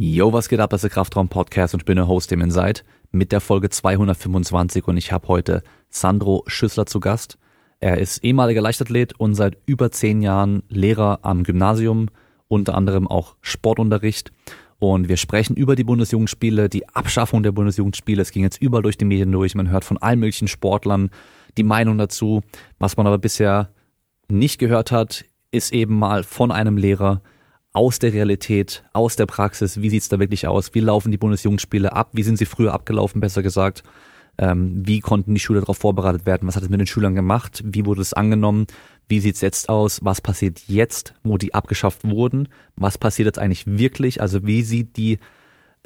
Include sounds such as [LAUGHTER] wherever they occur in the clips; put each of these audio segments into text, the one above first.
Yo, was geht ab? Das ist der Kraftraum Podcast und ich bin der Host, dem seid, mit der Folge 225 und ich habe heute Sandro Schüssler zu Gast. Er ist ehemaliger Leichtathlet und seit über zehn Jahren Lehrer am Gymnasium, unter anderem auch Sportunterricht. Und wir sprechen über die Bundesjugendspiele, die Abschaffung der Bundesjugendspiele. Es ging jetzt überall durch die Medien durch. Man hört von allen möglichen Sportlern die Meinung dazu. Was man aber bisher nicht gehört hat, ist eben mal von einem Lehrer aus der Realität, aus der Praxis, wie sieht's da wirklich aus? Wie laufen die Bundesjugendspiele ab? Wie sind sie früher abgelaufen, besser gesagt? Ähm, wie konnten die Schüler darauf vorbereitet werden? Was hat es mit den Schülern gemacht? Wie wurde es angenommen? Wie sieht's jetzt aus? Was passiert jetzt, wo die abgeschafft wurden? Was passiert jetzt eigentlich wirklich? Also wie sieht die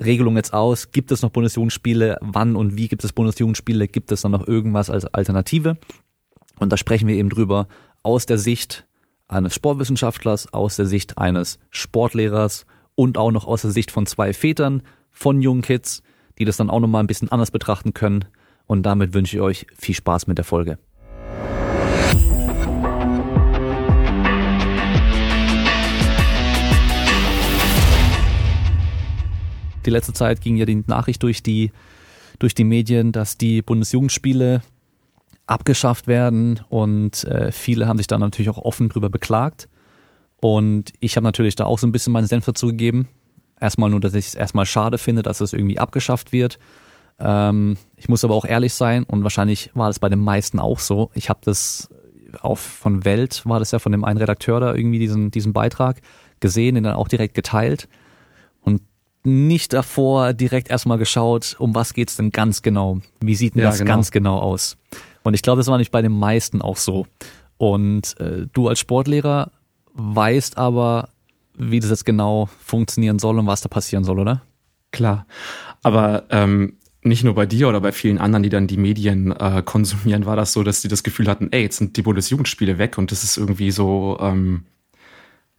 Regelung jetzt aus? Gibt es noch Bundesjugendspiele? Wann und wie gibt es Bundesjugendspiele? Gibt es dann noch irgendwas als Alternative? Und da sprechen wir eben drüber aus der Sicht eines Sportwissenschaftlers, aus der Sicht eines Sportlehrers und auch noch aus der Sicht von zwei Vätern von jungen Kids, die das dann auch nochmal ein bisschen anders betrachten können. Und damit wünsche ich euch viel Spaß mit der Folge. Die letzte Zeit ging ja die Nachricht durch die, durch die Medien, dass die Bundesjugendspiele abgeschafft werden und äh, viele haben sich da natürlich auch offen drüber beklagt. Und ich habe natürlich da auch so ein bisschen meinen Senf dazu gegeben. Erstmal nur, dass ich es erstmal schade finde, dass es irgendwie abgeschafft wird. Ähm, ich muss aber auch ehrlich sein und wahrscheinlich war das bei den meisten auch so. Ich habe das auch von Welt, war das ja von dem einen Redakteur da irgendwie diesen, diesen Beitrag gesehen, den dann auch direkt geteilt und nicht davor direkt erstmal geschaut, um was geht's denn ganz genau? Wie sieht denn ja, das genau. ganz genau aus? Und ich glaube, das war nicht bei den meisten auch so. Und äh, du als Sportlehrer weißt aber, wie das jetzt genau funktionieren soll und was da passieren soll, oder? Klar. Aber ähm, nicht nur bei dir oder bei vielen anderen, die dann die Medien äh, konsumieren, war das so, dass sie das Gefühl hatten, ey, jetzt sind die Bundesjugendspiele weg und das ist irgendwie so, ähm,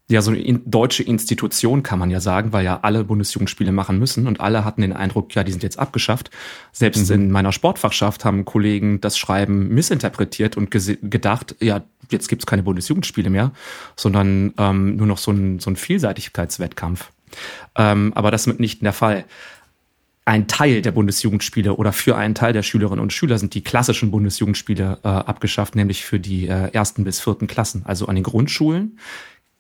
ja, so eine in, deutsche Institution kann man ja sagen, weil ja alle Bundesjugendspiele machen müssen und alle hatten den Eindruck, ja, die sind jetzt abgeschafft. Selbst mhm. in meiner Sportfachschaft haben Kollegen das Schreiben missinterpretiert und gedacht, ja, jetzt gibt's keine Bundesjugendspiele mehr, sondern ähm, nur noch so ein, so ein Vielseitigkeitswettkampf. Ähm, aber das ist mitnichten der Fall. Ein Teil der Bundesjugendspiele oder für einen Teil der Schülerinnen und Schüler sind die klassischen Bundesjugendspiele äh, abgeschafft, nämlich für die äh, ersten bis vierten Klassen, also an den Grundschulen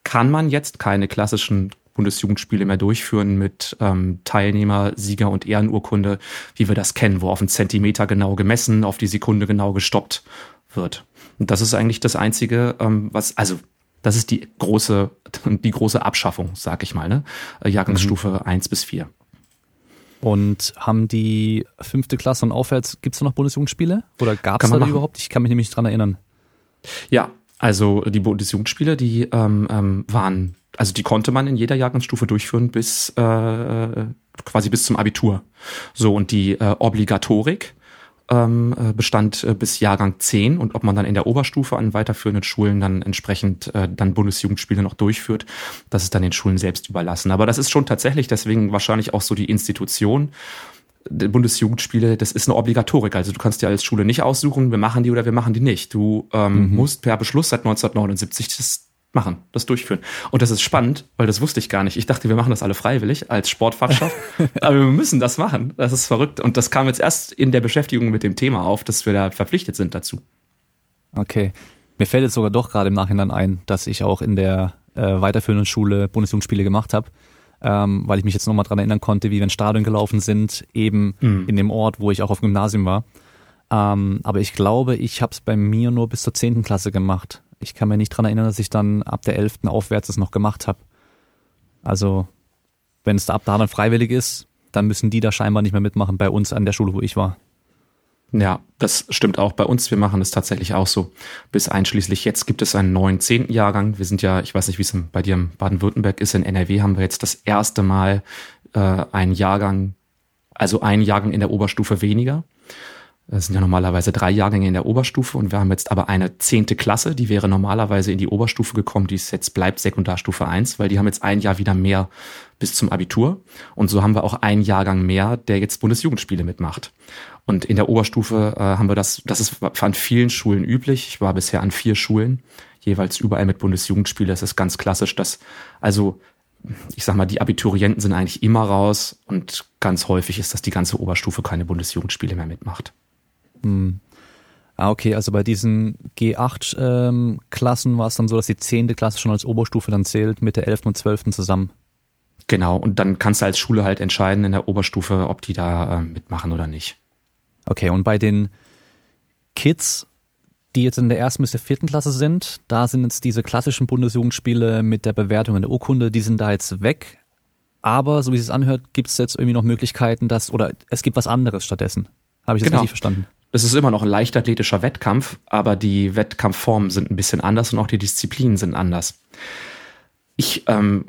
kann man jetzt keine klassischen Bundesjugendspiele mehr durchführen mit ähm, Teilnehmer, Sieger und Ehrenurkunde, wie wir das kennen, wo auf einen Zentimeter genau gemessen, auf die Sekunde genau gestoppt wird. Und das ist eigentlich das Einzige, ähm, was, also das ist die große, [LAUGHS] die große Abschaffung, sag ich mal, ne? Äh, Jahrgangsstufe mhm. eins bis vier. Und haben die fünfte Klasse und aufwärts, gibt es noch Bundesjugendspiele? Oder gab es da überhaupt? Ich kann mich nämlich dran erinnern. Ja, also die Bundesjugendspiele, die ähm, ähm, waren, also die konnte man in jeder Jahrgangsstufe durchführen bis äh, quasi bis zum Abitur. So und die äh, Obligatorik ähm, äh, bestand äh, bis Jahrgang 10 und ob man dann in der Oberstufe an weiterführenden Schulen dann entsprechend äh, dann Bundesjugendspiele noch durchführt, das ist dann den Schulen selbst überlassen. Aber das ist schon tatsächlich deswegen wahrscheinlich auch so die Institution Bundesjugendspiele, das ist eine Obligatorik. Also du kannst dir als Schule nicht aussuchen, wir machen die oder wir machen die nicht. Du ähm, mhm. musst per Beschluss seit 1979 das machen, das durchführen. Und das ist spannend, weil das wusste ich gar nicht. Ich dachte, wir machen das alle freiwillig als Sportfachschaft, [LAUGHS] aber wir müssen das machen. Das ist verrückt. Und das kam jetzt erst in der Beschäftigung mit dem Thema auf, dass wir da verpflichtet sind dazu. Okay. Mir fällt jetzt sogar doch gerade im Nachhinein ein, dass ich auch in der äh, weiterführenden Schule Bundesjugendspiele gemacht habe ähm, weil ich mich jetzt nochmal dran erinnern konnte, wie wir ins Stadion gelaufen sind, eben mhm. in dem Ort, wo ich auch auf dem Gymnasium war. Ähm, aber ich glaube, ich habe es bei mir nur bis zur zehnten Klasse gemacht. Ich kann mir nicht dran erinnern, dass ich dann ab der elften aufwärts es noch gemacht habe. Also, wenn es da ab da dann freiwillig ist, dann müssen die da scheinbar nicht mehr mitmachen bei uns an der Schule, wo ich war. Ja, das stimmt auch bei uns. Wir machen es tatsächlich auch so. Bis einschließlich jetzt gibt es einen neuen zehnten Jahrgang. Wir sind ja, ich weiß nicht, wie es bei dir in Baden-Württemberg ist. In NRW haben wir jetzt das erste Mal äh, einen Jahrgang, also einen Jahrgang in der Oberstufe weniger. Es sind ja normalerweise drei Jahrgänge in der Oberstufe und wir haben jetzt aber eine zehnte Klasse, die wäre normalerweise in die Oberstufe gekommen, die ist jetzt bleibt Sekundarstufe eins, weil die haben jetzt ein Jahr wieder mehr bis zum Abitur. Und so haben wir auch einen Jahrgang mehr, der jetzt Bundesjugendspiele mitmacht. Und in der Oberstufe äh, haben wir das, das ist an vielen Schulen üblich. Ich war bisher an vier Schulen, jeweils überall mit Bundesjugendspiele. Es ist ganz klassisch, dass also ich sag mal, die Abiturienten sind eigentlich immer raus und ganz häufig ist, dass die ganze Oberstufe keine Bundesjugendspiele mehr mitmacht. Hm. Ah, okay, also bei diesen G8-Klassen ähm, war es dann so, dass die 10. Klasse schon als Oberstufe dann zählt mit der 11. und 12. zusammen. Genau, und dann kannst du als Schule halt entscheiden in der Oberstufe, ob die da äh, mitmachen oder nicht. Okay, und bei den Kids, die jetzt in der ersten bis der vierten Klasse sind, da sind jetzt diese klassischen Bundesjugendspiele mit der Bewertung in der Urkunde, die sind da jetzt weg. Aber so wie es anhört, gibt es jetzt irgendwie noch Möglichkeiten, dass, oder es gibt was anderes stattdessen. Habe ich das genau. richtig verstanden? Es ist immer noch ein leichtathletischer Wettkampf, aber die Wettkampfformen sind ein bisschen anders und auch die Disziplinen sind anders. Ich, ähm,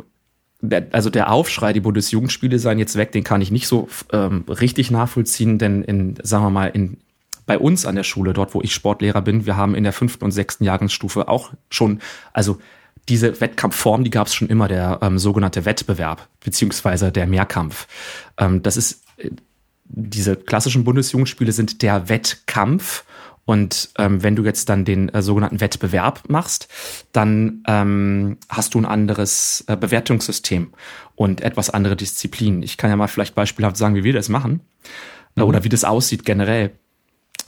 der, also der Aufschrei, die Bundesjugendspiele seien jetzt weg, den kann ich nicht so ähm, richtig nachvollziehen, denn in, sagen wir mal, in bei uns an der Schule, dort wo ich Sportlehrer bin, wir haben in der fünften und sechsten Jahrgangsstufe auch schon, also diese Wettkampfform, die gab es schon immer, der ähm, sogenannte Wettbewerb, beziehungsweise der Mehrkampf. Ähm, das ist, diese klassischen Bundesjugendspiele sind der Wettkampf. Und ähm, wenn du jetzt dann den äh, sogenannten Wettbewerb machst, dann ähm, hast du ein anderes äh, Bewertungssystem und etwas andere Disziplinen. Ich kann ja mal vielleicht beispielhaft sagen, wie wir das machen mhm. oder wie das aussieht generell.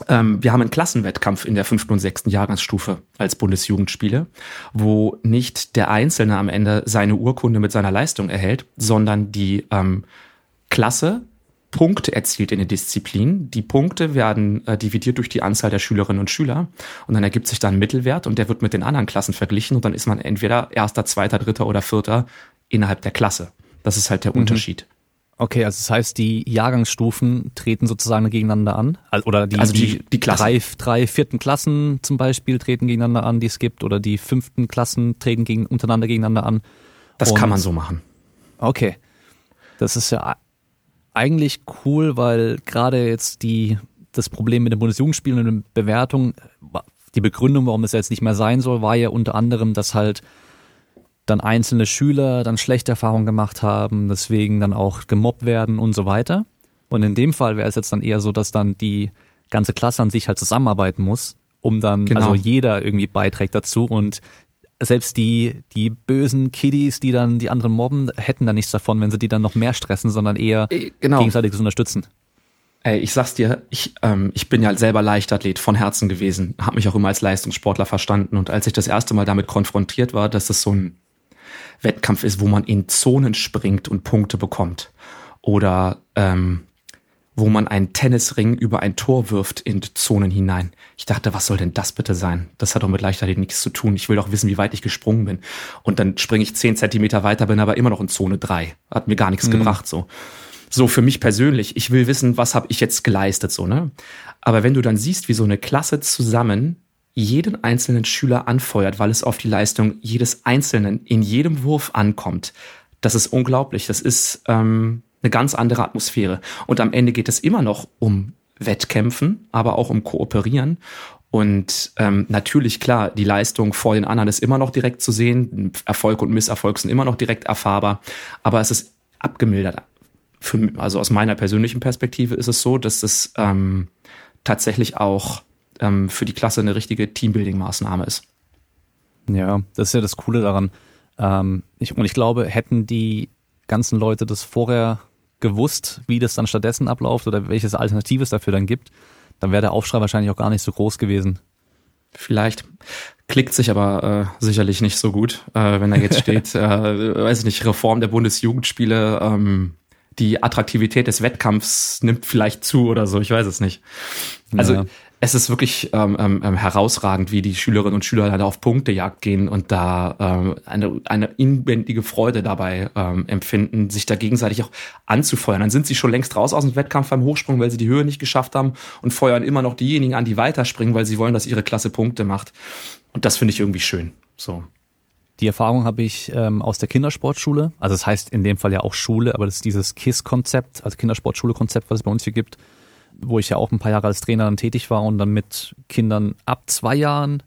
Ähm, wir haben einen Klassenwettkampf in der fünften und sechsten Jahrgangsstufe als Bundesjugendspiele, wo nicht der Einzelne am Ende seine Urkunde mit seiner Leistung erhält, sondern die ähm, Klasse Punkte erzielt in der Disziplin. Die Punkte werden äh, dividiert durch die Anzahl der Schülerinnen und Schüler und dann ergibt sich dann ein Mittelwert und der wird mit den anderen Klassen verglichen und dann ist man entweder erster, zweiter, dritter oder vierter innerhalb der Klasse. Das ist halt der mhm. Unterschied. Okay, also das heißt, die Jahrgangsstufen treten sozusagen gegeneinander an? Oder die, also die, die, die drei, drei vierten Klassen zum Beispiel treten gegeneinander an, die es gibt, oder die fünften Klassen treten gegen, untereinander gegeneinander an. Das Und, kann man so machen. Okay. Das ist ja eigentlich cool, weil gerade jetzt die, das Problem mit den Bundesjugendspielen und den Bewertungen, die Begründung, warum das jetzt nicht mehr sein soll, war ja unter anderem, dass halt dann einzelne Schüler dann schlechte Erfahrungen gemacht haben, deswegen dann auch gemobbt werden und so weiter. Und in dem Fall wäre es jetzt dann eher so, dass dann die ganze Klasse an sich halt zusammenarbeiten muss, um dann, genau. also jeder irgendwie beiträgt dazu und selbst die, die bösen Kiddies, die dann die anderen mobben, hätten da nichts davon, wenn sie die dann noch mehr stressen, sondern eher äh, genau. gegenseitig unterstützen. Ey, ich sag's dir, ich, ähm, ich bin ja selber Leichtathlet von Herzen gewesen, habe mich auch immer als Leistungssportler verstanden und als ich das erste Mal damit konfrontiert war, dass es so ein Wettkampf ist, wo man in Zonen springt und Punkte bekommt. Oder ähm, wo man einen Tennisring über ein Tor wirft in Zonen hinein. Ich dachte, was soll denn das bitte sein? Das hat doch mit Leichtathletik nichts zu tun. Ich will doch wissen, wie weit ich gesprungen bin. Und dann springe ich zehn Zentimeter weiter, bin aber immer noch in Zone drei. Hat mir gar nichts mhm. gebracht so. So für mich persönlich. Ich will wissen, was habe ich jetzt geleistet so ne. Aber wenn du dann siehst, wie so eine Klasse zusammen jeden einzelnen Schüler anfeuert, weil es auf die Leistung jedes Einzelnen in jedem Wurf ankommt. Das ist unglaublich. Das ist ähm, eine ganz andere Atmosphäre. Und am Ende geht es immer noch um Wettkämpfen, aber auch um Kooperieren. Und ähm, natürlich, klar, die Leistung vor den anderen ist immer noch direkt zu sehen. Erfolg und Misserfolg sind immer noch direkt erfahrbar. Aber es ist abgemildert. Für, also aus meiner persönlichen Perspektive ist es so, dass es ähm, tatsächlich auch ähm, für die Klasse eine richtige Teambuilding-Maßnahme ist. Ja, das ist ja das Coole daran. Ähm, ich, und ich glaube, hätten die ganzen Leute das vorher gewusst, wie das dann stattdessen abläuft oder welches Alternativ es dafür dann gibt, dann wäre der Aufschrei wahrscheinlich auch gar nicht so groß gewesen. Vielleicht klickt sich aber äh, sicherlich nicht so gut, äh, wenn da jetzt [LAUGHS] steht, äh, weiß ich nicht, Reform der Bundesjugendspiele, ähm, die Attraktivität des Wettkampfs nimmt vielleicht zu oder so, ich weiß es nicht. Also ja es ist wirklich ähm, ähm, ähm, herausragend, wie die Schülerinnen und Schüler da auf Punktejagd gehen und da ähm, eine, eine inwendige Freude dabei ähm, empfinden, sich da gegenseitig auch anzufeuern. Dann sind sie schon längst raus aus dem Wettkampf beim Hochsprung, weil sie die Höhe nicht geschafft haben und feuern immer noch diejenigen an, die weiterspringen, weil sie wollen, dass ihre Klasse Punkte macht. Und das finde ich irgendwie schön. So. Die Erfahrung habe ich ähm, aus der Kindersportschule. Also das heißt in dem Fall ja auch Schule, aber das ist dieses KISS-Konzept, also Kindersportschule-Konzept, was es bei uns hier gibt wo ich ja auch ein paar Jahre als Trainer dann tätig war und dann mit Kindern ab zwei Jahren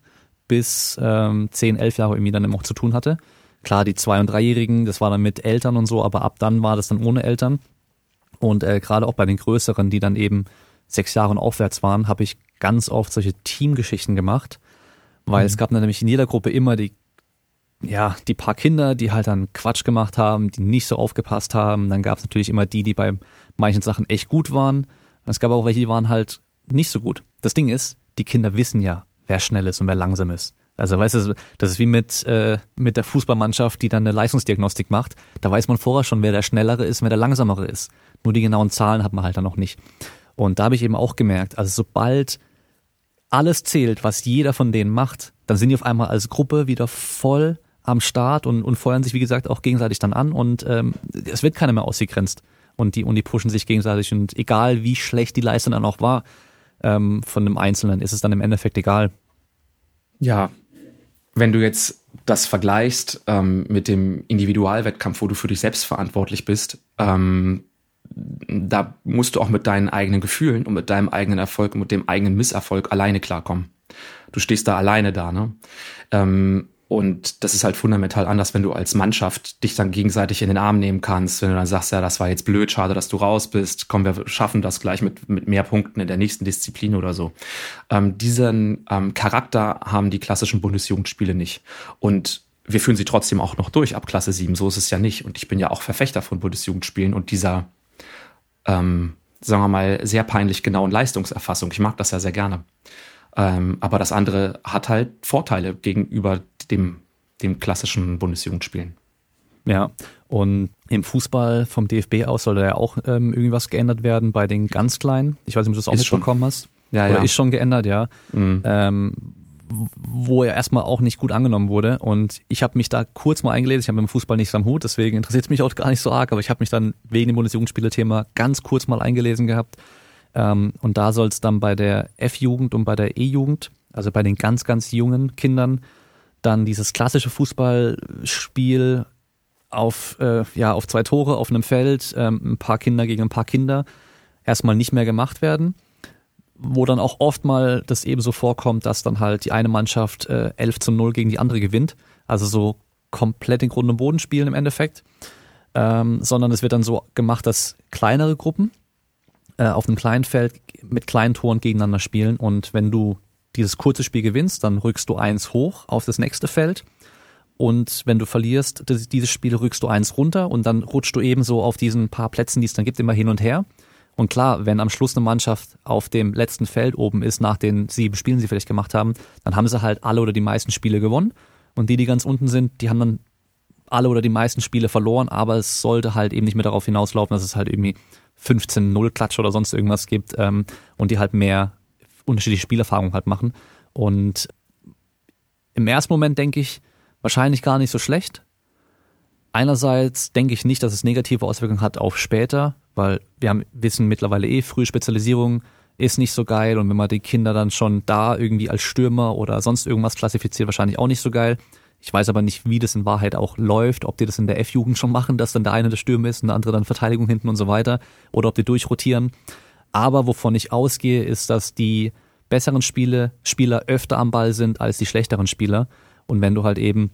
bis ähm, zehn, elf Jahre irgendwie dann immer auch zu tun hatte. Klar, die zwei- und dreijährigen, das war dann mit Eltern und so, aber ab dann war das dann ohne Eltern. Und äh, gerade auch bei den größeren, die dann eben sechs Jahre und aufwärts waren, habe ich ganz oft solche Teamgeschichten gemacht, weil mhm. es gab dann nämlich in jeder Gruppe immer die ja, die paar Kinder, die halt dann Quatsch gemacht haben, die nicht so aufgepasst haben. Dann gab es natürlich immer die, die bei manchen Sachen echt gut waren. Es gab auch welche, die waren halt nicht so gut. Das Ding ist, die Kinder wissen ja, wer schnell ist und wer langsam ist. Also weißt du, das ist wie mit, äh, mit der Fußballmannschaft, die dann eine Leistungsdiagnostik macht. Da weiß man vorher schon, wer der Schnellere ist und wer der Langsamere ist. Nur die genauen Zahlen hat man halt dann noch nicht. Und da habe ich eben auch gemerkt, also sobald alles zählt, was jeder von denen macht, dann sind die auf einmal als Gruppe wieder voll am Start und, und feuern sich, wie gesagt, auch gegenseitig dann an und ähm, es wird keiner mehr ausgegrenzt. Und die, und die pushen sich gegenseitig und egal wie schlecht die Leistung dann auch war ähm, von dem Einzelnen, ist es dann im Endeffekt egal. Ja, wenn du jetzt das vergleichst ähm, mit dem Individualwettkampf, wo du für dich selbst verantwortlich bist, ähm, da musst du auch mit deinen eigenen Gefühlen und mit deinem eigenen Erfolg und mit dem eigenen Misserfolg alleine klarkommen. Du stehst da alleine da, ne? Ähm, und das ist halt fundamental anders, wenn du als Mannschaft dich dann gegenseitig in den Arm nehmen kannst, wenn du dann sagst, ja, das war jetzt blöd, schade, dass du raus bist, komm, wir schaffen das gleich mit, mit mehr Punkten in der nächsten Disziplin oder so. Ähm, diesen ähm, Charakter haben die klassischen Bundesjugendspiele nicht. Und wir führen sie trotzdem auch noch durch ab Klasse 7, so ist es ja nicht. Und ich bin ja auch Verfechter von Bundesjugendspielen und dieser, ähm, sagen wir mal, sehr peinlich genauen Leistungserfassung. Ich mag das ja sehr gerne. Ähm, aber das andere hat halt Vorteile gegenüber dem, dem klassischen Bundesjugendspielen. Ja, und im Fußball vom DFB aus soll da ja auch ähm, irgendwas geändert werden bei den ganz Kleinen. Ich weiß nicht, ob du das auch ist mitbekommen schon. hast. Ja, Oder ja. ist schon geändert, ja. Mhm. Ähm, wo er erstmal auch nicht gut angenommen wurde. Und ich habe mich da kurz mal eingelesen. Ich habe mit dem Fußball nichts am Hut, deswegen interessiert es mich auch gar nicht so arg. Aber ich habe mich dann wegen dem Bundesjugendspiele-Thema ganz kurz mal eingelesen gehabt. Ähm, und da soll es dann bei der F-Jugend und bei der E-Jugend, also bei den ganz, ganz jungen Kindern, dann dieses klassische Fußballspiel auf, äh, ja, auf zwei Tore auf einem Feld, ähm, ein paar Kinder gegen ein paar Kinder, erstmal nicht mehr gemacht werden. Wo dann auch oft mal das eben so vorkommt, dass dann halt die eine Mannschaft äh, 11 zu 0 gegen die andere gewinnt. Also so komplett in Grund und Boden spielen im Endeffekt. Ähm, sondern es wird dann so gemacht, dass kleinere Gruppen äh, auf einem kleinen Feld mit kleinen Toren gegeneinander spielen. Und wenn du dieses kurze Spiel gewinnst, dann rückst du eins hoch auf das nächste Feld. Und wenn du verlierst, dieses Spiel rückst du eins runter und dann rutschst du eben so auf diesen paar Plätzen, die es dann gibt, immer hin und her. Und klar, wenn am Schluss eine Mannschaft auf dem letzten Feld oben ist, nach den sieben Spielen, die sie vielleicht gemacht haben, dann haben sie halt alle oder die meisten Spiele gewonnen. Und die, die ganz unten sind, die haben dann alle oder die meisten Spiele verloren, aber es sollte halt eben nicht mehr darauf hinauslaufen, dass es halt irgendwie 15-0 Klatsch oder sonst irgendwas gibt ähm, und die halt mehr unterschiedliche Spielerfahrungen halt machen. Und im ersten Moment denke ich, wahrscheinlich gar nicht so schlecht. Einerseits denke ich nicht, dass es negative Auswirkungen hat auf später, weil wir haben, wissen mittlerweile eh, frühe Spezialisierung ist nicht so geil und wenn man die Kinder dann schon da irgendwie als Stürmer oder sonst irgendwas klassifiziert, wahrscheinlich auch nicht so geil. Ich weiß aber nicht, wie das in Wahrheit auch läuft, ob die das in der F-Jugend schon machen, dass dann der eine der Stürmer ist und der andere dann Verteidigung hinten und so weiter, oder ob die durchrotieren. Aber wovon ich ausgehe, ist, dass die besseren Spiele, Spieler öfter am Ball sind als die schlechteren Spieler. Und wenn du halt eben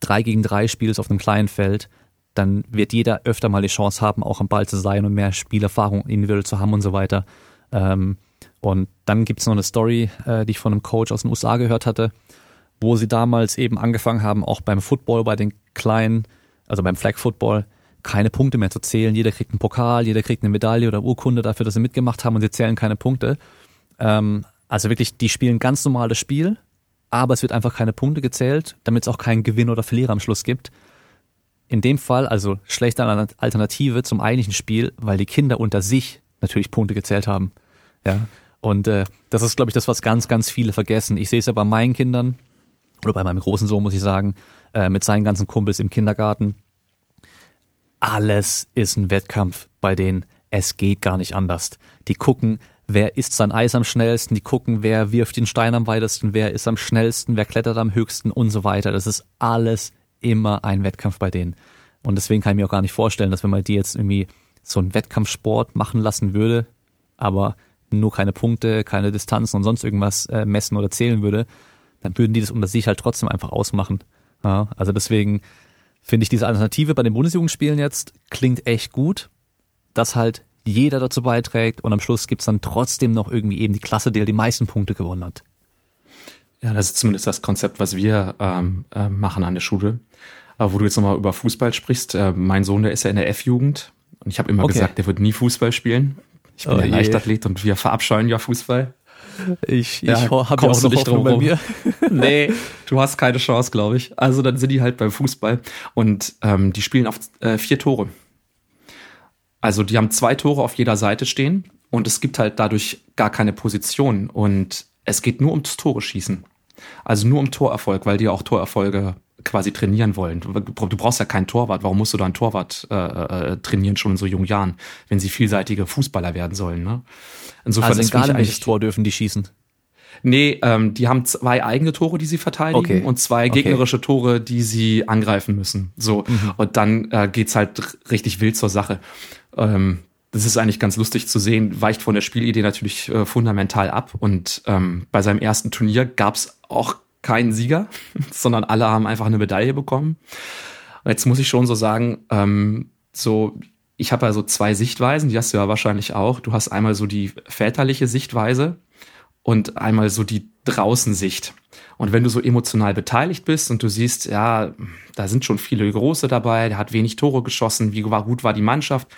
drei gegen drei spielst auf einem kleinen Feld, dann wird jeder öfter mal die Chance haben, auch am Ball zu sein und mehr Spielerfahrung individuell zu haben und so weiter. Ähm, und dann gibt's noch eine Story, äh, die ich von einem Coach aus den USA gehört hatte wo sie damals eben angefangen haben, auch beim Football, bei den kleinen, also beim Flag Football, keine Punkte mehr zu zählen. Jeder kriegt einen Pokal, jeder kriegt eine Medaille oder Urkunde dafür, dass sie mitgemacht haben und sie zählen keine Punkte. Ähm, also wirklich, die spielen ganz normales Spiel, aber es wird einfach keine Punkte gezählt, damit es auch keinen Gewinn oder Verlierer am Schluss gibt. In dem Fall also schlechte Alternative zum eigentlichen Spiel, weil die Kinder unter sich natürlich Punkte gezählt haben. Ja. Und äh, das ist, glaube ich, das, was ganz, ganz viele vergessen. Ich sehe es ja bei meinen Kindern, oder bei meinem großen Sohn muss ich sagen, äh, mit seinen ganzen Kumpels im Kindergarten. Alles ist ein Wettkampf, bei denen es geht gar nicht anders. Die gucken, wer isst sein Eis am schnellsten, die gucken, wer wirft den Stein am weitesten, wer ist am schnellsten, wer klettert am höchsten und so weiter. Das ist alles immer ein Wettkampf bei denen. Und deswegen kann ich mir auch gar nicht vorstellen, dass wenn man die jetzt irgendwie so einen Wettkampfsport machen lassen würde, aber nur keine Punkte, keine Distanzen und sonst irgendwas äh, messen oder zählen würde, dann würden die das unter sich halt trotzdem einfach ausmachen. Ja, also deswegen finde ich diese Alternative bei den Bundesjugendspielen jetzt klingt echt gut, dass halt jeder dazu beiträgt und am Schluss gibt's dann trotzdem noch irgendwie eben die Klasse, die halt die meisten Punkte gewonnen hat. Ja, das ist zumindest das Konzept, was wir ähm, äh, machen an der Schule. Aber wo du jetzt nochmal über Fußball sprichst, äh, mein Sohn, der ist ja in der F-Jugend und ich habe immer okay. gesagt, der wird nie Fußball spielen. Ich bin oh, ja Leichtathlet und wir verabscheuen ja Fußball. Ich, ich ja, habe ja auch noch nicht drum bei mir. nee, du hast keine Chance, glaube ich. Also dann sind die halt beim Fußball und ähm, die spielen auf äh, vier Tore. Also die haben zwei Tore auf jeder Seite stehen und es gibt halt dadurch gar keine Position und es geht nur ums Tore schießen. Also nur um Torerfolg, weil die auch Torerfolge quasi trainieren wollen. Du, brauchst ja keinen Torwart. Warum musst du da einen Torwart äh, äh, trainieren schon in so jungen Jahren, wenn sie vielseitige Fußballer werden sollen? Ne? Insofern also egal welches Tor dürfen die schießen. Nee, ähm, die haben zwei eigene Tore, die sie verteidigen okay. und zwei gegnerische okay. Tore, die sie angreifen müssen. So mhm. und dann äh, geht's halt richtig wild zur Sache. Ähm, das ist eigentlich ganz lustig zu sehen, weicht von der Spielidee natürlich äh, fundamental ab. Und ähm, bei seinem ersten Turnier gab's auch keinen Sieger, [LAUGHS] sondern alle haben einfach eine Medaille bekommen. Jetzt muss ich schon so sagen, ähm, so ich habe ja so zwei Sichtweisen, die hast du ja wahrscheinlich auch. Du hast einmal so die väterliche Sichtweise und einmal so die Draußensicht. Und wenn du so emotional beteiligt bist und du siehst, ja, da sind schon viele Große dabei, der hat wenig Tore geschossen, wie war, gut war die Mannschaft,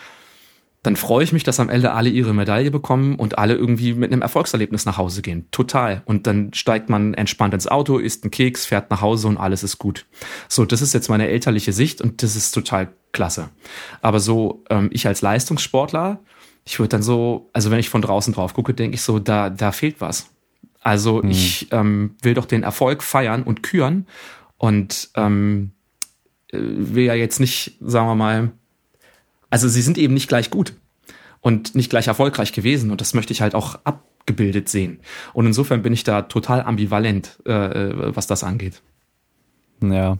dann freue ich mich, dass am Ende alle ihre Medaille bekommen und alle irgendwie mit einem Erfolgserlebnis nach Hause gehen. Total. Und dann steigt man entspannt ins Auto, isst einen Keks, fährt nach Hause und alles ist gut. So, das ist jetzt meine elterliche Sicht und das ist total klasse. Aber so, ähm, ich als Leistungssportler, ich würde dann so, also wenn ich von draußen drauf gucke, denke ich so, da, da fehlt was. Also hm. ich ähm, will doch den Erfolg feiern und küren und ähm, äh, will ja jetzt nicht, sagen wir mal, also sie sind eben nicht gleich gut und nicht gleich erfolgreich gewesen und das möchte ich halt auch abgebildet sehen. Und insofern bin ich da total ambivalent, äh, äh, was das angeht. Ja.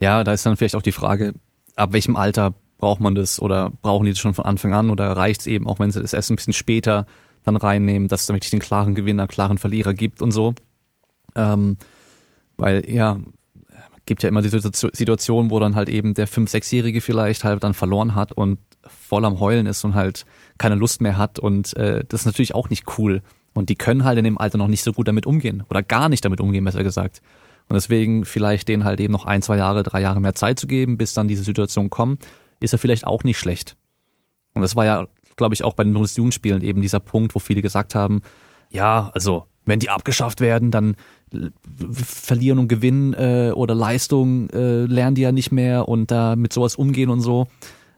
Ja, da ist dann vielleicht auch die Frage, ab welchem Alter braucht man das oder brauchen die das schon von Anfang an oder reicht es eben, auch wenn sie das erst ein bisschen später dann reinnehmen, dass es dann wirklich den klaren Gewinner, klaren Verlierer gibt und so. Ähm, weil ja, gibt ja immer die Situation, wo dann halt eben der 5-, 6-Jährige vielleicht halt dann verloren hat und voll am Heulen ist und halt keine Lust mehr hat und äh, das ist natürlich auch nicht cool. Und die können halt in dem Alter noch nicht so gut damit umgehen oder gar nicht damit umgehen, besser gesagt. Und deswegen vielleicht denen halt eben noch ein, zwei Jahre, drei Jahre mehr Zeit zu geben, bis dann diese Situation kommt, ist ja vielleicht auch nicht schlecht. Und das war ja, glaube ich, auch bei den Bundesjugendspielen eben dieser Punkt, wo viele gesagt haben, ja, also wenn die abgeschafft werden, dann verlieren und gewinnen äh, oder Leistung äh, lernen die ja nicht mehr und da mit sowas umgehen und so.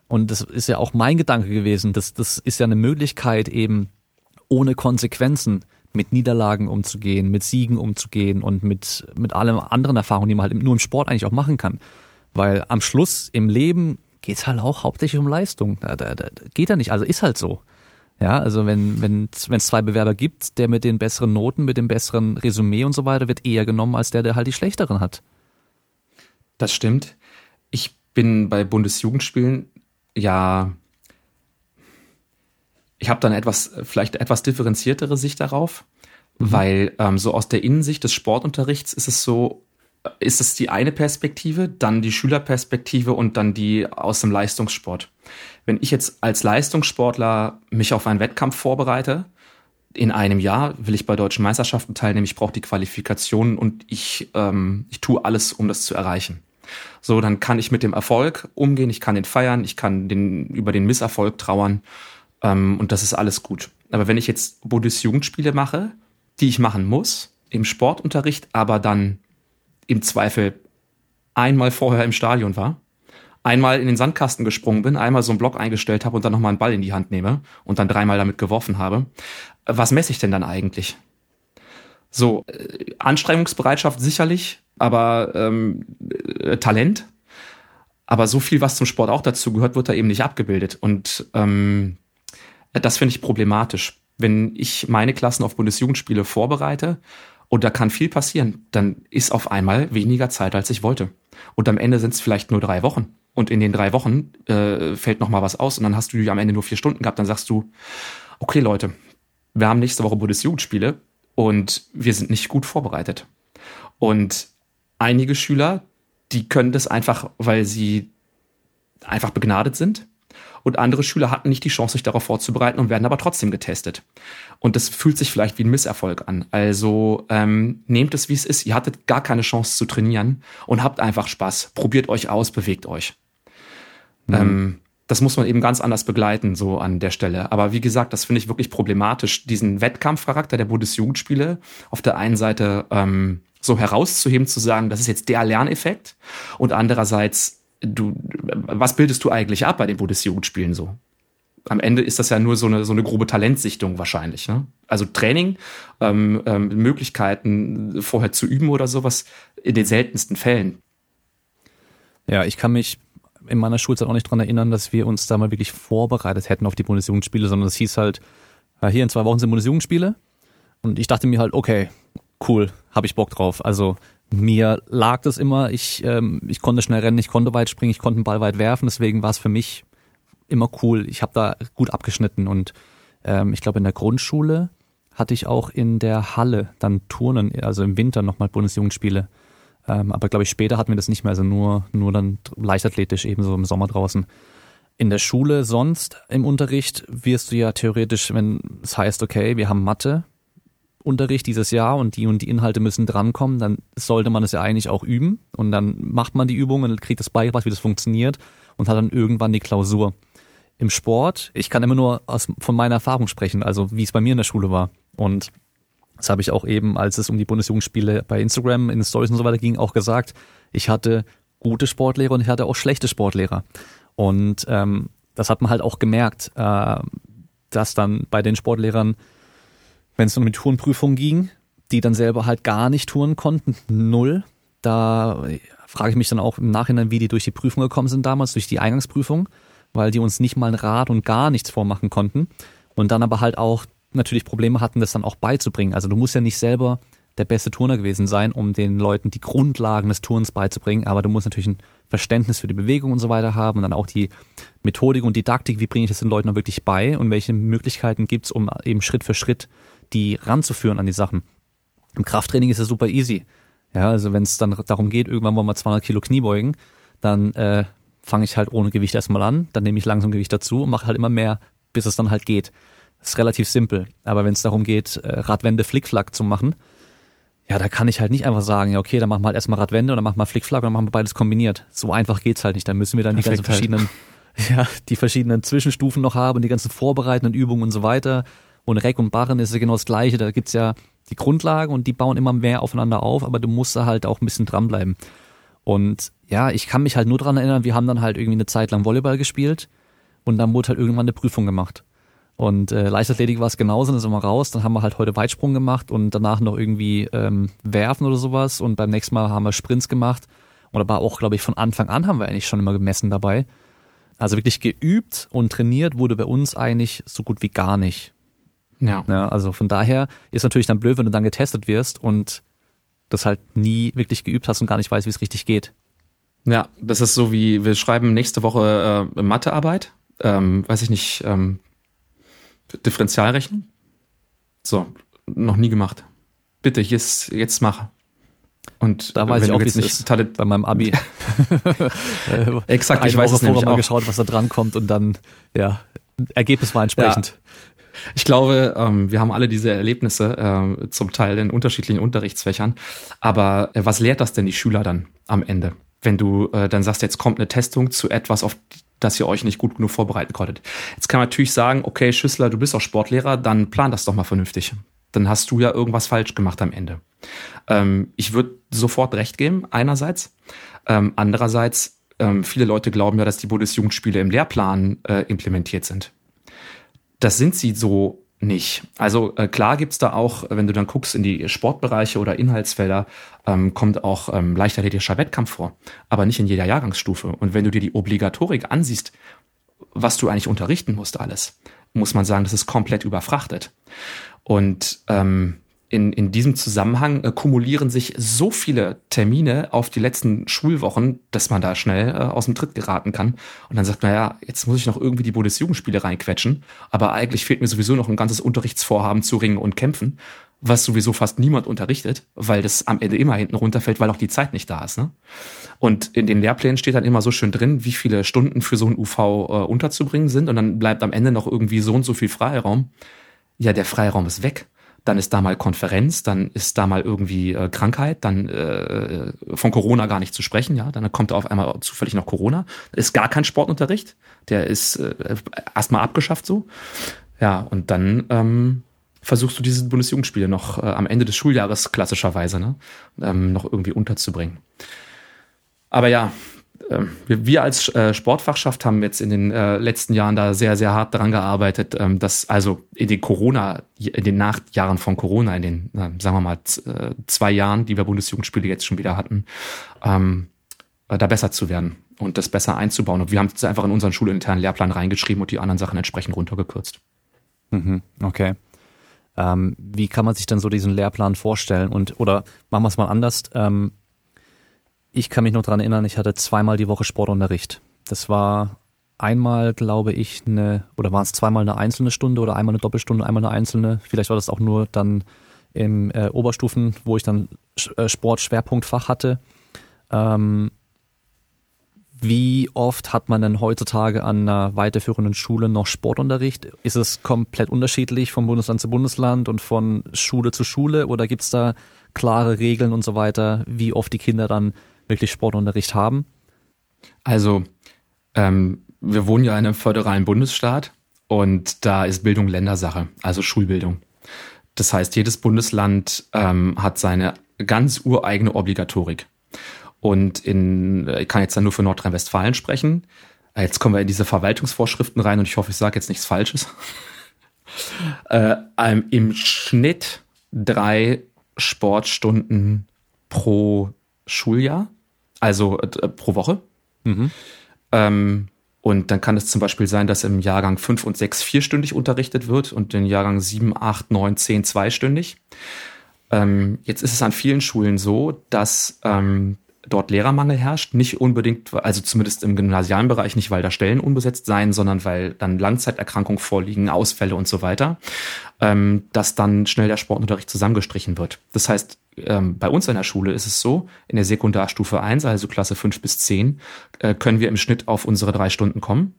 Und das ist ja auch mein Gedanke gewesen. Das, das ist ja eine Möglichkeit, eben ohne Konsequenzen mit Niederlagen umzugehen, mit Siegen umzugehen und mit, mit allem anderen Erfahrungen, die man halt nur im Sport eigentlich auch machen kann. Weil am Schluss im Leben geht's halt auch hauptsächlich um Leistung. Da, da, da geht ja nicht, also ist halt so. Ja, also wenn wenn wenn es zwei Bewerber gibt, der mit den besseren Noten, mit dem besseren Resümee und so weiter wird eher genommen als der, der halt die schlechteren hat. Das stimmt. Ich bin bei Bundesjugendspielen ja ich habe dann etwas vielleicht etwas differenziertere Sicht darauf, mhm. weil ähm, so aus der Innensicht des Sportunterrichts ist es so ist es die eine Perspektive, dann die Schülerperspektive und dann die aus dem Leistungssport wenn ich jetzt als Leistungssportler mich auf einen Wettkampf vorbereite, in einem Jahr will ich bei deutschen Meisterschaften teilnehmen, ich brauche die Qualifikation und ich, ähm, ich tue alles, um das zu erreichen. So, dann kann ich mit dem Erfolg umgehen, ich kann den feiern, ich kann den, über den Misserfolg trauern ähm, und das ist alles gut. Aber wenn ich jetzt Bundesjugendspiele mache, die ich machen muss, im Sportunterricht, aber dann im Zweifel einmal vorher im Stadion war, einmal in den Sandkasten gesprungen bin, einmal so einen Block eingestellt habe und dann nochmal einen Ball in die Hand nehme und dann dreimal damit geworfen habe. Was messe ich denn dann eigentlich? So, äh, Anstrengungsbereitschaft sicherlich, aber ähm, äh, Talent. Aber so viel, was zum Sport auch dazu gehört, wird da eben nicht abgebildet. Und ähm, das finde ich problematisch. Wenn ich meine Klassen auf Bundesjugendspiele vorbereite und da kann viel passieren, dann ist auf einmal weniger Zeit, als ich wollte. Und am Ende sind es vielleicht nur drei Wochen und in den drei Wochen äh, fällt noch mal was aus und dann hast du am Ende nur vier Stunden gehabt, dann sagst du, okay Leute, wir haben nächste Woche Bundesjugendspiele und wir sind nicht gut vorbereitet. Und einige Schüler, die können das einfach, weil sie einfach begnadet sind. Und andere Schüler hatten nicht die Chance, sich darauf vorzubereiten und werden aber trotzdem getestet. Und das fühlt sich vielleicht wie ein Misserfolg an. Also ähm, nehmt es, wie es ist. Ihr hattet gar keine Chance zu trainieren und habt einfach Spaß. Probiert euch aus, bewegt euch. Mhm. Ähm, das muss man eben ganz anders begleiten, so an der Stelle. Aber wie gesagt, das finde ich wirklich problematisch, diesen Wettkampfcharakter der Bundesjugendspiele auf der einen Seite ähm, so herauszuheben, zu sagen, das ist jetzt der Lerneffekt und andererseits, du, was bildest du eigentlich ab bei den Bundesjugendspielen so? Am Ende ist das ja nur so eine, so eine grobe Talentsichtung wahrscheinlich. Ne? Also Training, ähm, ähm, Möglichkeiten vorher zu üben oder sowas, in den seltensten Fällen. Ja, ich kann mich in meiner Schulzeit auch nicht dran erinnern, dass wir uns da mal wirklich vorbereitet hätten auf die Bundesjugendspiele, sondern es hieß halt, ja, hier in zwei Wochen sind Bundesjugendspiele. Und ich dachte mir halt, okay, cool, habe ich Bock drauf. Also mir lag das immer, ich, ähm, ich konnte schnell rennen, ich konnte weit springen, ich konnte den Ball weit werfen, deswegen war es für mich immer cool. Ich habe da gut abgeschnitten und ähm, ich glaube in der Grundschule hatte ich auch in der Halle dann Turnen, also im Winter nochmal Bundesjugendspiele. Ähm, aber glaube ich, später hatten wir das nicht mehr, also nur, nur dann leichtathletisch, ebenso im Sommer draußen. In der Schule sonst im Unterricht wirst du ja theoretisch, wenn es heißt, okay, wir haben Mathe, Unterricht dieses Jahr und die und die Inhalte müssen drankommen, dann sollte man es ja eigentlich auch üben und dann macht man die Übung und kriegt das beigebracht, wie das funktioniert und hat dann irgendwann die Klausur. Im Sport, ich kann immer nur aus, von meiner Erfahrung sprechen, also wie es bei mir in der Schule war. Und das habe ich auch eben, als es um die Bundesjugendspiele bei Instagram, in Stories und so weiter ging, auch gesagt. Ich hatte gute Sportlehrer und ich hatte auch schlechte Sportlehrer. Und ähm, das hat man halt auch gemerkt, äh, dass dann bei den Sportlehrern, wenn es um die Turnprüfung ging, die dann selber halt gar nicht touren konnten, null. Da frage ich mich dann auch im Nachhinein, wie die durch die Prüfung gekommen sind damals, durch die Eingangsprüfung, weil die uns nicht mal ein Rad und gar nichts vormachen konnten. Und dann aber halt auch natürlich Probleme hatten, das dann auch beizubringen. Also du musst ja nicht selber der beste Turner gewesen sein, um den Leuten die Grundlagen des Turns beizubringen, aber du musst natürlich ein Verständnis für die Bewegung und so weiter haben und dann auch die Methodik und Didaktik, wie bringe ich das den Leuten wirklich bei und welche Möglichkeiten gibt's, um eben Schritt für Schritt die ranzuführen an die Sachen. Im Krafttraining ist es super easy. Ja, also wenn es dann darum geht, irgendwann wollen wir 200 Kilo Knie beugen, dann äh, fange ich halt ohne Gewicht erstmal an, dann nehme ich langsam Gewicht dazu und mache halt immer mehr, bis es dann halt geht. Das ist relativ simpel. Aber wenn es darum geht, äh, Radwende Flickflack zu machen, ja, da kann ich halt nicht einfach sagen, ja, okay, dann machen wir halt erstmal Radwende und dann machen wir Flickflack und dann machen wir beides kombiniert. So einfach geht's halt nicht. Da müssen wir dann Perfekt die ganzen verschiedenen, [LAUGHS] ja, die verschiedenen Zwischenstufen noch haben, die ganzen vorbereitenden Übungen und so weiter. Und Reck und Barren ist ja genau das Gleiche. Da gibt's ja die Grundlagen und die bauen immer mehr aufeinander auf, aber du musst da halt auch ein bisschen dranbleiben. Und ja, ich kann mich halt nur dran erinnern, wir haben dann halt irgendwie eine Zeit lang Volleyball gespielt und dann wurde halt irgendwann eine Prüfung gemacht. Und äh, Leichtathletik war es genauso, dann sind wir raus, dann haben wir halt heute Weitsprung gemacht und danach noch irgendwie ähm, Werfen oder sowas und beim nächsten Mal haben wir Sprints gemacht. Und aber auch, glaube ich, von Anfang an haben wir eigentlich schon immer gemessen dabei. Also wirklich geübt und trainiert wurde bei uns eigentlich so gut wie gar nicht. Ja. ja. Also von daher ist natürlich dann blöd, wenn du dann getestet wirst und das halt nie wirklich geübt hast und gar nicht weißt, wie es richtig geht. Ja, das ist so wie, wir schreiben nächste Woche äh, Mathearbeit. Ähm, weiß ich nicht, ähm, Differentialrechnung? So, noch nie gemacht. Bitte, jetzt, jetzt mach. Und da weiß ich auch, wie es ist bei meinem Abi. [LAUGHS] Exakt, ich weiß es nämlich mal geschaut, was da dran kommt und dann, ja, Ergebnis war entsprechend. Ich glaube, ähm, wir haben alle diese Erlebnisse, äh, zum Teil in unterschiedlichen Unterrichtsfächern. Aber äh, was lehrt das denn die Schüler dann am Ende? Wenn du äh, dann sagst, jetzt kommt eine Testung zu etwas, auf dass ihr euch nicht gut genug vorbereiten konntet. Jetzt kann man natürlich sagen, okay, Schüssler, du bist auch Sportlehrer, dann plan das doch mal vernünftig. Dann hast du ja irgendwas falsch gemacht am Ende. Ähm, ich würde sofort recht geben, einerseits. Ähm, andererseits, ähm, viele Leute glauben ja, dass die Bundesjugendspiele im Lehrplan äh, implementiert sind. Das sind sie so nicht. Also äh, klar gibt's da auch, wenn du dann guckst in die Sportbereiche oder Inhaltsfelder, ähm, kommt auch ähm, leichtathletischer Wettkampf vor, aber nicht in jeder Jahrgangsstufe. Und wenn du dir die Obligatorik ansiehst, was du eigentlich unterrichten musst alles, muss man sagen, das ist komplett überfrachtet. Und ähm, in, in diesem Zusammenhang äh, kumulieren sich so viele Termine auf die letzten Schulwochen, dass man da schnell äh, aus dem Tritt geraten kann. Und dann sagt man, ja, jetzt muss ich noch irgendwie die Bundesjugendspiele reinquetschen, aber eigentlich fehlt mir sowieso noch ein ganzes Unterrichtsvorhaben zu Ringen und Kämpfen. was sowieso fast niemand unterrichtet, weil das am Ende immer hinten runterfällt, weil auch die Zeit nicht da ist. Ne? Und in den Lehrplänen steht dann immer so schön drin, wie viele Stunden für so ein UV äh, unterzubringen sind und dann bleibt am Ende noch irgendwie so und so viel Freiraum. Ja, der Freiraum ist weg. Dann ist da mal Konferenz, dann ist da mal irgendwie äh, Krankheit, dann äh, von Corona gar nicht zu sprechen, ja. Dann kommt auf einmal zufällig noch Corona. Ist gar kein Sportunterricht, der ist äh, erstmal abgeschafft so. Ja, und dann ähm, versuchst du diese Bundesjugendspiele noch äh, am Ende des Schuljahres klassischerweise ne, ähm, noch irgendwie unterzubringen. Aber ja, äh, wir, wir, als äh, Sportfachschaft haben jetzt in den äh, letzten Jahren da sehr, sehr hart dran gearbeitet, ähm, dass also in den Corona, in den Nachjahren von Corona, in den, sagen wir mal, äh, zwei Jahren, die wir Bundesjugendspiele jetzt schon wieder hatten, ähm, äh, da besser zu werden und das besser einzubauen. Und wir haben es einfach in unseren schulinternen Lehrplan reingeschrieben und die anderen Sachen entsprechend runtergekürzt. Mhm, okay. Ähm, wie kann man sich denn so diesen Lehrplan vorstellen? Und oder machen wir es mal anders. Ähm, ich kann mich noch dran erinnern, ich hatte zweimal die Woche Sportunterricht. Das war einmal, glaube ich, eine, oder war es zweimal eine einzelne Stunde oder einmal eine Doppelstunde, einmal eine einzelne. Vielleicht war das auch nur dann im äh, Oberstufen, wo ich dann äh, Sport-Schwerpunktfach hatte. Ähm, wie oft hat man denn heutzutage an einer weiterführenden Schule noch Sportunterricht? Ist es komplett unterschiedlich von Bundesland zu Bundesland und von Schule zu Schule oder gibt es da klare Regeln und so weiter, wie oft die Kinder dann wirklich Sportunterricht haben? Also, ähm, wir wohnen ja in einem föderalen Bundesstaat und da ist Bildung Ländersache, also Schulbildung. Das heißt, jedes Bundesland ähm, hat seine ganz ureigene Obligatorik. Und in, ich kann jetzt dann nur für Nordrhein-Westfalen sprechen. Jetzt kommen wir in diese Verwaltungsvorschriften rein und ich hoffe, ich sage jetzt nichts Falsches. [LAUGHS] äh, Im Schnitt drei Sportstunden pro Schuljahr, also äh, pro Woche. Mhm. Ähm, und dann kann es zum Beispiel sein, dass im Jahrgang 5 und 6 vierstündig unterrichtet wird und in Jahrgang 7, 8, 9, 10 zweistündig. Ähm, jetzt ist es an vielen Schulen so, dass ähm, dort Lehrermangel herrscht. Nicht unbedingt, also zumindest im gymnasialen Bereich nicht, weil da Stellen unbesetzt seien, sondern weil dann Langzeiterkrankungen vorliegen, Ausfälle und so weiter, ähm, dass dann schnell der Sportunterricht zusammengestrichen wird. Das heißt, ähm, bei uns in der Schule ist es so, in der Sekundarstufe 1, also Klasse 5 bis 10, äh, können wir im Schnitt auf unsere drei Stunden kommen.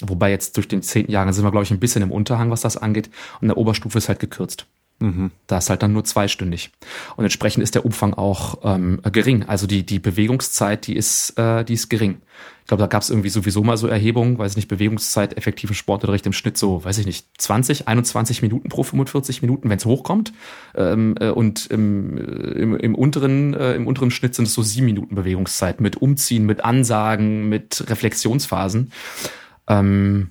Wobei jetzt durch den zehnten Jahren sind wir, glaube ich, ein bisschen im Unterhang, was das angeht. Und der Oberstufe ist halt gekürzt. Mhm. Da ist halt dann nur zweistündig. Und entsprechend ist der Umfang auch ähm, gering. Also die, die Bewegungszeit, die ist, äh, die ist gering. Ich glaube, da gab es irgendwie sowieso mal so Erhebungen, weiß ich nicht, Bewegungszeit, effektive Sportunterricht im Schnitt so, weiß ich nicht, 20, 21 Minuten pro 45 Minuten, wenn es hochkommt. Ähm, äh, und im, im, im, unteren, äh, im unteren Schnitt sind es so sieben Minuten Bewegungszeit mit Umziehen, mit Ansagen, mit Reflexionsphasen. Ähm,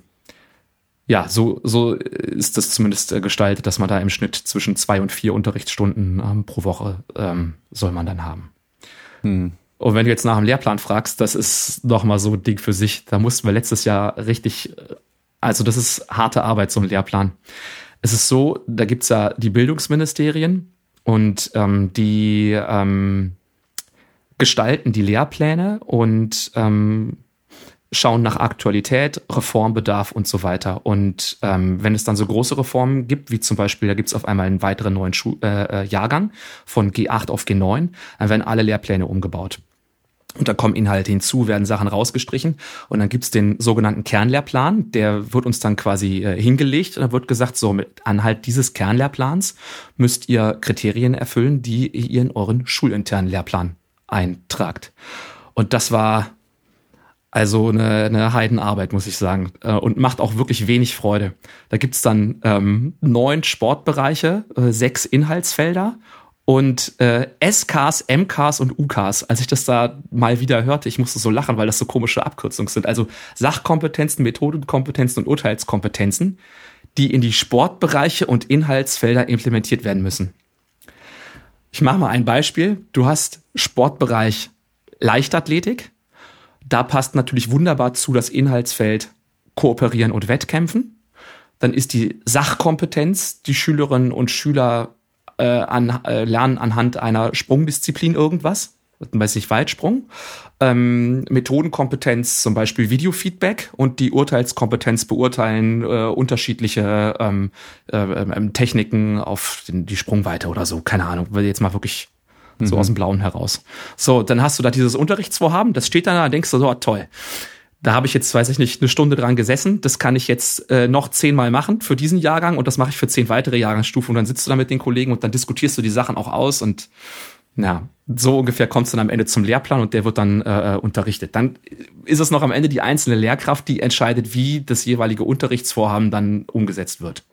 ja, so, so ist das zumindest äh, gestaltet, dass man da im Schnitt zwischen zwei und vier Unterrichtsstunden ähm, pro Woche ähm, soll man dann haben. Hm. Und wenn du jetzt nach dem Lehrplan fragst, das ist noch mal so ein Ding für sich. Da mussten wir letztes Jahr richtig, äh, also das ist harte Arbeit, so ein Lehrplan. Es ist so, da gibt's ja die Bildungsministerien und ähm, die ähm, gestalten die Lehrpläne und ähm, schauen nach Aktualität, Reformbedarf und so weiter. Und ähm, wenn es dann so große Reformen gibt, wie zum Beispiel, da gibt es auf einmal einen weiteren neuen Schu äh, äh Jahrgang von G8 auf G9, dann werden alle Lehrpläne umgebaut. Und da kommen Inhalte hinzu, werden Sachen rausgestrichen. Und dann gibt's den sogenannten Kernlehrplan, der wird uns dann quasi äh, hingelegt. Und dann wird gesagt, so, mit Anhalt dieses Kernlehrplans müsst ihr Kriterien erfüllen, die ihr in euren schulinternen Lehrplan eintragt. Und das war also eine, eine Heidenarbeit, muss ich sagen. Äh, und macht auch wirklich wenig Freude. Da gibt's dann ähm, neun Sportbereiche, äh, sechs Inhaltsfelder und äh, SKs, MKs und UKs. Als ich das da mal wieder hörte, ich musste so lachen, weil das so komische Abkürzungen sind. Also Sachkompetenzen, Methodenkompetenzen und Urteilskompetenzen, die in die Sportbereiche und Inhaltsfelder implementiert werden müssen. Ich mache mal ein Beispiel. Du hast Sportbereich Leichtathletik da passt natürlich wunderbar zu das Inhaltsfeld Kooperieren und Wettkämpfen. Dann ist die Sachkompetenz, die Schülerinnen und Schüler äh, an, äh, lernen anhand einer Sprungdisziplin irgendwas. weiß nicht, Weitsprung, ähm, Methodenkompetenz, zum Beispiel Videofeedback und die Urteilskompetenz beurteilen äh, unterschiedliche ähm, äh, ähm, Techniken auf den, die Sprungweite oder so. Keine Ahnung, weil jetzt mal wirklich so mhm. aus dem Blauen heraus. So, dann hast du da dieses Unterrichtsvorhaben, das steht dann da, denkst du so, oh, toll. Da habe ich jetzt, weiß ich nicht, eine Stunde dran gesessen. Das kann ich jetzt äh, noch zehnmal machen für diesen Jahrgang und das mache ich für zehn weitere Jahrgangsstufen. Und dann sitzt du da mit den Kollegen und dann diskutierst du die Sachen auch aus und ja, so ungefähr kommt es dann am Ende zum Lehrplan und der wird dann äh, unterrichtet. Dann ist es noch am Ende die einzelne Lehrkraft, die entscheidet, wie das jeweilige Unterrichtsvorhaben dann umgesetzt wird.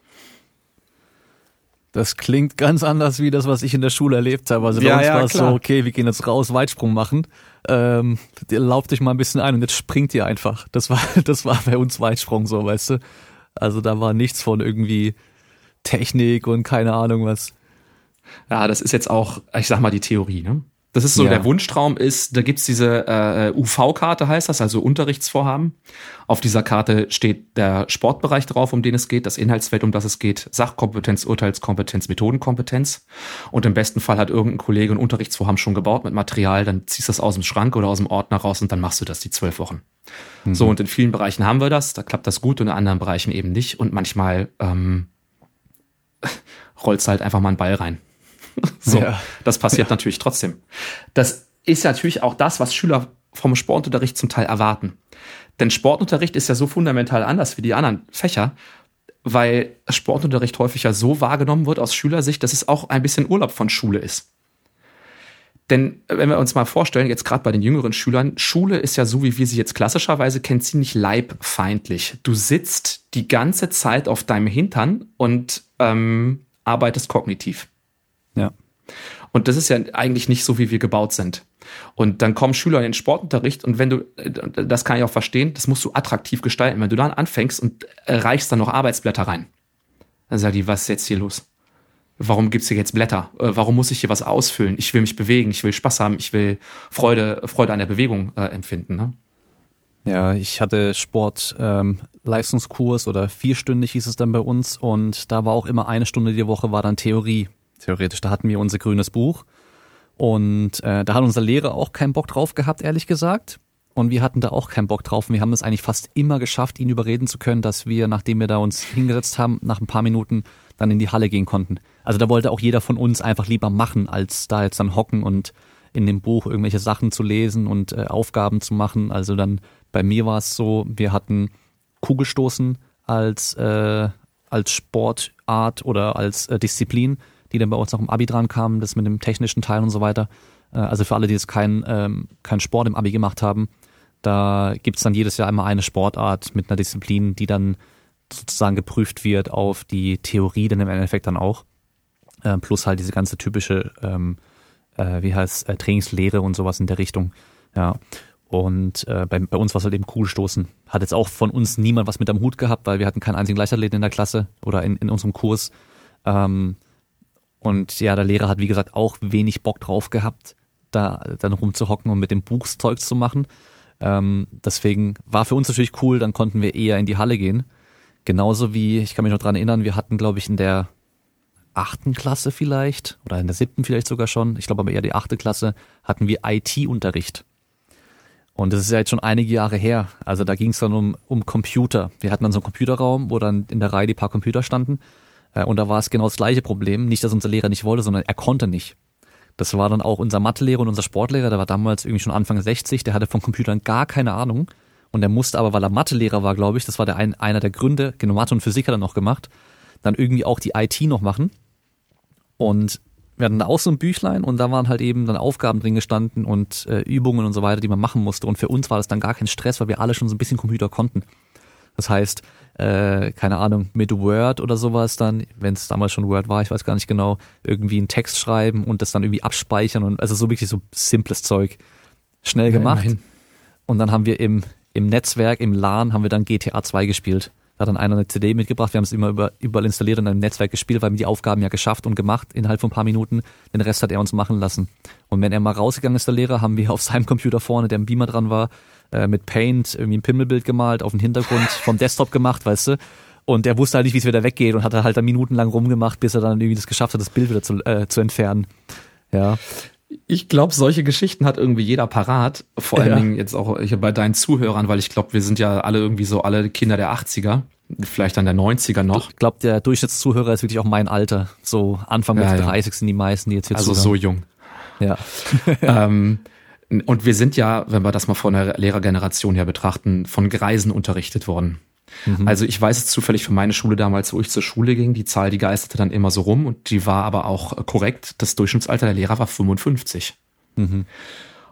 Das klingt ganz anders wie das, was ich in der Schule erlebt habe. Also bei ja, uns ja, war es so, okay, wir gehen jetzt raus, Weitsprung machen. Ähm, lauft dich mal ein bisschen ein und jetzt springt ihr einfach. Das war, [LAUGHS] das war bei uns Weitsprung so, weißt du. Also da war nichts von irgendwie Technik und keine Ahnung was. Ja, das ist jetzt auch, ich sag mal, die Theorie, ne? Das ist so, ja. der Wunschtraum ist, da gibt's diese äh, UV-Karte, heißt das, also Unterrichtsvorhaben. Auf dieser Karte steht der Sportbereich drauf, um den es geht, das Inhaltsfeld, um das es geht, Sachkompetenz, Urteilskompetenz, Methodenkompetenz. Und im besten Fall hat irgendein Kollege ein Unterrichtsvorhaben schon gebaut mit Material, dann ziehst du das aus dem Schrank oder aus dem Ordner raus und dann machst du das die zwölf Wochen. Mhm. So, und in vielen Bereichen haben wir das, da klappt das gut und in anderen Bereichen eben nicht. Und manchmal ähm, [LAUGHS] rollst halt einfach mal einen Ball rein. [LAUGHS] so, ja. das passiert ja. natürlich trotzdem. Das ist natürlich auch das, was Schüler vom Sportunterricht zum Teil erwarten. Denn Sportunterricht ist ja so fundamental anders wie die anderen Fächer, weil Sportunterricht häufig ja so wahrgenommen wird aus Schülersicht, dass es auch ein bisschen Urlaub von Schule ist. Denn wenn wir uns mal vorstellen, jetzt gerade bei den jüngeren Schülern, Schule ist ja so, wie wir sie jetzt klassischerweise kennen, ziemlich leibfeindlich. Du sitzt die ganze Zeit auf deinem Hintern und ähm, arbeitest kognitiv. Ja. Und das ist ja eigentlich nicht so, wie wir gebaut sind. Und dann kommen Schüler in den Sportunterricht und wenn du, das kann ich auch verstehen, das musst du attraktiv gestalten. Wenn du dann anfängst und reichst dann noch Arbeitsblätter rein, dann sagt die, was ist jetzt hier los? Warum gibt's hier jetzt Blätter? Äh, warum muss ich hier was ausfüllen? Ich will mich bewegen, ich will Spaß haben, ich will Freude, Freude an der Bewegung äh, empfinden. Ne? Ja, ich hatte Sport ähm, Leistungskurs oder vierstündig hieß es dann bei uns und da war auch immer eine Stunde die Woche war dann Theorie theoretisch. Da hatten wir unser grünes Buch und äh, da hat unser Lehrer auch keinen Bock drauf gehabt, ehrlich gesagt. Und wir hatten da auch keinen Bock drauf. Und wir haben es eigentlich fast immer geschafft, ihn überreden zu können, dass wir, nachdem wir da uns hingesetzt haben, nach ein paar Minuten dann in die Halle gehen konnten. Also da wollte auch jeder von uns einfach lieber machen, als da jetzt dann hocken und in dem Buch irgendwelche Sachen zu lesen und äh, Aufgaben zu machen. Also dann bei mir war es so, wir hatten Kugelstoßen als, äh, als Sportart oder als äh, Disziplin die dann bei uns noch im Abi dran kamen, das mit dem technischen Teil und so weiter. Äh, also für alle, die jetzt keinen ähm, kein Sport im Abi gemacht haben, da gibt's dann jedes Jahr immer eine Sportart mit einer Disziplin, die dann sozusagen geprüft wird auf die Theorie dann im Endeffekt dann auch. Äh, plus halt diese ganze typische, ähm, äh, wie heißt äh, Trainingslehre und sowas in der Richtung. Ja. Und äh, bei, bei uns war es halt eben Kugelstoßen. Hat jetzt auch von uns niemand was mit am Hut gehabt, weil wir hatten keinen einzigen Leichtathleten in der Klasse oder in, in unserem Kurs. Ähm, und ja, der Lehrer hat, wie gesagt, auch wenig Bock drauf gehabt, da dann rumzuhocken und mit dem Buchszeug zu machen. Ähm, deswegen war für uns natürlich cool, dann konnten wir eher in die Halle gehen. Genauso wie, ich kann mich noch dran erinnern, wir hatten, glaube ich, in der achten Klasse vielleicht oder in der siebten vielleicht sogar schon, ich glaube aber eher die achte Klasse, hatten wir IT-Unterricht. Und das ist ja jetzt schon einige Jahre her. Also da ging es dann um, um Computer. Wir hatten dann so einen Computerraum, wo dann in der Reihe die paar Computer standen. Äh, und da war es genau das gleiche Problem. Nicht, dass unser Lehrer nicht wollte, sondern er konnte nicht. Das war dann auch unser Mathelehrer und unser Sportlehrer, der war damals irgendwie schon Anfang 60, der hatte von Computern gar keine Ahnung. Und der musste aber, weil er Mathelehrer war, glaube ich, das war der ein, einer der Gründe, genau Mathe und Physik hat er noch gemacht, dann irgendwie auch die IT noch machen. Und wir hatten da auch so ein Büchlein und da waren halt eben dann Aufgaben drin gestanden und äh, Übungen und so weiter, die man machen musste. Und für uns war das dann gar kein Stress, weil wir alle schon so ein bisschen Computer konnten. Das heißt, äh, keine Ahnung, mit Word oder sowas dann, wenn es damals schon Word war, ich weiß gar nicht genau, irgendwie einen Text schreiben und das dann irgendwie abspeichern und also so wirklich so simples Zeug. Schnell gemacht. Ja, und dann haben wir im, im Netzwerk, im LAN, haben wir dann GTA 2 gespielt. Da hat dann einer eine CD mitgebracht, wir haben es immer über, überall installiert und dann im Netzwerk gespielt, weil wir die Aufgaben ja geschafft und gemacht innerhalb von ein paar Minuten. Den Rest hat er uns machen lassen. Und wenn er mal rausgegangen ist, der Lehrer, haben wir [LAUGHS] auf seinem Computer vorne, der im Beamer dran war, äh, mit Paint irgendwie ein Pimmelbild gemalt, auf den Hintergrund vom Desktop gemacht, weißt du. Und er wusste halt nicht, wie es wieder weggeht und hat halt da minutenlang rumgemacht, bis er dann irgendwie das geschafft hat, das Bild wieder zu, äh, zu entfernen. Ja. Ich glaube, solche Geschichten hat irgendwie jeder parat. Vor allen ja. Dingen jetzt auch bei deinen Zuhörern, weil ich glaube, wir sind ja alle irgendwie so alle Kinder der 80er, vielleicht dann der 90er noch. Ich glaube, der Durchschnittszuhörer ist wirklich auch mein Alter. So Anfang ja, ja. 30 sind die meisten, die jetzt hier Also zuhören. so jung. Ja. [LAUGHS] ähm, und wir sind ja, wenn wir das mal von der Lehrergeneration her betrachten, von Greisen unterrichtet worden. Mhm. Also ich weiß es zufällig für meine Schule damals, wo ich zur Schule ging, die Zahl, die geisterte dann immer so rum und die war aber auch korrekt. Das Durchschnittsalter der Lehrer war 55. Mhm.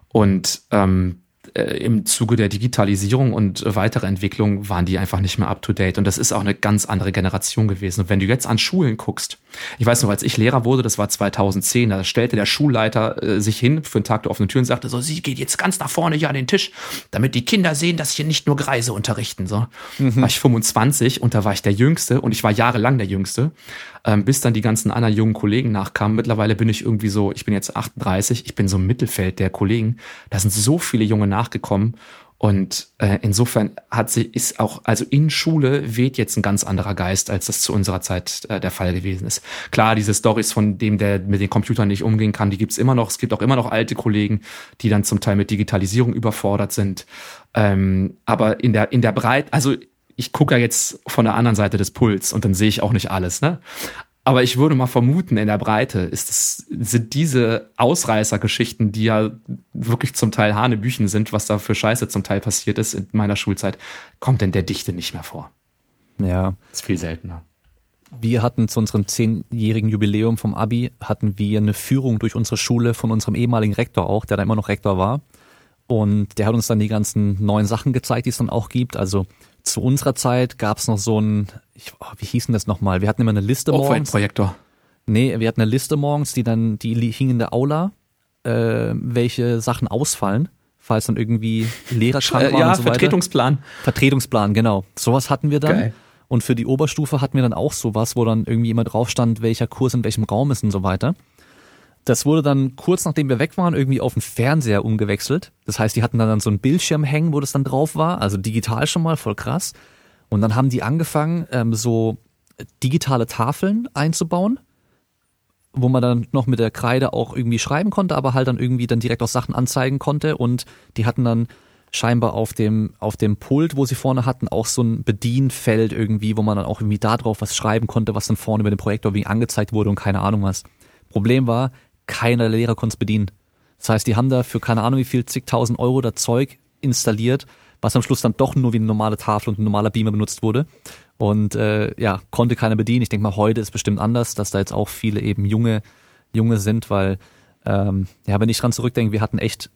Und ähm, äh, im Zuge der Digitalisierung und weitere Entwicklung waren die einfach nicht mehr up to date. Und das ist auch eine ganz andere Generation gewesen. Und wenn du jetzt an Schulen guckst, ich weiß noch, als ich Lehrer wurde, das war 2010, da stellte der Schulleiter äh, sich hin für einen Tag der offenen Tür und sagte so, sie geht jetzt ganz nach vorne hier an den Tisch, damit die Kinder sehen, dass hier nicht nur Greise unterrichten. So mhm. war ich 25 und da war ich der Jüngste und ich war jahrelang der Jüngste ähm, bis dann die ganzen anderen jungen Kollegen nachkamen. Mittlerweile bin ich irgendwie so, ich bin jetzt 38, ich bin so im Mittelfeld der Kollegen. Da sind so viele Junge nachgekommen. Und äh, insofern hat sie ist auch also in Schule weht jetzt ein ganz anderer Geist, als das zu unserer Zeit äh, der Fall gewesen ist. Klar, diese Stories von dem, der mit den Computern nicht umgehen kann, die gibt's immer noch. Es gibt auch immer noch alte Kollegen, die dann zum Teil mit Digitalisierung überfordert sind. Ähm, aber in der in der Breite, also ich gucke ja jetzt von der anderen Seite des Puls und dann sehe ich auch nicht alles, ne? Aber ich würde mal vermuten, in der Breite ist es, sind diese Ausreißergeschichten, die ja wirklich zum Teil Hanebüchen sind, was da für Scheiße zum Teil passiert ist in meiner Schulzeit, kommt in der Dichte nicht mehr vor. Ja. Ist viel seltener. Wir hatten zu unserem zehnjährigen Jubiläum vom Abi, hatten wir eine Führung durch unsere Schule von unserem ehemaligen Rektor auch, der da immer noch Rektor war. Und der hat uns dann die ganzen neuen Sachen gezeigt, die es dann auch gibt. Also zu unserer Zeit gab es noch so ein, ich, oh, wie hieß denn das nochmal? Wir hatten immer eine Liste morgens. Projektor. Nee, wir hatten eine Liste morgens, die dann, die hing in der Aula, äh, welche Sachen ausfallen, falls dann irgendwie Lehrer krank waren ja, und so weiter. Vertretungsplan. Vertretungsplan, genau. Sowas hatten wir dann. Geil. Und für die Oberstufe hatten wir dann auch sowas, wo dann irgendwie immer drauf stand, welcher Kurs in welchem Raum ist und so weiter. Das wurde dann kurz nachdem wir weg waren irgendwie auf den Fernseher umgewechselt. Das heißt, die hatten dann so einen Bildschirm hängen, wo das dann drauf war, also digital schon mal, voll krass. Und dann haben die angefangen, ähm, so digitale Tafeln einzubauen, wo man dann noch mit der Kreide auch irgendwie schreiben konnte, aber halt dann irgendwie dann direkt auch Sachen anzeigen konnte. Und die hatten dann scheinbar auf dem, auf dem Pult, wo sie vorne hatten, auch so ein Bedienfeld irgendwie, wo man dann auch irgendwie da drauf was schreiben konnte, was dann vorne über den Projektor wie angezeigt wurde und keine Ahnung was. Problem war, keiner der Lehrer konnte es bedienen. Das heißt, die haben da für keine Ahnung wie viel zigtausend Euro das Zeug installiert, was am Schluss dann doch nur wie eine normale Tafel und ein normaler Beamer benutzt wurde. Und äh, ja, konnte keiner bedienen. Ich denke mal, heute ist bestimmt anders, dass da jetzt auch viele eben junge, junge sind, weil ähm, ja, wenn ich dran zurückdenke, wir hatten echt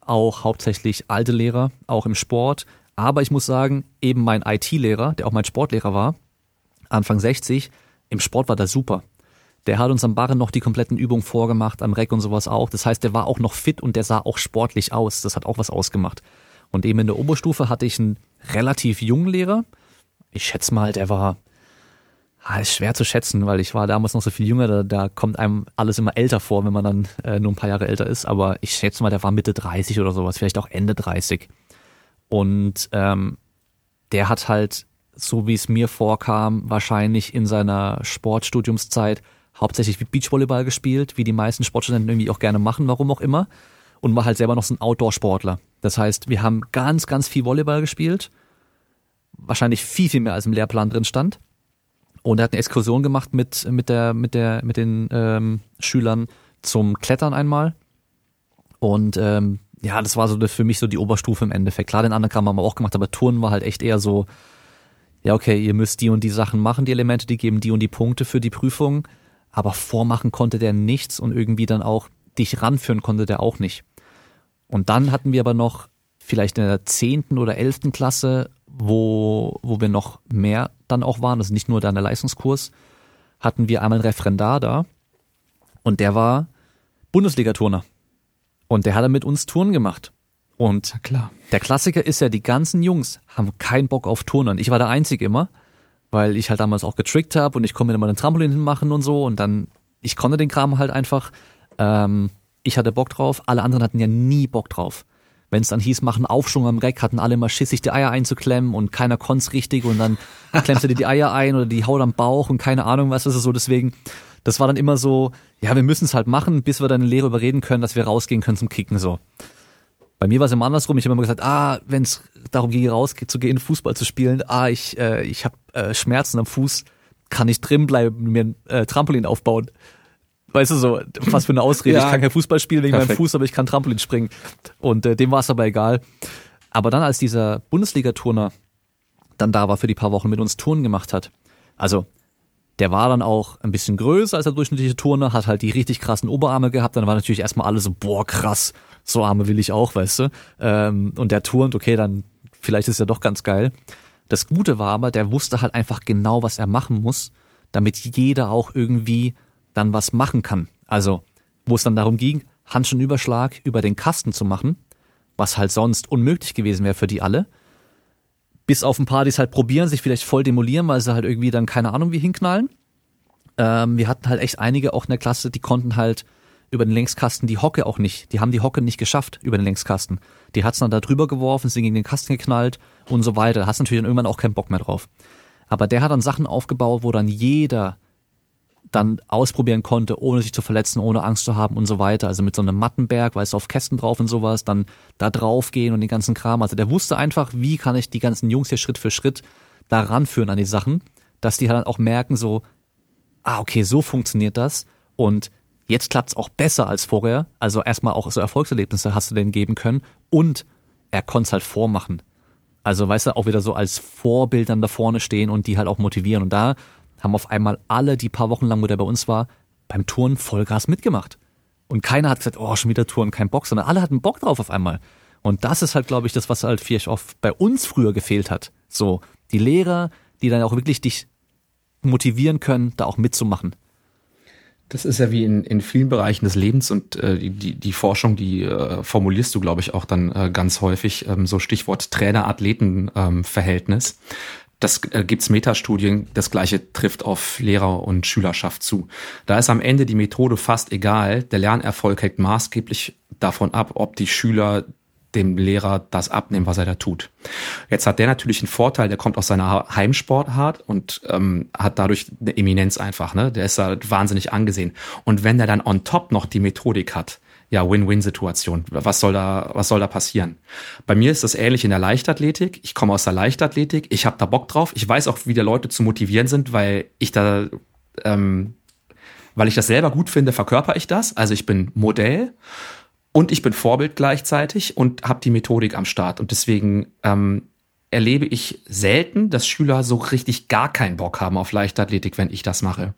auch hauptsächlich alte Lehrer, auch im Sport. Aber ich muss sagen, eben mein IT-Lehrer, der auch mein Sportlehrer war, Anfang 60, im Sport war der super. Der hat uns am Barren noch die kompletten Übungen vorgemacht, am Reck und sowas auch. Das heißt, der war auch noch fit und der sah auch sportlich aus. Das hat auch was ausgemacht. Und eben in der Oberstufe hatte ich einen relativ jungen Lehrer. Ich schätze mal, der war, ah, ist schwer zu schätzen, weil ich war damals noch so viel jünger. Da, da kommt einem alles immer älter vor, wenn man dann äh, nur ein paar Jahre älter ist. Aber ich schätze mal, der war Mitte 30 oder sowas, vielleicht auch Ende 30. Und ähm, der hat halt, so wie es mir vorkam, wahrscheinlich in seiner Sportstudiumszeit hauptsächlich Beachvolleyball gespielt, wie die meisten Sportstudenten irgendwie auch gerne machen, warum auch immer. Und war halt selber noch so ein Outdoor-Sportler. Das heißt, wir haben ganz, ganz viel Volleyball gespielt. Wahrscheinlich viel, viel mehr als im Lehrplan drin stand. Und er hat eine Exkursion gemacht mit, mit der, mit der, mit den ähm, Schülern zum Klettern einmal. Und ähm, ja, das war so für mich so die Oberstufe im Endeffekt. Klar, den anderen Kram haben wir auch gemacht, aber Turnen war halt echt eher so, ja, okay, ihr müsst die und die Sachen machen, die Elemente, die geben die und die Punkte für die Prüfung aber vormachen konnte der nichts und irgendwie dann auch dich ranführen konnte der auch nicht. Und dann hatten wir aber noch vielleicht in der zehnten oder elften Klasse, wo, wo wir noch mehr dann auch waren, also nicht nur da in der Leistungskurs, hatten wir einmal einen Referendar da und der war Bundesligaturner. Und der hat dann mit uns Touren gemacht. Und klar. der Klassiker ist ja, die ganzen Jungs haben keinen Bock auf Turnern. Ich war der Einzige immer weil ich halt damals auch getrickt habe und ich konnte mir immer einen Trampolin hinmachen und so und dann, ich konnte den Kram halt einfach. Ähm, ich hatte Bock drauf, alle anderen hatten ja nie Bock drauf. Wenn es dann hieß, machen Aufschwung am Reck, hatten alle mal Schiss, sich die Eier einzuklemmen und keiner konnte richtig und dann [LAUGHS] klemmst du dir die Eier ein oder die Haut am Bauch und keine Ahnung was ist es so. Deswegen, das war dann immer so, ja, wir müssen es halt machen, bis wir dann den Lehrer überreden können, dass wir rausgehen können zum Kicken so. Bei mir war es immer andersrum. Ich habe immer gesagt, ah, wenn es darum ging, rauszugehen, Fußball zu spielen, ah, ich, äh, ich habe äh, Schmerzen am Fuß, kann ich drin bleiben, mir ein äh, Trampolin aufbauen. Weißt du so, was für eine Ausrede. ja, ich kann kein Fußball spielen wegen perfekt. meinem Fuß, aber ich kann Trampolin springen. Und äh, dem war es aber egal. Aber dann, als dieser Bundesliga-Turner dann da war für die paar Wochen mit uns Touren gemacht hat, also der war dann auch ein bisschen größer als der durchschnittliche Turner, hat halt die richtig krassen Oberarme gehabt. Dann war natürlich erstmal alle so, boah, krass, so Arme will ich auch, weißt du. Ähm, und der turnt, okay, dann vielleicht ist ja doch ganz geil. Das Gute war aber, der wusste halt einfach genau, was er machen muss, damit jeder auch irgendwie dann was machen kann. Also, wo es dann darum ging, Handschenüberschlag über den Kasten zu machen, was halt sonst unmöglich gewesen wäre für die alle bis auf ein paar, die es halt probieren, sich vielleicht voll demolieren, weil sie halt irgendwie dann keine Ahnung wie hinknallen. Ähm, wir hatten halt echt einige auch in der Klasse, die konnten halt über den Längskasten die Hocke auch nicht. Die haben die Hocke nicht geschafft über den Längskasten. Die hat's dann da drüber geworfen, sind gegen den Kasten geknallt und so weiter. Da hast natürlich dann irgendwann auch keinen Bock mehr drauf. Aber der hat dann Sachen aufgebaut, wo dann jeder dann ausprobieren konnte, ohne sich zu verletzen, ohne Angst zu haben und so weiter. Also mit so einem Mattenberg, weißt du, auf Kästen drauf und sowas, dann da drauf gehen und den ganzen Kram. Also der wusste einfach, wie kann ich die ganzen Jungs hier Schritt für Schritt da ranführen an die Sachen, dass die halt dann auch merken so, ah, okay, so funktioniert das und jetzt klappt's auch besser als vorher. Also erstmal auch so Erfolgserlebnisse hast du denen geben können und er konnte halt vormachen. Also weißt du, auch wieder so als Vorbild dann da vorne stehen und die halt auch motivieren. Und da haben auf einmal alle, die paar Wochen lang, wo der bei uns war, beim Touren Vollgas mitgemacht. Und keiner hat gesagt, oh, schon wieder Touren, kein Bock, sondern alle hatten Bock drauf auf einmal. Und das ist halt, glaube ich, das, was halt vielleicht auch bei uns früher gefehlt hat. So, die Lehrer, die dann auch wirklich dich motivieren können, da auch mitzumachen. Das ist ja wie in, in vielen Bereichen des Lebens und äh, die, die Forschung, die äh, formulierst du, glaube ich, auch dann äh, ganz häufig, ähm, so Stichwort Trainer-Athleten-Verhältnis. Das äh, gibt's Metastudien, das gleiche trifft auf Lehrer und Schülerschaft zu. Da ist am Ende die Methode fast egal. Der Lernerfolg hängt maßgeblich davon ab, ob die Schüler dem Lehrer das abnehmen, was er da tut. Jetzt hat der natürlich einen Vorteil, der kommt aus seiner Heimsportart und ähm, hat dadurch eine Eminenz einfach, ne? Der ist da wahnsinnig angesehen. Und wenn der dann on top noch die Methodik hat, ja, Win-Win-Situation. Was soll da, was soll da passieren? Bei mir ist das ähnlich in der Leichtathletik. Ich komme aus der Leichtathletik. Ich habe da Bock drauf. Ich weiß auch, wie die Leute zu motivieren sind, weil ich da, ähm, weil ich das selber gut finde, verkörper ich das. Also ich bin Modell und ich bin Vorbild gleichzeitig und habe die Methodik am Start. Und deswegen ähm, erlebe ich selten, dass Schüler so richtig gar keinen Bock haben auf Leichtathletik, wenn ich das mache.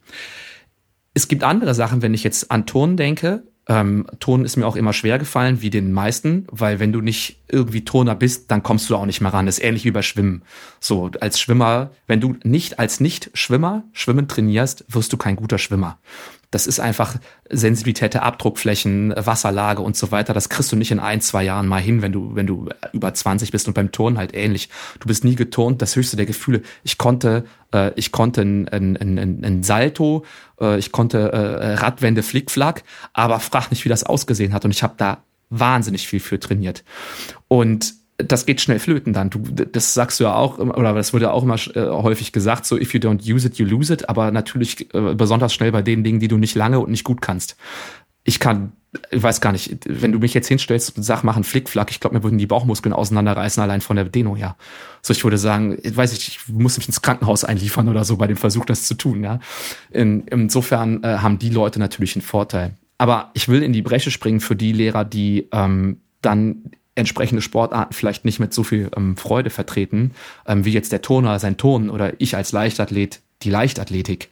Es gibt andere Sachen, wenn ich jetzt an Turnen denke, ähm, Ton ist mir auch immer schwer gefallen, wie den meisten, weil wenn du nicht irgendwie Turner bist, dann kommst du auch nicht mehr ran. Das ist ähnlich wie bei Schwimmen. So, als Schwimmer, wenn du nicht als Nicht-Schwimmer Schwimmen trainierst, wirst du kein guter Schwimmer. Das ist einfach Sensibilität der Abdruckflächen, Wasserlage und so weiter. Das kriegst du nicht in ein, zwei Jahren mal hin, wenn du, wenn du über 20 bist und beim Turnen halt ähnlich. Du bist nie geturnt. Das höchste der Gefühle. Ich konnte, äh, ich konnte ein, ein, ein, ein Salto, äh, ich konnte äh, Radwende Flickflack, aber frag nicht, wie das ausgesehen hat. Und ich habe da wahnsinnig viel für trainiert. Und das geht schnell flöten dann. Du, das sagst du ja auch, oder das wurde ja auch immer äh, häufig gesagt, so if you don't use it, you lose it, aber natürlich äh, besonders schnell bei den Dingen, die du nicht lange und nicht gut kannst. Ich kann, ich weiß gar nicht, wenn du mich jetzt hinstellst und sag, mach einen Flickflack, ich glaube, mir würden die Bauchmuskeln auseinanderreißen, allein von der Dehnung her. So, ich würde sagen, ich weiß ich, ich muss mich ins Krankenhaus einliefern oder so bei dem Versuch, das zu tun, ja. In, insofern äh, haben die Leute natürlich einen Vorteil. Aber ich will in die Bresche springen für die Lehrer, die ähm, dann entsprechende Sportarten vielleicht nicht mit so viel ähm, Freude vertreten, ähm, wie jetzt der Turner sein Turnen oder ich als Leichtathlet die Leichtathletik.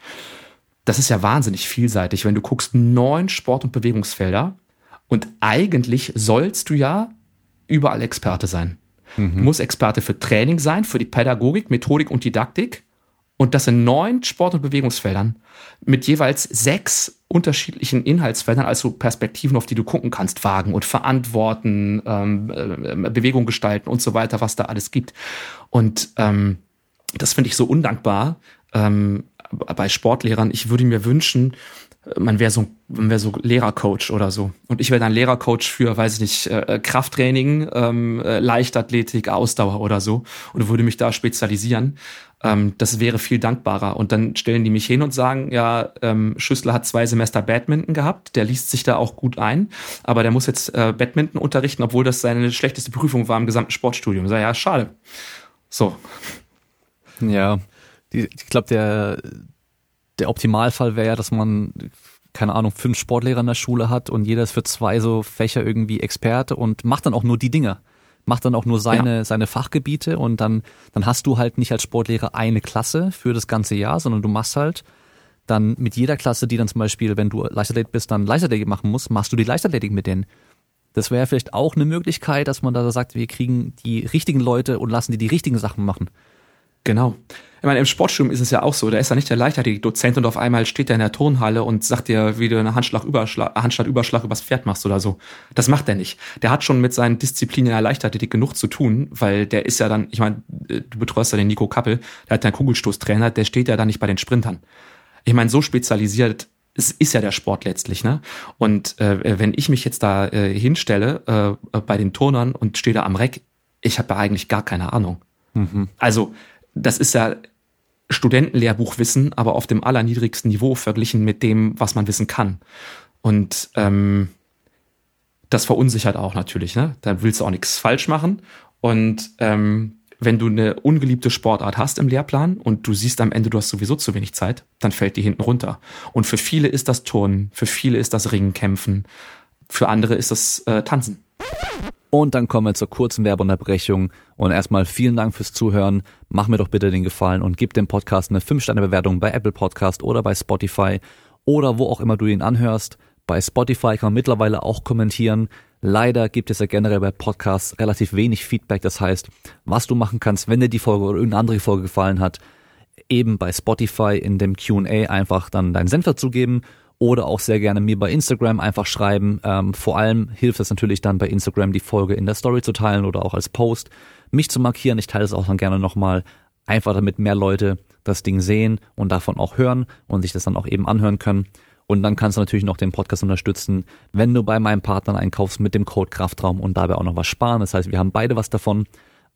Das ist ja wahnsinnig vielseitig, wenn du guckst, neun Sport- und Bewegungsfelder und eigentlich sollst du ja überall Experte sein. Mhm. Du musst Experte für Training sein, für die Pädagogik, Methodik und Didaktik. Und das in neun Sport- und Bewegungsfeldern mit jeweils sechs unterschiedlichen Inhaltsfeldern, also Perspektiven, auf die du gucken kannst, wagen und verantworten, ähm, äh, Bewegung gestalten und so weiter, was da alles gibt. Und ähm, das finde ich so undankbar ähm, bei Sportlehrern. Ich würde mir wünschen, man wäre so, man wäre so Lehrercoach oder so. Und ich wäre dann Lehrercoach für, weiß ich nicht, äh, Krafttraining, ähm, äh, Leichtathletik, Ausdauer oder so und würde mich da spezialisieren Ähm, das wäre viel dankbarer. Und dann stellen die mich hin und sagen, ja, ähm, Schüssler hat zwei Semester Badminton gehabt, der liest sich da auch gut ein, aber der muss jetzt äh, Badminton unterrichten, obwohl das seine schlechteste Prüfung war im gesamten Sportstudium. Sage, ja, schade. So. Ja, die, ich glaube, der, der Optimalfall wäre ja, dass man keine Ahnung, fünf Sportlehrer in der Schule hat und jeder ist für zwei so Fächer irgendwie Experte und macht dann auch nur die Dinge. Macht dann auch nur seine, ja. seine Fachgebiete und dann, dann hast du halt nicht als Sportlehrer eine Klasse für das ganze Jahr, sondern du machst halt dann mit jeder Klasse, die dann zum Beispiel, wenn du Leichtathlet bist, dann Leichtathletik machen musst, machst du die Leichtathletik mit denen. Das wäre vielleicht auch eine Möglichkeit, dass man da sagt, wir kriegen die richtigen Leute und lassen die die richtigen Sachen machen. Genau. Ich meine, im Sportstudium ist es ja auch so, da ist ja nicht der Leichtathletik-Dozent und auf einmal steht er in der Turnhalle und sagt dir, wie du eine Handschlagüberschlag, Handschlagüberschlag übers Pferd machst oder so. Das macht er nicht. Der hat schon mit seinen Disziplinen in der Leichtathletik genug zu tun, weil der ist ja dann, ich meine, du betreust ja den Nico Kappel, der hat einen Kugelstoßtrainer, der steht ja dann nicht bei den Sprintern. Ich meine, so spezialisiert es ist ja der Sport letztlich, ne? Und äh, wenn ich mich jetzt da äh, hinstelle äh, bei den Turnern und stehe da am Reck, ich habe da eigentlich gar keine Ahnung. Mhm. Also das ist ja Studentenlehrbuchwissen, aber auf dem allerniedrigsten Niveau verglichen mit dem, was man wissen kann. Und ähm, das verunsichert auch natürlich, ne? Da willst du auch nichts falsch machen. Und ähm, wenn du eine ungeliebte Sportart hast im Lehrplan und du siehst am Ende, du hast sowieso zu wenig Zeit, dann fällt die hinten runter. Und für viele ist das Turnen, für viele ist das Ringkämpfen, für andere ist das äh, Tanzen. Und dann kommen wir zur kurzen Werbeunterbrechung. Und erstmal vielen Dank fürs Zuhören. Mach mir doch bitte den Gefallen und gib dem Podcast eine 5-Sterne-Bewertung bei Apple Podcast oder bei Spotify oder wo auch immer du ihn anhörst. Bei Spotify kann man mittlerweile auch kommentieren. Leider gibt es ja generell bei Podcasts relativ wenig Feedback. Das heißt, was du machen kannst, wenn dir die Folge oder irgendeine andere Folge gefallen hat, eben bei Spotify in dem Q&A einfach dann deinen Senf dazugeben oder auch sehr gerne mir bei Instagram einfach schreiben. Ähm, vor allem hilft es natürlich dann bei Instagram die Folge in der Story zu teilen oder auch als Post, mich zu markieren. Ich teile es auch dann gerne nochmal, einfach damit mehr Leute das Ding sehen und davon auch hören und sich das dann auch eben anhören können. Und dann kannst du natürlich noch den Podcast unterstützen, wenn du bei meinem Partner einkaufst mit dem Code Kraftraum und dabei auch noch was sparen. Das heißt, wir haben beide was davon.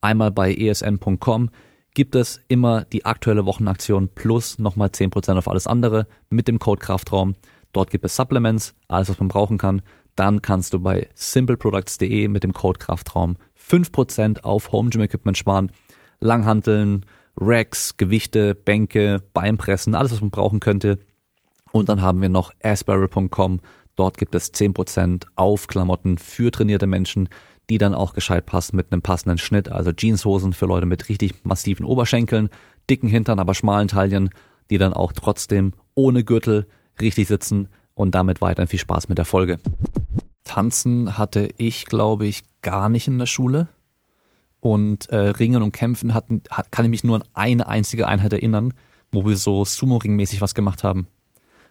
Einmal bei esn.com gibt es immer die aktuelle Wochenaktion plus nochmal 10% auf alles andere mit dem Code Kraftraum. Dort gibt es Supplements, alles was man brauchen kann. Dann kannst du bei simpleproducts.de mit dem Code Kraftraum 5% auf Home Gym Equipment sparen. Langhanteln, Racks, Gewichte, Bänke, Beinpressen, alles was man brauchen könnte. Und dann haben wir noch asparrow.com. Dort gibt es 10% auf Klamotten für trainierte Menschen, die dann auch gescheit passen mit einem passenden Schnitt. Also Jeanshosen für Leute mit richtig massiven Oberschenkeln, dicken Hintern, aber schmalen Taillen, die dann auch trotzdem ohne Gürtel richtig sitzen und damit weiterhin viel Spaß mit der Folge. Tanzen hatte ich, glaube ich, gar nicht in der Schule. Und äh, Ringen und Kämpfen hatten, hat, kann ich mich nur an eine einzige Einheit erinnern, wo wir so Sumo-Ring-mäßig was gemacht haben.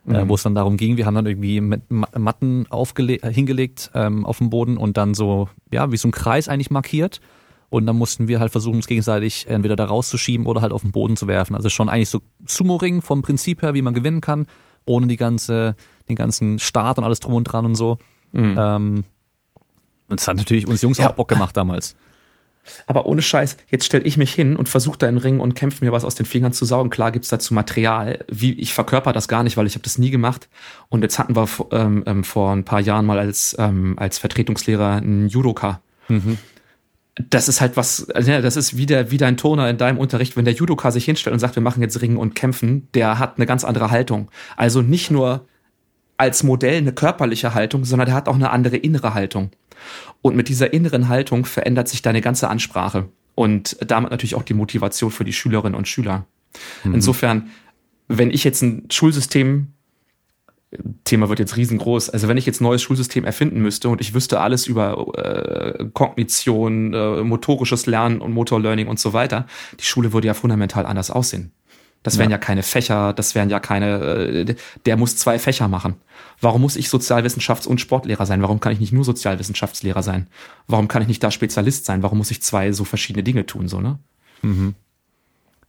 Äh, mhm. Äh, wo es dann darum ging, wir haben dann irgendwie mit Matten äh, hingelegt ähm, auf dem Boden und dann so, ja, wie so ein Kreis eigentlich markiert. Und dann mussten wir halt versuchen, uns gegenseitig entweder da rauszuschieben oder halt auf den Boden zu werfen. Also schon eigentlich so Sumo-Ring vom Prinzip her, wie man gewinnen kann, ohne die ganze, den ganzen Start und alles drum und dran und so. Mhm. Ähm, und das hat natürlich uns Jungs ja. auch Bock gemacht damals. Aber ohne Scheiß, jetzt stelle ich mich hin und versuche da in Ring und kämpfe mir was aus den Fingern zu saugen. Klar gibt's dazu Material. Wie, ich verkörper das gar nicht, weil ich habe das nie gemacht. Und jetzt hatten wir ähm, ähm, vor ein paar Jahren mal als, ähm, als Vertretungslehrer einen Judoka. Mhm das ist halt was, also ja, das ist wie, der, wie dein Turner in deinem Unterricht, wenn der Judoka sich hinstellt und sagt, wir machen jetzt Ringen und Kämpfen, der hat eine ganz andere Haltung. Also nicht nur als Modell eine körperliche Haltung, sondern der hat auch eine andere innere Haltung. Und mit dieser inneren Haltung verändert sich deine ganze Ansprache und damit natürlich auch die Motivation für die Schülerinnen und Schüler. Mhm. Insofern, wenn ich jetzt ein Schulsystem Thema wird jetzt riesengroß. Also wenn ich jetzt ein neues Schulsystem erfinden müsste und ich wüsste alles über äh, Kognition, äh, motorisches Lernen und Motorlearning und so weiter, die Schule würde ja fundamental anders aussehen. Das wären ja. ja keine Fächer, das wären ja keine, äh, der muss zwei Fächer machen. Warum muss ich Sozialwissenschafts- und Sportlehrer sein? Warum kann ich nicht nur Sozialwissenschaftslehrer sein? Warum kann ich nicht da Spezialist sein? Warum muss ich zwei so verschiedene Dinge tun, so, ne? Mhm.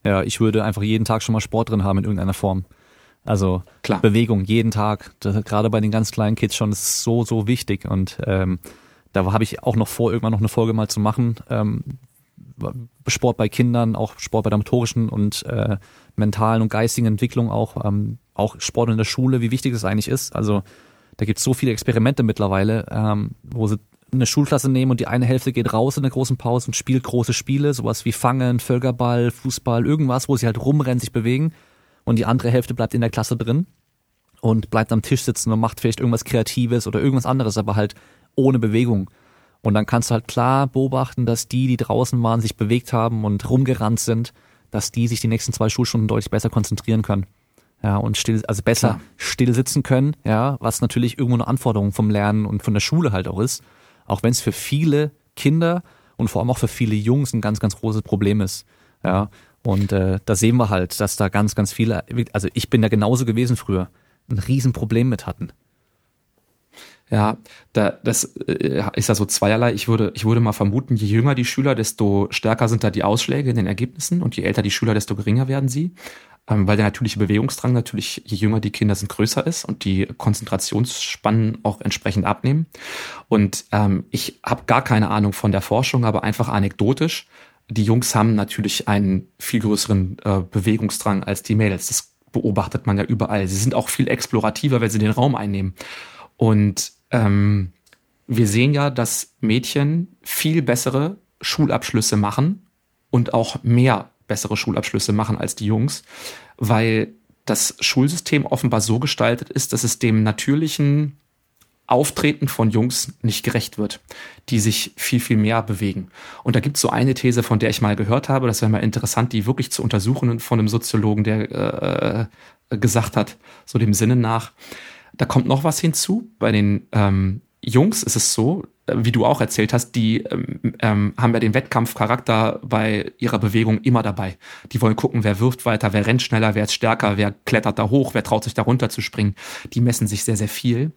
Ja, ich würde einfach jeden Tag schon mal Sport drin haben in irgendeiner Form. Also Klar. Bewegung jeden Tag, das, gerade bei den ganz kleinen Kids schon ist so, so wichtig. Und ähm, da habe ich auch noch vor, irgendwann noch eine Folge mal zu machen, ähm, Sport bei Kindern, auch Sport bei der motorischen und äh, mentalen und geistigen Entwicklung, auch, ähm, auch Sport in der Schule, wie wichtig das eigentlich ist. Also da gibt es so viele Experimente mittlerweile, ähm, wo sie eine Schulklasse nehmen und die eine Hälfte geht raus in der großen Pause und spielt große Spiele, sowas wie Fangen, Völkerball, Fußball, irgendwas, wo sie halt rumrennen, sich bewegen und die andere Hälfte bleibt in der Klasse drin und bleibt am Tisch sitzen und macht vielleicht irgendwas Kreatives oder irgendwas anderes, aber halt ohne Bewegung. Und dann kannst du halt klar beobachten, dass die, die draußen waren, sich bewegt haben und rumgerannt sind, dass die sich die nächsten zwei Schulstunden deutlich besser konzentrieren können. Ja, und still, also besser klar. still sitzen können, ja, was natürlich irgendwo eine Anforderung vom Lernen und von der Schule halt auch ist. Auch wenn es für viele Kinder und vor allem auch für viele Jungs ein ganz, ganz großes Problem ist. Ja, und äh, da sehen wir halt, dass da ganz, ganz viele, also ich bin da genauso gewesen früher, ein Riesenproblem mit hatten. Ja, da, das äh, ist ja so zweierlei. Ich würde, ich würde mal vermuten, je jünger die Schüler, desto stärker sind da die Ausschläge in den Ergebnissen und je älter die Schüler, desto geringer werden sie. Ähm, weil der natürliche Bewegungsdrang natürlich, je jünger die Kinder sind, größer ist und die Konzentrationsspannen auch entsprechend abnehmen. Und ähm, ich habe gar keine Ahnung von der Forschung, aber einfach anekdotisch. Die Jungs haben natürlich einen viel größeren äh, Bewegungsdrang als die Mädels. Das beobachtet man ja überall. Sie sind auch viel explorativer, wenn sie den Raum einnehmen. Und ähm, wir sehen ja, dass Mädchen viel bessere Schulabschlüsse machen und auch mehr bessere Schulabschlüsse machen als die Jungs, weil das Schulsystem offenbar so gestaltet ist, dass es dem natürlichen Auftreten von Jungs nicht gerecht wird, die sich viel, viel mehr bewegen. Und da gibt es so eine These, von der ich mal gehört habe, das wäre mal interessant, die wirklich zu untersuchen von einem Soziologen, der äh, gesagt hat, so dem Sinne nach, da kommt noch was hinzu. Bei den ähm, Jungs ist es so, äh, wie du auch erzählt hast, die ähm, ähm, haben ja den Wettkampfcharakter bei ihrer Bewegung immer dabei. Die wollen gucken, wer wirft weiter, wer rennt schneller, wer ist stärker, wer klettert da hoch, wer traut sich da runter zu springen. Die messen sich sehr, sehr viel.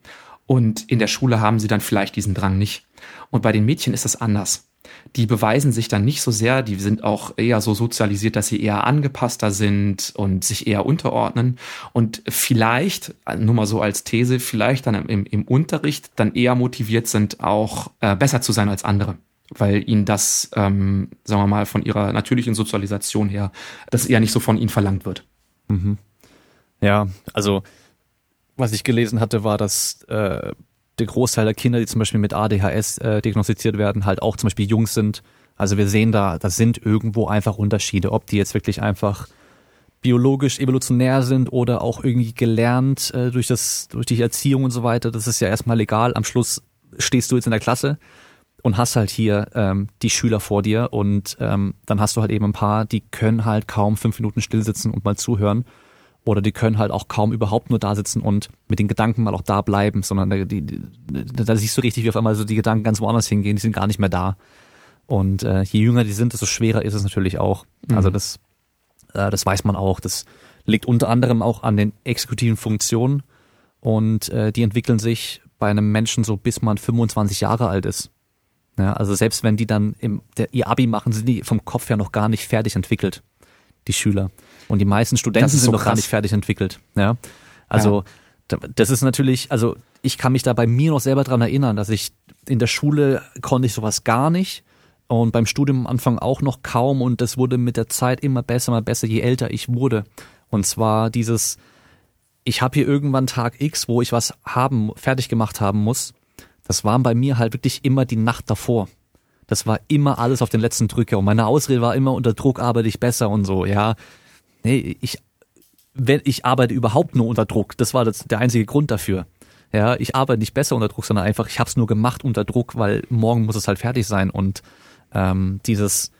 Und in der Schule haben sie dann vielleicht diesen Drang nicht. Und bei den Mädchen ist das anders die beweisen sich dann nicht so sehr, die sind auch eher so sozialisiert, dass sie eher angepasster sind und sich eher unterordnen und vielleicht, nur mal so als These, vielleicht dann im, im Unterricht dann eher motiviert sind, auch äh, besser zu sein als andere weil ihnen das, ähm, sagen wir mal, von ihrer natürlichen Sozialisation her, das eher nicht so von ihnen verlangt wird. Mhm. Ja, also was ich gelesen hatte, war, dass äh, der Großteil der Kinder, die zum Beispiel mit ADHS äh, diagnostiziert werden, halt auch zum Beispiel Jungs sind. Also wir sehen da, da sind irgendwo einfach Unterschiede, ob die jetzt wirklich einfach biologisch evolutionär sind oder auch irgendwie gelernt äh, durch das durch die Erziehung und so weiter. Das ist ja erstmal legal. Am Schluss stehst du jetzt in der Klasse und hast halt hier ähm, die Schüler vor dir und ähm, dann hast du halt eben ein paar, die können halt kaum fünf Minuten still sitzen und mal zuhören oder die können halt auch kaum überhaupt nur da sitzen und mit den Gedanken mal auch da bleiben, sondern da, die, da, siehst du richtig, wie auf einmal so die Gedanken ganz woanders hingehen, die sind gar nicht mehr da. Und äh, je jünger die sind, desto schwerer ist es natürlich auch. Mhm. Also das, äh, das weiß man auch. Das liegt unter anderem auch an den exekutiven Funktionen und äh, die entwickeln sich bei einem Menschen so bis man 25 Jahre alt ist. Ja, also selbst wenn die dann im, der, ihr Abi machen, sind die vom Kopf her noch gar nicht fertig entwickelt, die Schüler. Und die meisten Studenten sind so noch gar nicht fertig entwickelt. Ja. Also ja. das ist natürlich, also ich kann mich da bei mir noch selber dran erinnern, dass ich in der Schule konnte ich sowas gar nicht und beim Studium am Anfang auch noch kaum und das wurde mit der Zeit immer besser, immer besser, je älter ich wurde. Und zwar dieses, ich habe hier irgendwann Tag X, wo ich was haben, fertig gemacht haben muss. Das waren bei mir halt wirklich immer die Nacht davor. Das war immer alles auf den letzten Drücker und meine Ausrede war immer unter Druck arbeite ich besser und so. Ja, nee, ich, wenn, ich arbeite überhaupt nur unter Druck. Das war das, der einzige Grund dafür. Ja, ich arbeite nicht besser unter Druck, sondern einfach, ich habe es nur gemacht unter Druck, weil morgen muss es halt fertig sein. Und ähm, dieses,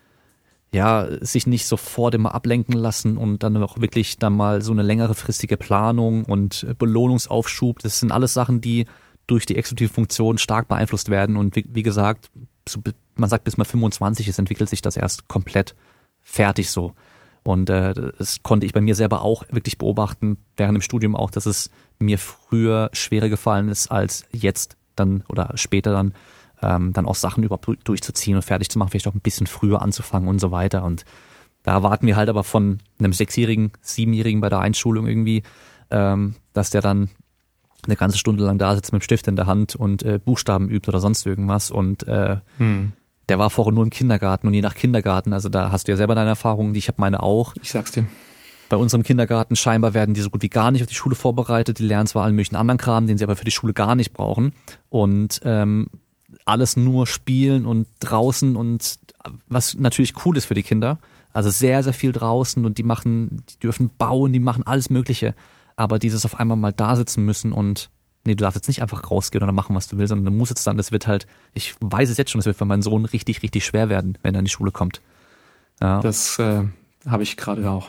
ja, sich nicht sofort immer ablenken lassen und dann auch wirklich dann mal so eine längere fristige Planung und Belohnungsaufschub, das sind alles Sachen, die durch die exekutive Funktion stark beeinflusst werden. Und wie, wie gesagt, so, man sagt, bis man 25 ist, entwickelt sich das erst komplett fertig so. Und äh, das konnte ich bei mir selber auch wirklich beobachten, während dem Studium auch, dass es mir früher schwerer gefallen ist, als jetzt dann oder später dann ähm, dann auch Sachen überhaupt durchzuziehen und fertig zu machen, vielleicht auch ein bisschen früher anzufangen und so weiter. Und da erwarten wir halt aber von einem Sechsjährigen, Siebenjährigen bei der Einschulung irgendwie, ähm, dass der dann eine ganze Stunde lang da sitzt mit dem Stift in der Hand und äh, Buchstaben übt oder sonst irgendwas und äh, hm der war vorher nur im Kindergarten und je nach Kindergarten, also da hast du ja selber deine Erfahrungen, ich habe meine auch. Ich sag's dir. Bei unserem Kindergarten scheinbar werden die so gut wie gar nicht auf die Schule vorbereitet. Die lernen zwar allen möglichen anderen Kram, den sie aber für die Schule gar nicht brauchen. Und ähm, alles nur spielen und draußen und was natürlich cool ist für die Kinder. Also sehr, sehr viel draußen und die machen, die dürfen bauen, die machen alles Mögliche. Aber dieses auf einmal mal da sitzen müssen und nee, du darfst jetzt nicht einfach rausgehen oder machen, was du willst, sondern du musst jetzt dann, das wird halt, ich weiß es jetzt schon, das wird für meinen Sohn richtig, richtig schwer werden, wenn er in die Schule kommt. Ja. Das äh, habe ich gerade auch.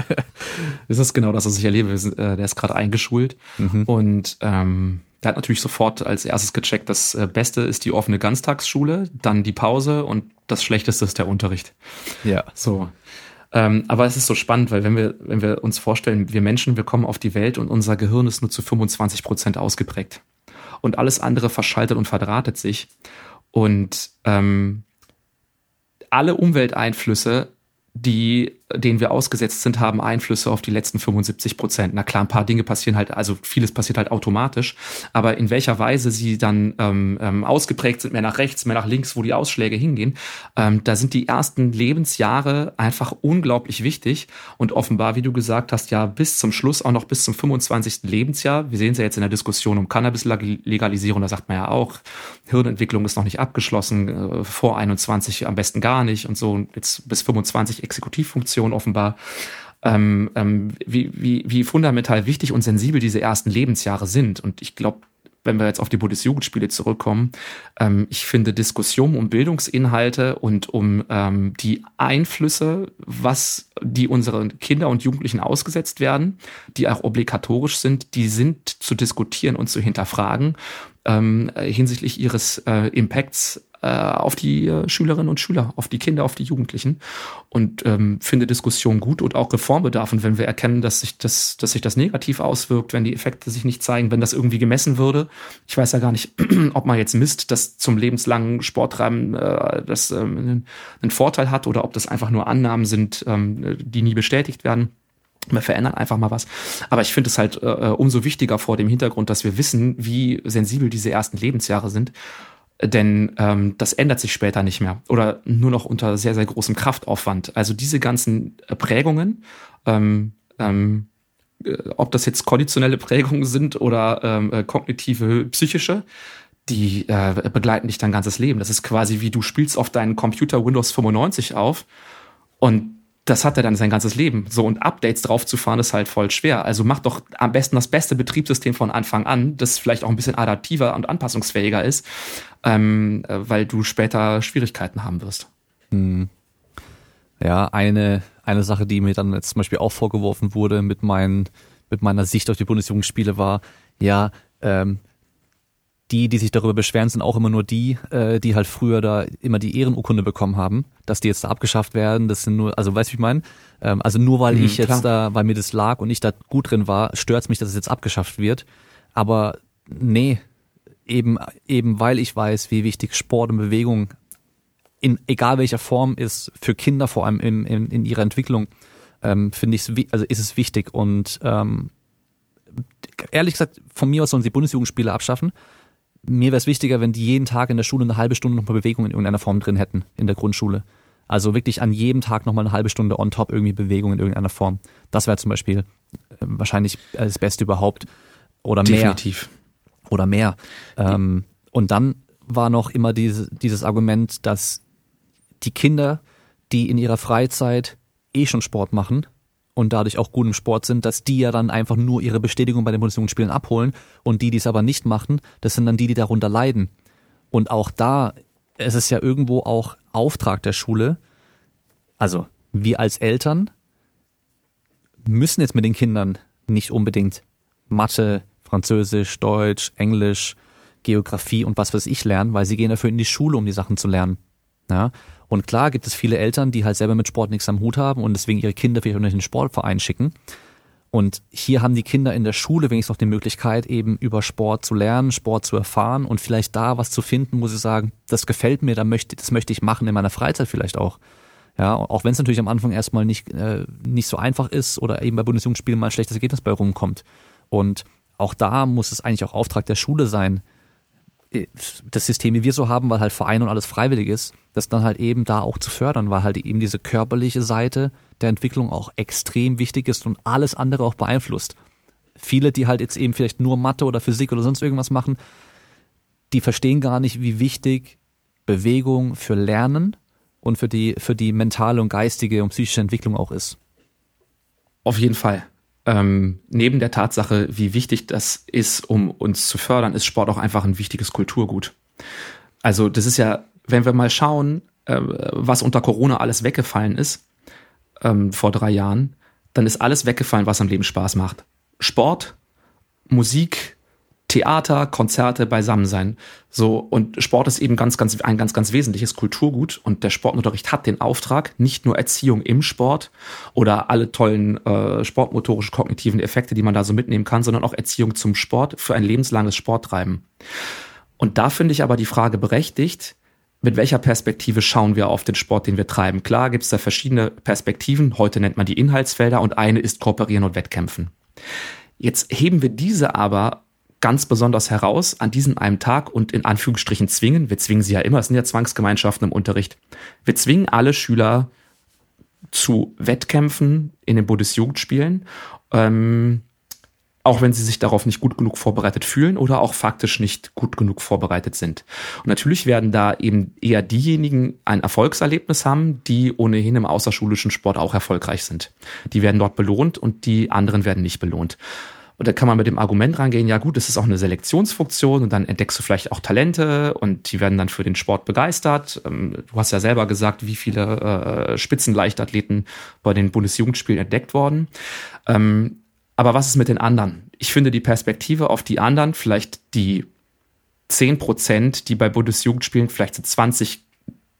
[LAUGHS] das ist genau das, was ich erlebe. Sind, äh, der ist gerade eingeschult mhm. und ähm, der hat natürlich sofort als erstes gecheckt, das äh, Beste ist die offene Ganztagsschule, dann die Pause und das Schlechteste ist der Unterricht. Ja. So. Ähm, aber es ist so spannend, weil wenn wir, wenn wir uns vorstellen, wir Menschen, wir kommen auf die Welt und unser Gehirn ist nur zu 25 Prozent ausgeprägt. Und alles andere verschaltet und verdrahtet sich. Und ähm, alle Umwelteinflüsse die, denen wir ausgesetzt sind, haben Einflüsse auf die letzten 75 Prozent. Na klar, ein paar Dinge passieren halt, also vieles passiert halt automatisch, aber in welcher Weise sie dann ähm, ähm, ausgeprägt sind, mehr nach rechts, mehr nach links, wo die Ausschläge hingehen, ähm, da sind die ersten Lebensjahre einfach unglaublich wichtig und offenbar, wie du gesagt hast, ja bis zum Schluss auch noch bis zum 25. Lebensjahr. Wir sehen es ja jetzt in der Diskussion um Cannabis-Legalisierung, da sagt man ja auch, Hirnentwicklung ist noch nicht abgeschlossen, äh, vor 21 am besten gar nicht und so, jetzt bis 25 Exekutivfunktion offenbar. Ähm, ähm, wie, wie, wie fundamental wichtig und sensibel diese ersten Lebensjahre sind. Und ich glaube, wenn wir jetzt auf die Bundesjugendspiele zurückkommen, ähm, ich finde Diskussion um Bildungsinhalte und um ähm, die Einflüsse, was die unseren Kinder und Jugendlichen ausgesetzt werden, die auch obligatorisch sind, die sind zu diskutieren und zu hinterfragen ähm, hinsichtlich ihres äh, Impacts äh, auf die äh, Schülerinnen und Schüler, auf die Kinder, auf die Jugendlichen und ähm, finde Diskussion gut und auch Reformbedarf. Und wenn wir erkennen, dass sich das, dass sich das negativ auswirkt, wenn die Effekte sich nicht zeigen, wenn das irgendwie gemessen würde, ich weiß ja gar nicht, [CLEARS THROAT] ob man jetzt misst, dass zum lebenslangen Sporttreiben äh, das ähm, einen Vorteil hat oder ob das einfach nur Annahmen sind, ähm, die nie bestätigt werden. Wir verändern einfach mal was. Aber ich finde es halt äh, äh, umso wichtiger vor dem Hintergrund, dass wir wissen, wie sensibel diese ersten Lebensjahre sind. Denn ähm, das ändert sich später nicht mehr oder nur noch unter sehr, sehr großem Kraftaufwand. Also diese ganzen Prägungen, ähm, ähm, äh, ob das jetzt konditionelle Prägungen sind oder ähm, äh, kognitive, psychische, die äh, begleiten dich dein ganzes Leben. Das ist quasi wie du spielst auf deinen Computer Windows 95 auf und das hat er dann sein ganzes Leben. So und Updates draufzufahren ist halt voll schwer. Also mach doch am besten das beste Betriebssystem von Anfang an, das vielleicht auch ein bisschen adaptiver und anpassungsfähiger ist, ähm, äh, weil du später Schwierigkeiten haben wirst. Hm. Ja, eine, eine Sache, die mir dann jetzt zum Beispiel auch vorgeworfen wurde mit, meinen, mit meiner Sicht auf die Bundesjugendspiele war, ja, ähm, die, die sich darüber beschweren, sind auch immer nur die, äh, die halt früher da immer die Ehrenurkunde bekommen haben, dass die jetzt da abgeschafft werden. Das sind nur, also weißt du, wie ich meine? Ähm, also nur weil mhm, ich jetzt klar. da, weil mir das lag und ich da gut drin war, stört's mich, dass es jetzt abgeschafft wird. Aber nee, eben, eben weil ich weiß, wie wichtig Sport und Bewegung in egal welcher Form ist, für Kinder vor allem in, in, in ihrer Entwicklung, ähm, finde ich also ist es wichtig. Und ähm, ehrlich gesagt, von mir aus sollen sie Bundesjugendspiele abschaffen mir wäre es wichtiger, wenn die jeden Tag in der Schule eine halbe Stunde nochmal Bewegung in irgendeiner Form drin hätten, in der Grundschule. Also wirklich an jedem Tag nochmal eine halbe Stunde on top irgendwie Bewegung in irgendeiner Form. Das wäre zum Beispiel äh, wahrscheinlich das Beste überhaupt. Oder mehr. Definitiv. Oder mehr. Ähm, und dann war noch immer diese, dieses Argument, dass die Kinder, die in ihrer Freizeit eh schon Sport machen, und dadurch auch gut im Sport sind, dass die ja dann einfach nur ihre Bestätigung bei den Bundesjugendspielen abholen und die, die es aber nicht machen, das sind dann die, die darunter leiden. Und auch da, es ist ja irgendwo auch Auftrag der Schule, also wir als Eltern müssen jetzt mit den Kindern nicht unbedingt Mathe, Französisch, Deutsch, Englisch, Geografie und was weiß ich lernen, weil sie gehen dafür in die Schule, um die Sachen zu lernen. Ja? Und klar gibt es viele Eltern, die halt selber mit Sport nichts am Hut haben und deswegen ihre Kinder vielleicht in den Sportverein schicken. Und hier haben die Kinder in der Schule wenigstens noch die Möglichkeit, eben über Sport zu lernen, Sport zu erfahren und vielleicht da was zu finden, wo sie sagen, das gefällt mir, das möchte ich machen in meiner Freizeit vielleicht auch. Ja, auch wenn es natürlich am Anfang erstmal nicht, äh, nicht so einfach ist oder eben bei Bundesjugendspielen mal ein schlechtes Ergebnis bei rumkommt. Und auch da muss es eigentlich auch Auftrag der Schule sein, das System, wie wir so haben, weil halt Verein und alles freiwillig ist, das dann halt eben da auch zu fördern, weil halt eben diese körperliche Seite der Entwicklung auch extrem wichtig ist und alles andere auch beeinflusst. Viele, die halt jetzt eben vielleicht nur Mathe oder Physik oder sonst irgendwas machen, die verstehen gar nicht, wie wichtig Bewegung für Lernen und für die, für die mentale und geistige und psychische Entwicklung auch ist. Auf jeden Fall. Ähm, neben der Tatsache, wie wichtig das ist, um uns zu fördern, ist Sport auch einfach ein wichtiges Kulturgut. Also das ist ja, wenn wir mal schauen, äh, was unter Corona alles weggefallen ist, ähm, vor drei Jahren, dann ist alles weggefallen, was am Leben Spaß macht. Sport, Musik, Theater, Konzerte, beisammen sein. So, und Sport ist eben ganz, ganz, ein ganz, ganz wesentliches Kulturgut. Und der Sportunterricht hat den Auftrag, nicht nur Erziehung im Sport oder alle tollen äh, sportmotorischen kognitiven Effekte, die man da so mitnehmen kann, sondern auch Erziehung zum Sport für ein lebenslanges Sporttreiben. Und da finde ich aber die Frage berechtigt, mit welcher Perspektive schauen wir auf den Sport, den wir treiben? Klar gibt es da verschiedene Perspektiven. Heute nennt man die Inhaltsfelder und eine ist Kooperieren und Wettkämpfen. Jetzt heben wir diese aber ganz besonders heraus an diesem einen Tag und in Anführungsstrichen zwingen, wir zwingen sie ja immer, es sind ja Zwangsgemeinschaften im Unterricht, wir zwingen alle Schüler zu Wettkämpfen in den Bundesjugendspielen, ähm, auch wenn sie sich darauf nicht gut genug vorbereitet fühlen oder auch faktisch nicht gut genug vorbereitet sind. Und natürlich werden da eben eher diejenigen ein Erfolgserlebnis haben, die ohnehin im außerschulischen Sport auch erfolgreich sind. Die werden dort belohnt und die anderen werden nicht belohnt. Und da kann man mit dem Argument rangehen, ja gut, das ist auch eine Selektionsfunktion und dann entdeckst du vielleicht auch Talente und die werden dann für den Sport begeistert. Ähm, du hast ja selber gesagt, wie viele äh, Spitzenleichtathleten bei den Bundesjugendspielen entdeckt worden. Ähm, aber was ist mit den anderen? Ich finde die Perspektive auf die anderen, vielleicht die zehn Prozent, die bei Bundesjugendspielen, vielleicht sind 20,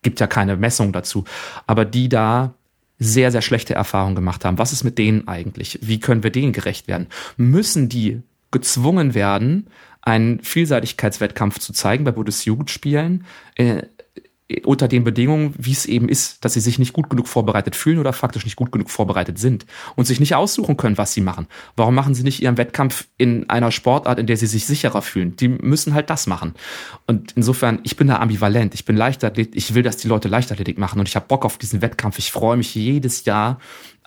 gibt ja keine Messung dazu, aber die da sehr, sehr schlechte Erfahrungen gemacht haben. Was ist mit denen eigentlich? Wie können wir denen gerecht werden? Müssen die gezwungen werden, einen Vielseitigkeitswettkampf zu zeigen bei Bundesjugendspielen? Äh, unter den Bedingungen, wie es eben ist, dass sie sich nicht gut genug vorbereitet fühlen oder faktisch nicht gut genug vorbereitet sind und sich nicht aussuchen können, was sie machen. Warum machen sie nicht ihren Wettkampf in einer Sportart, in der sie sich sicherer fühlen? Die müssen halt das machen. Und insofern, ich bin da ambivalent. Ich bin Leichtathlet, ich will, dass die Leute Leichtathletik machen und ich habe Bock auf diesen Wettkampf. Ich freue mich jedes Jahr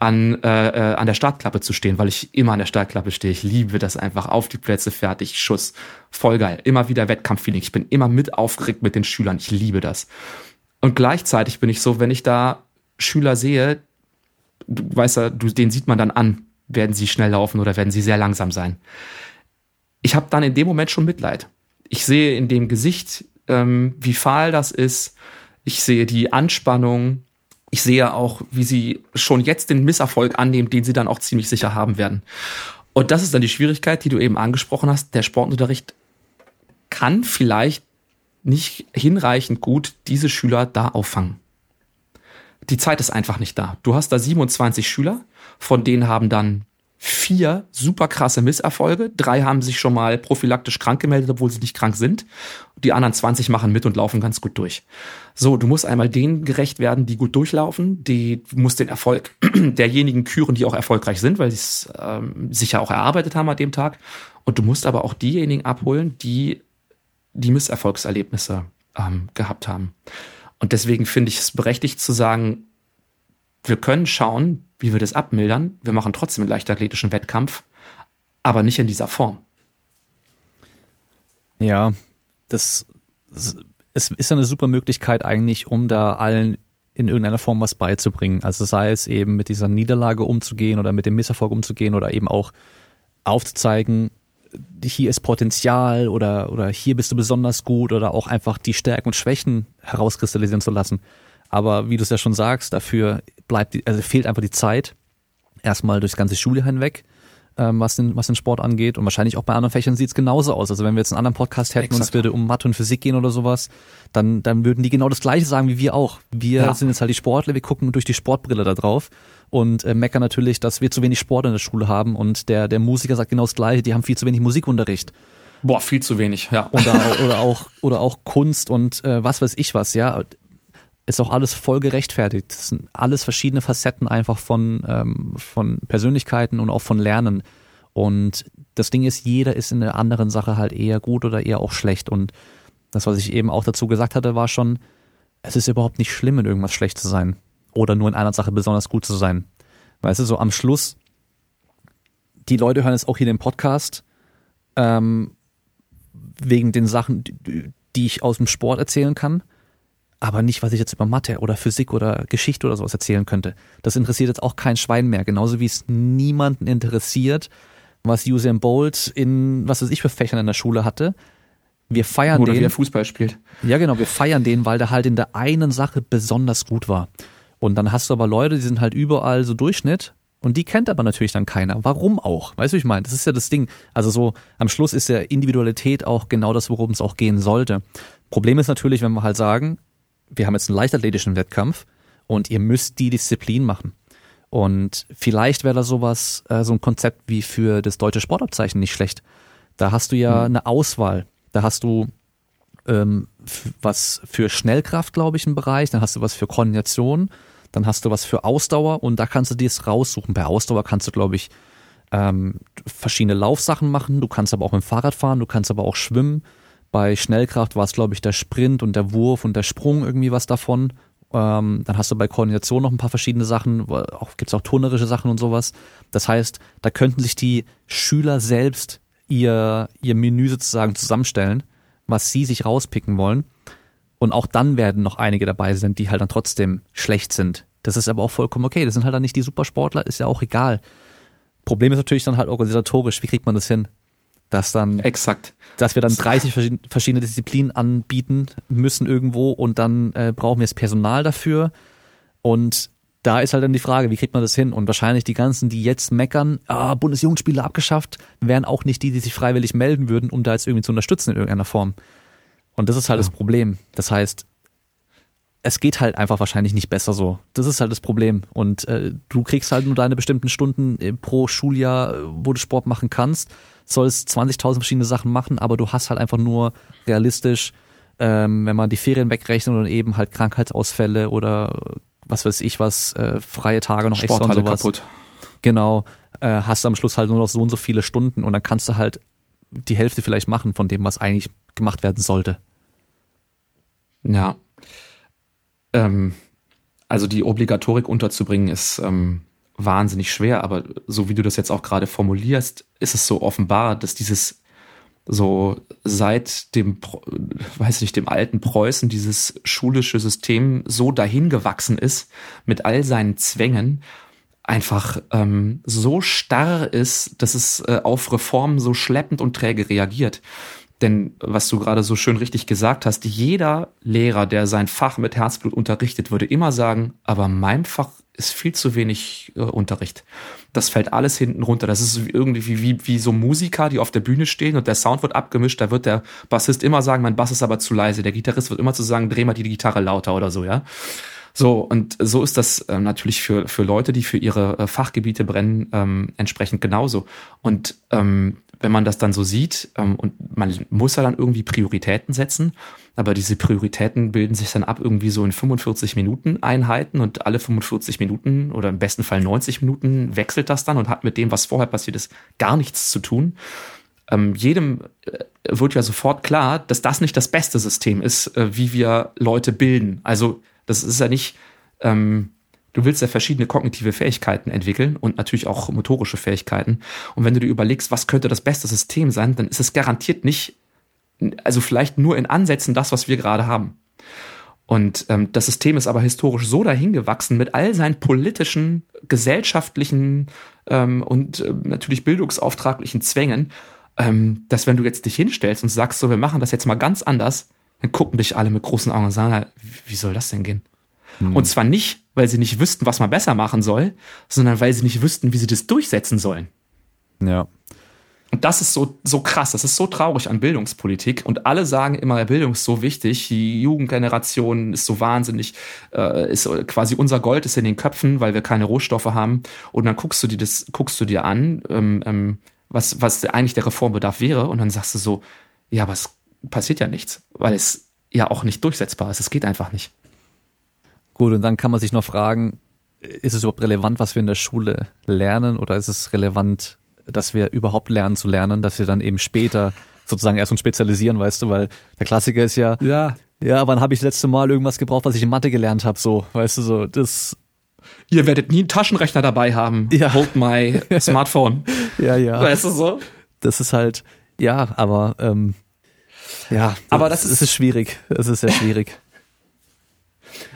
an, äh, äh, an der Startklappe zu stehen, weil ich immer an der Startklappe stehe. Ich liebe das einfach. Auf die Plätze, fertig, Schuss. Voll geil. Immer wieder Wettkampffeeling. Ich bin immer mit aufgeregt mit den Schülern. Ich liebe das. Und gleichzeitig bin ich so, wenn ich da Schüler sehe, du weißt ja, du, den sieht man dann an, werden sie schnell laufen oder werden sie sehr langsam sein. Ich habe dann in dem Moment schon Mitleid. Ich sehe in dem Gesicht, ähm, wie fahl das ist. Ich sehe die Anspannung, ich sehe auch, wie sie schon jetzt den Misserfolg annehmen, den sie dann auch ziemlich sicher haben werden. Und das ist dann die Schwierigkeit, die du eben angesprochen hast. Der Sportunterricht kann vielleicht nicht hinreichend gut diese Schüler da auffangen. Die Zeit ist einfach nicht da. Du hast da 27 Schüler, von denen haben dann vier super krasse Misserfolge. Drei haben sich schon mal prophylaktisch krank gemeldet, obwohl sie nicht krank sind. Die anderen 20 machen mit und laufen ganz gut durch. So, du musst einmal denen gerecht werden, die gut durchlaufen. Die, du musst den Erfolg [CLEARS THROAT] derjenigen küren, die auch erfolgreich sind, weil sie es ähm, sich ja auch erarbeitet haben an dem Tag. Und du musst aber auch diejenigen abholen, die die Misserfolgserlebnisse ähm, gehabt haben. Und deswegen finde ich es berechtigt zu sagen, wir können schauen, wie wir das abmildern. Wir machen trotzdem einen leichtathletischen Wettkampf, aber nicht in dieser Form. Ja, das, es ist eine super Möglichkeit eigentlich, um da allen in irgendeiner Form was beizubringen. Also sei es eben mit dieser Niederlage umzugehen oder mit dem Misserfolg umzugehen oder eben auch aufzuzeigen, hier ist Potenzial oder, oder hier bist du besonders gut oder auch einfach die Stärken und Schwächen herauskristallisieren zu lassen. Aber wie du es ja schon sagst, dafür bleibt, die, also fehlt einfach die Zeit. Erstmal durchs ganze Schuljahr hinweg, ähm, was, den, was den Sport angeht. Und wahrscheinlich auch bei anderen Fächern sieht es genauso aus. Also wenn wir jetzt einen anderen Podcast hätten Exakt. und es würde um Mathe und Physik gehen oder sowas, dann, dann würden die genau das Gleiche sagen wie wir auch. Wir ja. sind jetzt halt die Sportler, wir gucken durch die Sportbrille da drauf und äh, meckern natürlich, dass wir zu wenig Sport in der Schule haben. Und der, der Musiker sagt genau das Gleiche, die haben viel zu wenig Musikunterricht. Boah, viel zu wenig, ja. Oder, [LAUGHS] oder auch, oder auch Kunst und äh, was weiß ich was, ja ist auch alles voll gerechtfertigt. Das sind alles verschiedene Facetten einfach von, ähm, von Persönlichkeiten und auch von Lernen. Und das Ding ist, jeder ist in der anderen Sache halt eher gut oder eher auch schlecht. Und Das, was ich eben auch dazu gesagt hatte, war schon, es ist überhaupt nicht schlimm, in irgendwas schlecht zu sein. Oder nur in einer Sache besonders gut zu sein. Weißt du, so am Schluss, die Leute hören es auch hier den Podcast, ähm, wegen den Sachen, die ich aus dem Sport erzählen kann, aber nicht, was ich jetzt über Mathe oder Physik oder Geschichte oder sowas erzählen könnte. Das interessiert jetzt auch kein Schwein mehr, genauso wie es niemanden interessiert, was Usain Bolt in was weiß ich für Fächern in der Schule hatte. Wir feiern Oder den. wie er Fußball spielt. Ja, genau, wir feiern den, weil der halt in der einen Sache besonders gut war. Und dann hast du aber Leute, die sind halt überall so Durchschnitt und die kennt aber natürlich dann keiner. Warum auch? Weißt du, wie ich meine? Das ist ja das Ding. Also so am Schluss ist ja Individualität auch genau das, worum es auch gehen sollte. Problem ist natürlich, wenn wir halt sagen, wir haben jetzt einen leichtathletischen Wettkampf und ihr müsst die Disziplin machen. Und vielleicht wäre da sowas, äh, so ein Konzept wie für das deutsche Sportabzeichen nicht schlecht. Da hast du ja Mhm. eine Auswahl. Da hast du ähm, was für Schnellkraft, glaube ich, im Bereich, dann hast du was für Koordination, dann hast du was für Ausdauer und da kannst du dir es raussuchen. Bei Ausdauer kannst du, glaube ich, ähm, verschiedene Laufsachen machen, du kannst aber auch mit dem Fahrrad fahren, du kannst aber auch schwimmen. Bei Schnellkraft war es, glaube ich, der Sprint und der Wurf und der Sprung irgendwie was davon. Ähm, dann hast du bei Koordination noch ein paar verschiedene Sachen, auch, gibt's auch turnerische Sachen und sowas. Das heißt, da könnten sich die Schüler selbst ihr, ihr Menü sozusagen zusammenstellen, was sie sich rauspicken wollen. Und auch dann werden noch einige dabei sein, die halt dann trotzdem schlecht sind. Das ist aber auch vollkommen okay. Das sind halt dann nicht die Supersportler, ist ja auch egal. Problem ist natürlich dann halt organisatorisch, wie kriegt man das hin? Dass dann Exakt. dass wir dann 30 verschieden- verschiedene Disziplinen anbieten müssen irgendwo und dann äh, brauchen wir das Personal dafür. Und da ist halt dann die Frage, wie kriegt man das hin? Und wahrscheinlich die ganzen, die jetzt meckern, ah, Bundesjugendspiele abgeschafft, wären auch nicht die, die sich freiwillig melden würden, um da jetzt irgendwie zu unterstützen in irgendeiner Form. Und das ist halt Ja. das Problem. Das heißt, es geht halt einfach wahrscheinlich nicht besser so. Das ist halt das Problem. Und äh, du kriegst halt nur deine bestimmten Stunden äh, pro Schuljahr, äh, wo du Sport machen kannst, sollst 20.000 verschiedene Sachen machen, aber du hast halt einfach nur realistisch, ähm, wenn man die Ferien wegrechnet und eben halt Krankheitsausfälle oder äh, was weiß ich was, äh, freie Tage noch extra und sowas. kaputt. Genau, äh, hast du am Schluss halt nur noch so und so viele Stunden und dann kannst du halt die Hälfte vielleicht machen von dem, was eigentlich gemacht werden sollte. Ja. Ähm, also die Obligatorik unterzubringen ist ähm, wahnsinnig schwer, aber so wie du das jetzt auch gerade formulierst, ist es so offenbar, dass dieses so seit dem, weiß nicht, dem alten Preußen dieses schulische System so dahin gewachsen ist mit all seinen Zwängen, einfach ähm, so starr ist, dass es äh, auf Reformen so schleppend und träge reagiert. Denn was du gerade so schön richtig gesagt hast, jeder Lehrer, der sein Fach mit Herzblut unterrichtet, würde immer sagen, aber mein Fach ist viel zu wenig äh, Unterricht. Das fällt alles hinten runter. Das ist irgendwie wie, wie, so Musiker, die auf der Bühne stehen und der Sound wird abgemischt. Da wird der Bassist immer sagen, mein Bass ist aber zu leise. Der Gitarrist wird immer zu sagen, dreh mal die Gitarre lauter oder so, ja. So, und so ist das ähm, natürlich für, für Leute, die für ihre äh, Fachgebiete brennen, ähm, entsprechend genauso. Und ähm, wenn man das dann so sieht, ähm, und man muss ja dann irgendwie Prioritäten setzen, aber diese Prioritäten bilden sich dann ab irgendwie so in 45 Minuten Einheiten und alle 45 Minuten oder im besten Fall 90 Minuten wechselt das dann und hat mit dem, was vorher passiert ist, gar nichts zu tun. Ähm, jedem äh, wird ja sofort klar, dass das nicht das beste System ist, äh, wie wir Leute bilden. Also das ist ja nicht, ähm, du willst ja verschiedene kognitive Fähigkeiten entwickeln und natürlich auch motorische Fähigkeiten. Und wenn du dir überlegst, was könnte das beste System sein, dann ist es garantiert nicht, also vielleicht nur in Ansätzen das, was wir gerade haben. Und ähm, das System ist aber historisch so dahingewachsen mit all seinen politischen, gesellschaftlichen ähm, und äh, natürlich bildungsauftraglichen Zwängen, ähm, dass wenn du jetzt dich hinstellst und sagst, so, wir machen das jetzt mal ganz anders, dann gucken dich alle mit großen Augen und sagen, wie soll das denn gehen? Und zwar nicht, weil sie nicht wüssten, was man besser machen soll, sondern weil sie nicht wüssten, wie sie das durchsetzen sollen. Ja. Und das ist so, so krass, das ist so traurig an Bildungspolitik. Und alle sagen immer, Bildung ist so wichtig, die Jugendgeneration ist so wahnsinnig, äh, ist quasi unser Gold ist in den Köpfen, weil wir keine Rohstoffe haben. Und dann guckst du dir das, guckst du dir an, ähm, ähm, was, was eigentlich der Reformbedarf wäre, und dann sagst du so, ja, aber es passiert ja nichts, weil es ja auch nicht durchsetzbar ist. Es geht einfach nicht. Gut, und dann kann man sich noch fragen, ist es überhaupt relevant, was wir in der Schule lernen oder ist es relevant, dass wir überhaupt lernen zu lernen, dass wir dann eben später sozusagen erst und spezialisieren, weißt du, weil der Klassiker ist ja, Ja. ja, wann habe ich das letzte Mal irgendwas gebraucht, was ich in Mathe gelernt habe, so, weißt du, so, das, Ihr werdet nie einen Taschenrechner dabei haben. Ja. Hold my [LAUGHS] Smartphone. ja, ja, Weißt du so? das ist halt, ja, aber, ähm, ja, Aber das es ist schwierig, es ist sehr schwierig.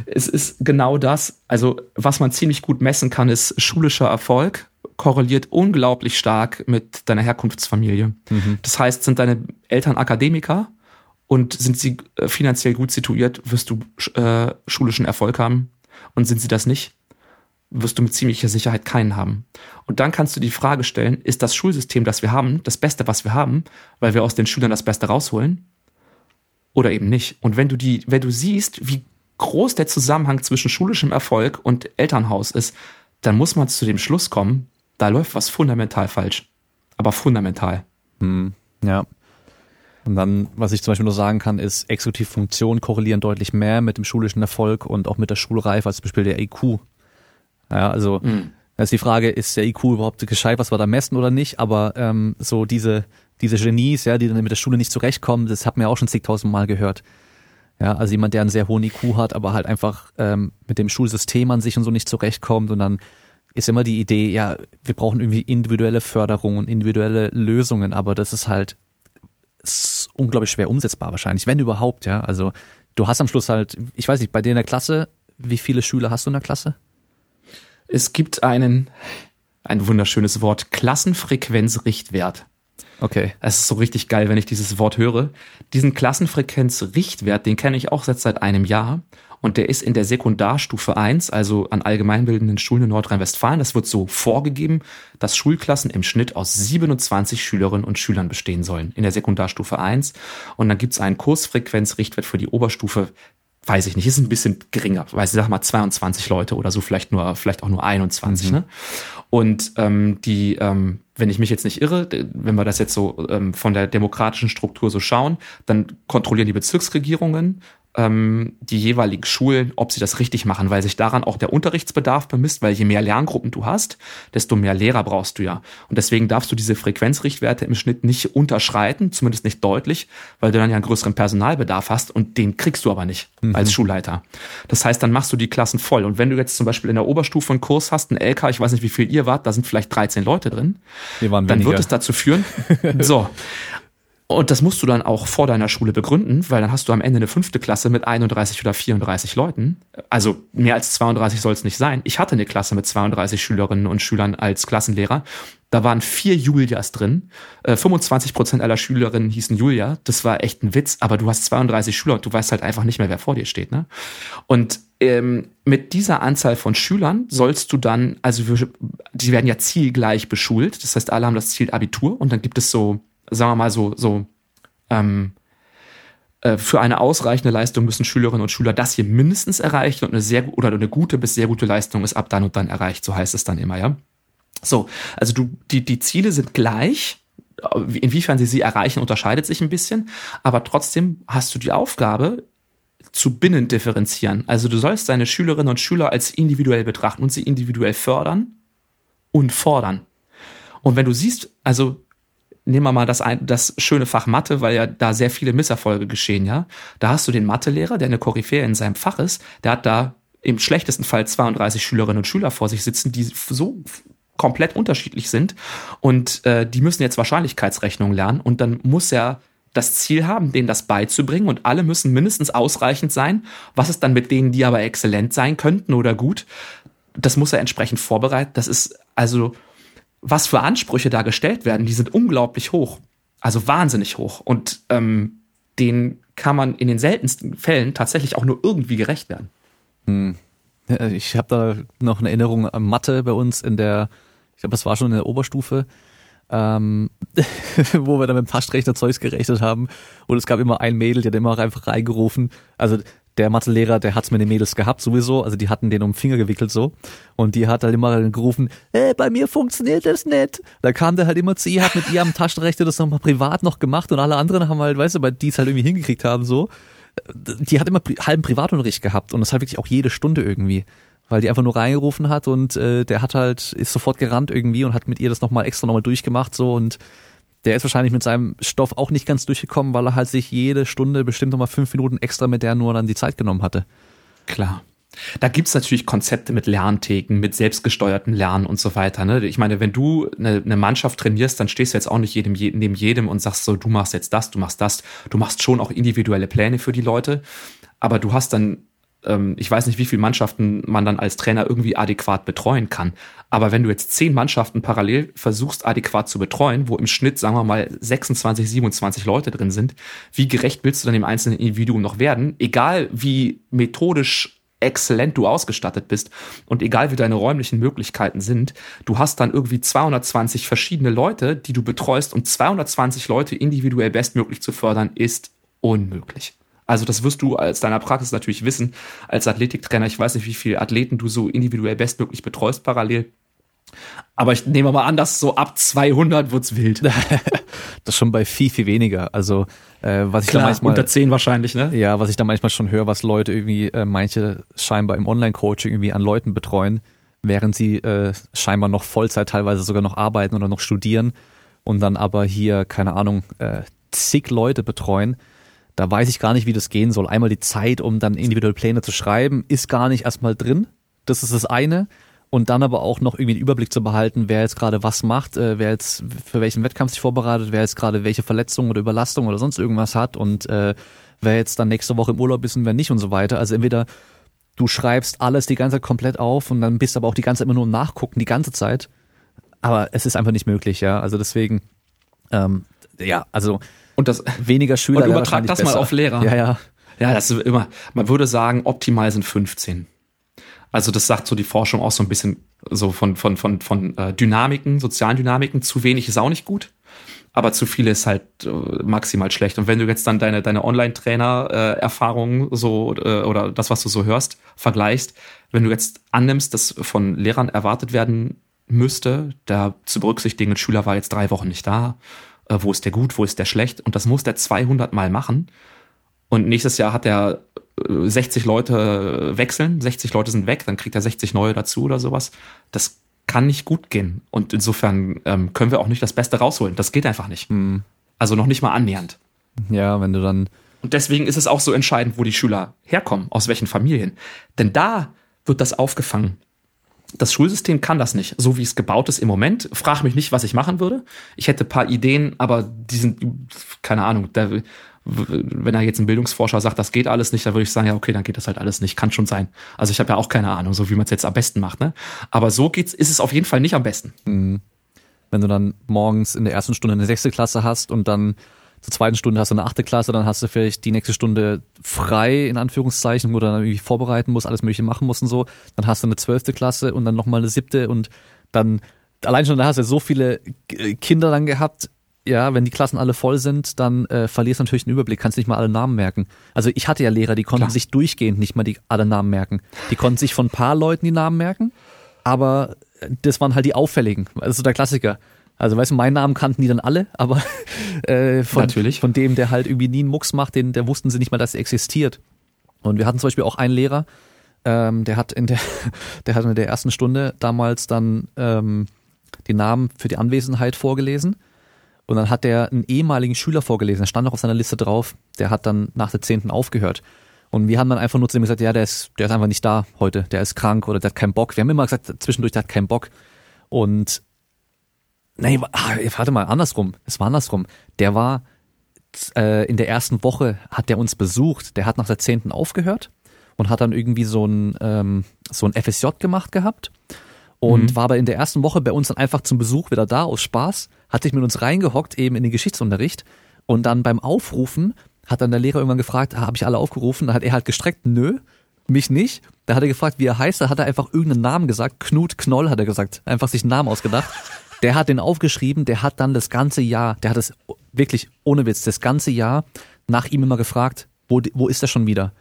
Es ist genau das. Also, was man ziemlich gut messen kann, ist schulischer Erfolg korreliert unglaublich stark mit deiner Herkunftsfamilie. Das heißt, sind deine Eltern Akademiker und sind sie äh, finanziell gut situiert, wirst du äh, schulischen Erfolg haben. Und sind sie das nicht, wirst du mit ziemlicher Sicherheit keinen haben. Und dann kannst du die Frage stellen, ist das Schulsystem, das wir haben, das Beste, was wir haben, weil wir aus den Schülern das Beste rausholen? Oder eben nicht. Und wenn du die, wenn du siehst, wie groß der Zusammenhang zwischen schulischem Erfolg und Elternhaus ist, dann muss man zu dem Schluss kommen, da läuft was fundamental falsch. Aber fundamental. Ja. Und dann, was ich zum Beispiel nur sagen kann, ist, Exekutivfunktionen korrelieren deutlich mehr mit dem schulischen Erfolg und auch mit der Schulreife als zum Beispiel der IQ. Ja, also da ist die Frage, ist der IQ überhaupt gescheit, was wir da messen oder nicht? Aber ähm, so diese, diese Genies, ja, die dann mit der Schule nicht zurechtkommen, das hat man ja auch schon zigtausend Mal gehört. Ja, also jemand, der einen sehr hohen IQ hat, aber halt einfach ähm, mit dem Schulsystem an sich und so nicht zurechtkommt und dann ist immer die Idee, ja, wir brauchen irgendwie individuelle Förderung und individuelle Lösungen, aber das ist halt ist unglaublich schwer umsetzbar wahrscheinlich, wenn überhaupt, ja. Also du hast am Schluss halt, ich weiß nicht, bei dir in der Klasse, wie viele Schüler hast du in der Klasse? Es gibt einen, ein wunderschönes Wort, Klassenfrequenzrichtwert. Okay. Es ist so richtig geil, wenn ich dieses Wort höre. Diesen Klassenfrequenzrichtwert, den kenne ich auch jetzt seit einem Jahr. Und der ist in der Sekundarstufe 1, also an allgemeinbildenden Schulen in Nordrhein-Westfalen. Das wird so vorgegeben, dass Schulklassen im Schnitt aus 27 Schülerinnen und Schülern bestehen sollen. In der Sekundarstufe 1. Und dann gibt es einen Kursfrequenzrichtwert für die Oberstufe. Weiß ich nicht, ist ein bisschen geringer. Weiß ich sag mal 22 Leute oder so, vielleicht nur, vielleicht auch nur 21. Ne? Und ähm, die, ähm, wenn ich mich jetzt nicht irre, wenn wir das jetzt so ähm, von der demokratischen Struktur so schauen, dann kontrollieren die Bezirksregierungen ähm, die jeweiligen Schulen, ob sie das richtig machen, weil sich daran auch der Unterrichtsbedarf bemisst, weil je mehr Lerngruppen du hast, desto mehr Lehrer brauchst du ja. Und deswegen darfst du diese Frequenzrichtwerte im Schnitt nicht unterschreiten, zumindest nicht deutlich, weil du dann ja einen größeren Personalbedarf hast und den kriegst du aber nicht als Schulleiter. Das heißt, dann machst du die Klassen voll. Und wenn du jetzt zum Beispiel in der Oberstufe einen Kurs hast, einen LK, ich weiß nicht, wie viel ihr wart, da sind vielleicht 13 Leute drin, dann wird es dazu führen. [LAUGHS] so. Und das musst du dann auch vor deiner Schule begründen, weil dann hast du am Ende eine fünfte Klasse mit 31 oder 34 Leuten. Also mehr als 32 soll es nicht sein. Ich hatte eine Klasse mit 32 Schülerinnen und Schülern als Klassenlehrer. Da waren vier Julias drin. Äh, 25 Prozent aller Schülerinnen hießen Julia. Das war echt ein Witz, aber du hast 32 Schüler und du weißt halt einfach nicht mehr, wer vor dir steht. Ne? Und ähm, mit dieser Anzahl von Schülern sollst du dann, also wir, die werden ja zielgleich beschult. Das heißt, alle haben das Ziel Abitur und dann gibt es so, sagen wir mal so, so ähm, äh, für eine ausreichende Leistung müssen Schülerinnen und Schüler das hier mindestens erreichen und eine sehr oder eine gute bis sehr gute Leistung ist ab dann und dann erreicht, so heißt es dann immer, ja. So, also du, die, die Ziele sind gleich. Inwiefern sie sie erreichen, unterscheidet sich ein bisschen. Aber trotzdem hast du die Aufgabe, zu binnen differenzieren. Also du sollst deine Schülerinnen und Schüler als individuell betrachten und sie individuell fördern und fordern. Und wenn du siehst, also nehmen wir mal das, ein, das schöne Fach Mathe, weil ja da sehr viele Misserfolge geschehen, ja. Da hast du den Mathelehrer, der eine Koryphäe in seinem Fach ist, der hat da im schlechtesten Fall 32 Schülerinnen und Schüler vor sich sitzen, die so komplett unterschiedlich sind und äh, die müssen jetzt Wahrscheinlichkeitsrechnung lernen und dann muss er das Ziel haben, denen das beizubringen und alle müssen mindestens ausreichend sein. Was ist dann mit denen, die aber exzellent sein könnten oder gut? Das muss er entsprechend vorbereiten. Das ist also, was für Ansprüche da gestellt werden, die sind unglaublich hoch. Also wahnsinnig hoch. Und ähm, denen kann man in den seltensten Fällen tatsächlich auch nur irgendwie gerecht werden. Ja, Ich habe da noch eine Erinnerung an Mathe bei uns in der, ich glaube, das war schon in der Oberstufe, ähm, [LAUGHS] wo wir dann mit dem Taschenrechner Zeugs gerechnet haben. Und es gab immer ein Mädel, die hat immer einfach reingerufen. Also der Mathelehrer, der hat's mit den Mädels gehabt sowieso, also die hatten den um den Finger gewickelt so. Und die hat halt immer gerufen, hey, bei mir funktioniert das nicht. Da kam der halt immer zu ihr, hat mit ihr am [LAUGHS] Taschenrechner das nochmal privat noch gemacht und alle anderen haben halt, weißt du, weil die es halt irgendwie hingekriegt haben so die hat immer pri halben Privatunterricht gehabt und das halt wirklich auch jede Stunde irgendwie, weil die einfach nur reingerufen hat und äh, der hat halt ist sofort gerannt irgendwie und hat mit ihr das nochmal extra nochmal durchgemacht so und der ist wahrscheinlich mit seinem Stoff auch nicht ganz durchgekommen, weil er halt sich jede Stunde bestimmt nochmal fünf Minuten extra mit der nur dann die Zeit genommen hatte. Klar. Da gibt's natürlich Konzepte mit Lerntheken, mit selbstgesteuerten Lernen und so weiter. Ne? Ich meine, wenn du eine, eine Mannschaft trainierst, dann stehst du jetzt auch nicht jedem, neben jedem und sagst so, du machst jetzt das, du machst das. Du machst schon auch individuelle Pläne für die Leute, aber du hast dann ähm, ich weiß nicht, wie viele Mannschaften man dann als Trainer irgendwie adäquat betreuen kann. Aber wenn du jetzt zehn Mannschaften parallel versuchst, adäquat zu betreuen, wo im Schnitt, sagen wir mal, 26, 27 Leute drin sind, wie gerecht willst du dann dem einzelnen Individuum noch werden? Egal wie methodisch exzellent du ausgestattet bist und egal wie deine räumlichen Möglichkeiten sind, du hast dann irgendwie 220 verschiedene Leute, die du betreust und 220 Leute individuell bestmöglich zu fördern, ist unmöglich. Also das wirst du als deiner Praxis natürlich wissen, als Athletiktrainer. Ich weiß nicht, wie viele Athleten du so individuell bestmöglich betreust parallel. Aber ich nehme mal an, dass so ab 200 wird's wild. [LAUGHS] das schon bei viel, viel weniger. Also äh, was ich Klar, da manchmal unter 10 wahrscheinlich, ne? Ja, was ich da manchmal schon höre, was Leute irgendwie, äh, manche scheinbar im Online-Coaching irgendwie an Leuten betreuen, während sie äh, scheinbar noch Vollzeit teilweise sogar noch arbeiten oder noch studieren und dann aber hier, keine Ahnung, äh, zig Leute betreuen da weiß ich gar nicht, wie das gehen soll. Einmal die Zeit, um dann individuelle Pläne zu schreiben, ist gar nicht erstmal drin. Das ist das eine. Und dann aber auch noch irgendwie den Überblick zu behalten, wer jetzt gerade was macht, äh, wer jetzt für welchen Wettkampf sich vorbereitet, wer jetzt gerade welche Verletzung oder Überlastung oder sonst irgendwas hat und äh, wer jetzt dann nächste Woche im Urlaub ist und wer nicht und so weiter. Also entweder du schreibst alles die ganze Zeit komplett auf und dann bist aber auch die ganze Zeit immer nur im Nachgucken, die ganze Zeit. Aber es ist einfach nicht möglich, ja. Also deswegen, ähm, ja, also und das weniger Schüler. Und übertrag das besser. mal auf Lehrer. Ja, ja. Ja, das ist immer, man würde sagen, optimal sind 15. Also das sagt so die Forschung auch so ein bisschen so von, von, von, von äh, Dynamiken, sozialen Dynamiken. Zu wenig ist auch nicht gut, aber zu viel ist halt äh, maximal schlecht. Und wenn du jetzt dann deine, deine Online-Trainer-Erfahrungen so äh, oder das, was du so hörst, vergleichst, wenn du jetzt annimmst, dass von Lehrern erwartet werden müsste, da zu berücksichtigen, ein Schüler war jetzt drei Wochen nicht da äh, wo ist der gut, wo ist der schlecht. Und das muss der 200 Mal machen. Und nächstes Jahr hat er 60 äh, Leute äh, wechseln, 60 Leute sind weg, dann kriegt er 60 neue dazu oder sowas. Das kann nicht gut gehen. Und insofern ähm, können wir auch nicht das Beste rausholen. Das geht einfach nicht. Mhm. Also noch nicht mal annähernd. Ja, wenn du dann. Und deswegen ist es auch so entscheidend, wo die Schüler herkommen, aus welchen Familien. Denn da wird das aufgefangen. Das Schulsystem kann das nicht, so wie es gebaut ist im Moment. Frag mich nicht, was ich machen würde. Ich hätte paar Ideen, aber die sind, keine Ahnung, der, wenn er jetzt ein Bildungsforscher sagt, das geht alles nicht, dann würde ich sagen, ja, okay, dann geht das halt alles nicht. Kann schon sein. Also ich habe ja auch keine Ahnung, so wie man es jetzt am besten macht, ne? Aber so geht's, ist es auf jeden Fall nicht am besten. Mhm. Wenn du dann morgens in der ersten Stunde eine sechste Klasse hast und dann zur zweiten Stunde hast du eine achte Klasse, dann hast du vielleicht die nächste Stunde frei, in Anführungszeichen, wo du dann irgendwie vorbereiten musst, alles mögliche machen musst und so. Dann hast du eine zwölfte Klasse und dann nochmal eine siebte und dann, allein schon da hast du so viele Kinder dann gehabt, ja, wenn die Klassen alle voll sind, dann äh, verlierst du natürlich den Überblick, kannst nicht mal alle Namen merken. Also ich hatte ja Lehrer, die konnten Klar. sich durchgehend nicht mal die alle Namen merken. Die konnten sich von ein paar Leuten die Namen merken, aber das waren halt die auffälligen. Also der Klassiker. Also weißt du, meinen Namen kannten die dann alle, aber [LAUGHS] äh, von, Natürlich. von dem, der halt irgendwie nie einen Mucks macht, den, der wussten sie nicht mal, dass er existiert. Und wir hatten zum Beispiel auch einen Lehrer, ähm, der hat in der, [LAUGHS] der hat in der ersten Stunde damals dann ähm, die Namen für die Anwesenheit vorgelesen. Und dann hat der einen ehemaligen Schüler vorgelesen, der stand noch auf seiner Liste drauf, der hat dann nach der zehnten aufgehört. Und wir haben dann einfach nur zu ihm gesagt, ja, der ist, der ist einfach nicht da heute, der ist krank oder der hat keinen Bock. Wir haben immer gesagt, zwischendurch, der hat keinen Bock. Und Nee, ah, warte mal, andersrum. Es war andersrum. Der war äh, in der ersten Woche hat der uns besucht. Der hat nach der zehnten aufgehört und hat dann irgendwie so ein ähm, so ein FSJ gemacht gehabt und mhm. war aber in der ersten Woche bei uns dann einfach zum Besuch wieder da aus Spaß. Hat sich mit uns reingehockt eben in den Geschichtsunterricht und dann beim Aufrufen hat dann der Lehrer irgendwann gefragt, ah, habe ich alle aufgerufen? Dann hat er halt gestreckt, nö, mich nicht. Da hat er gefragt, wie er heißt. Da hat er einfach irgendeinen Namen gesagt. Knut Knoll hat er gesagt. Einfach sich einen Namen ausgedacht. Der hat den aufgeschrieben, der hat dann das ganze Jahr, der hat es wirklich ohne Witz, das ganze Jahr nach ihm immer gefragt, wo, wo ist er schon wieder?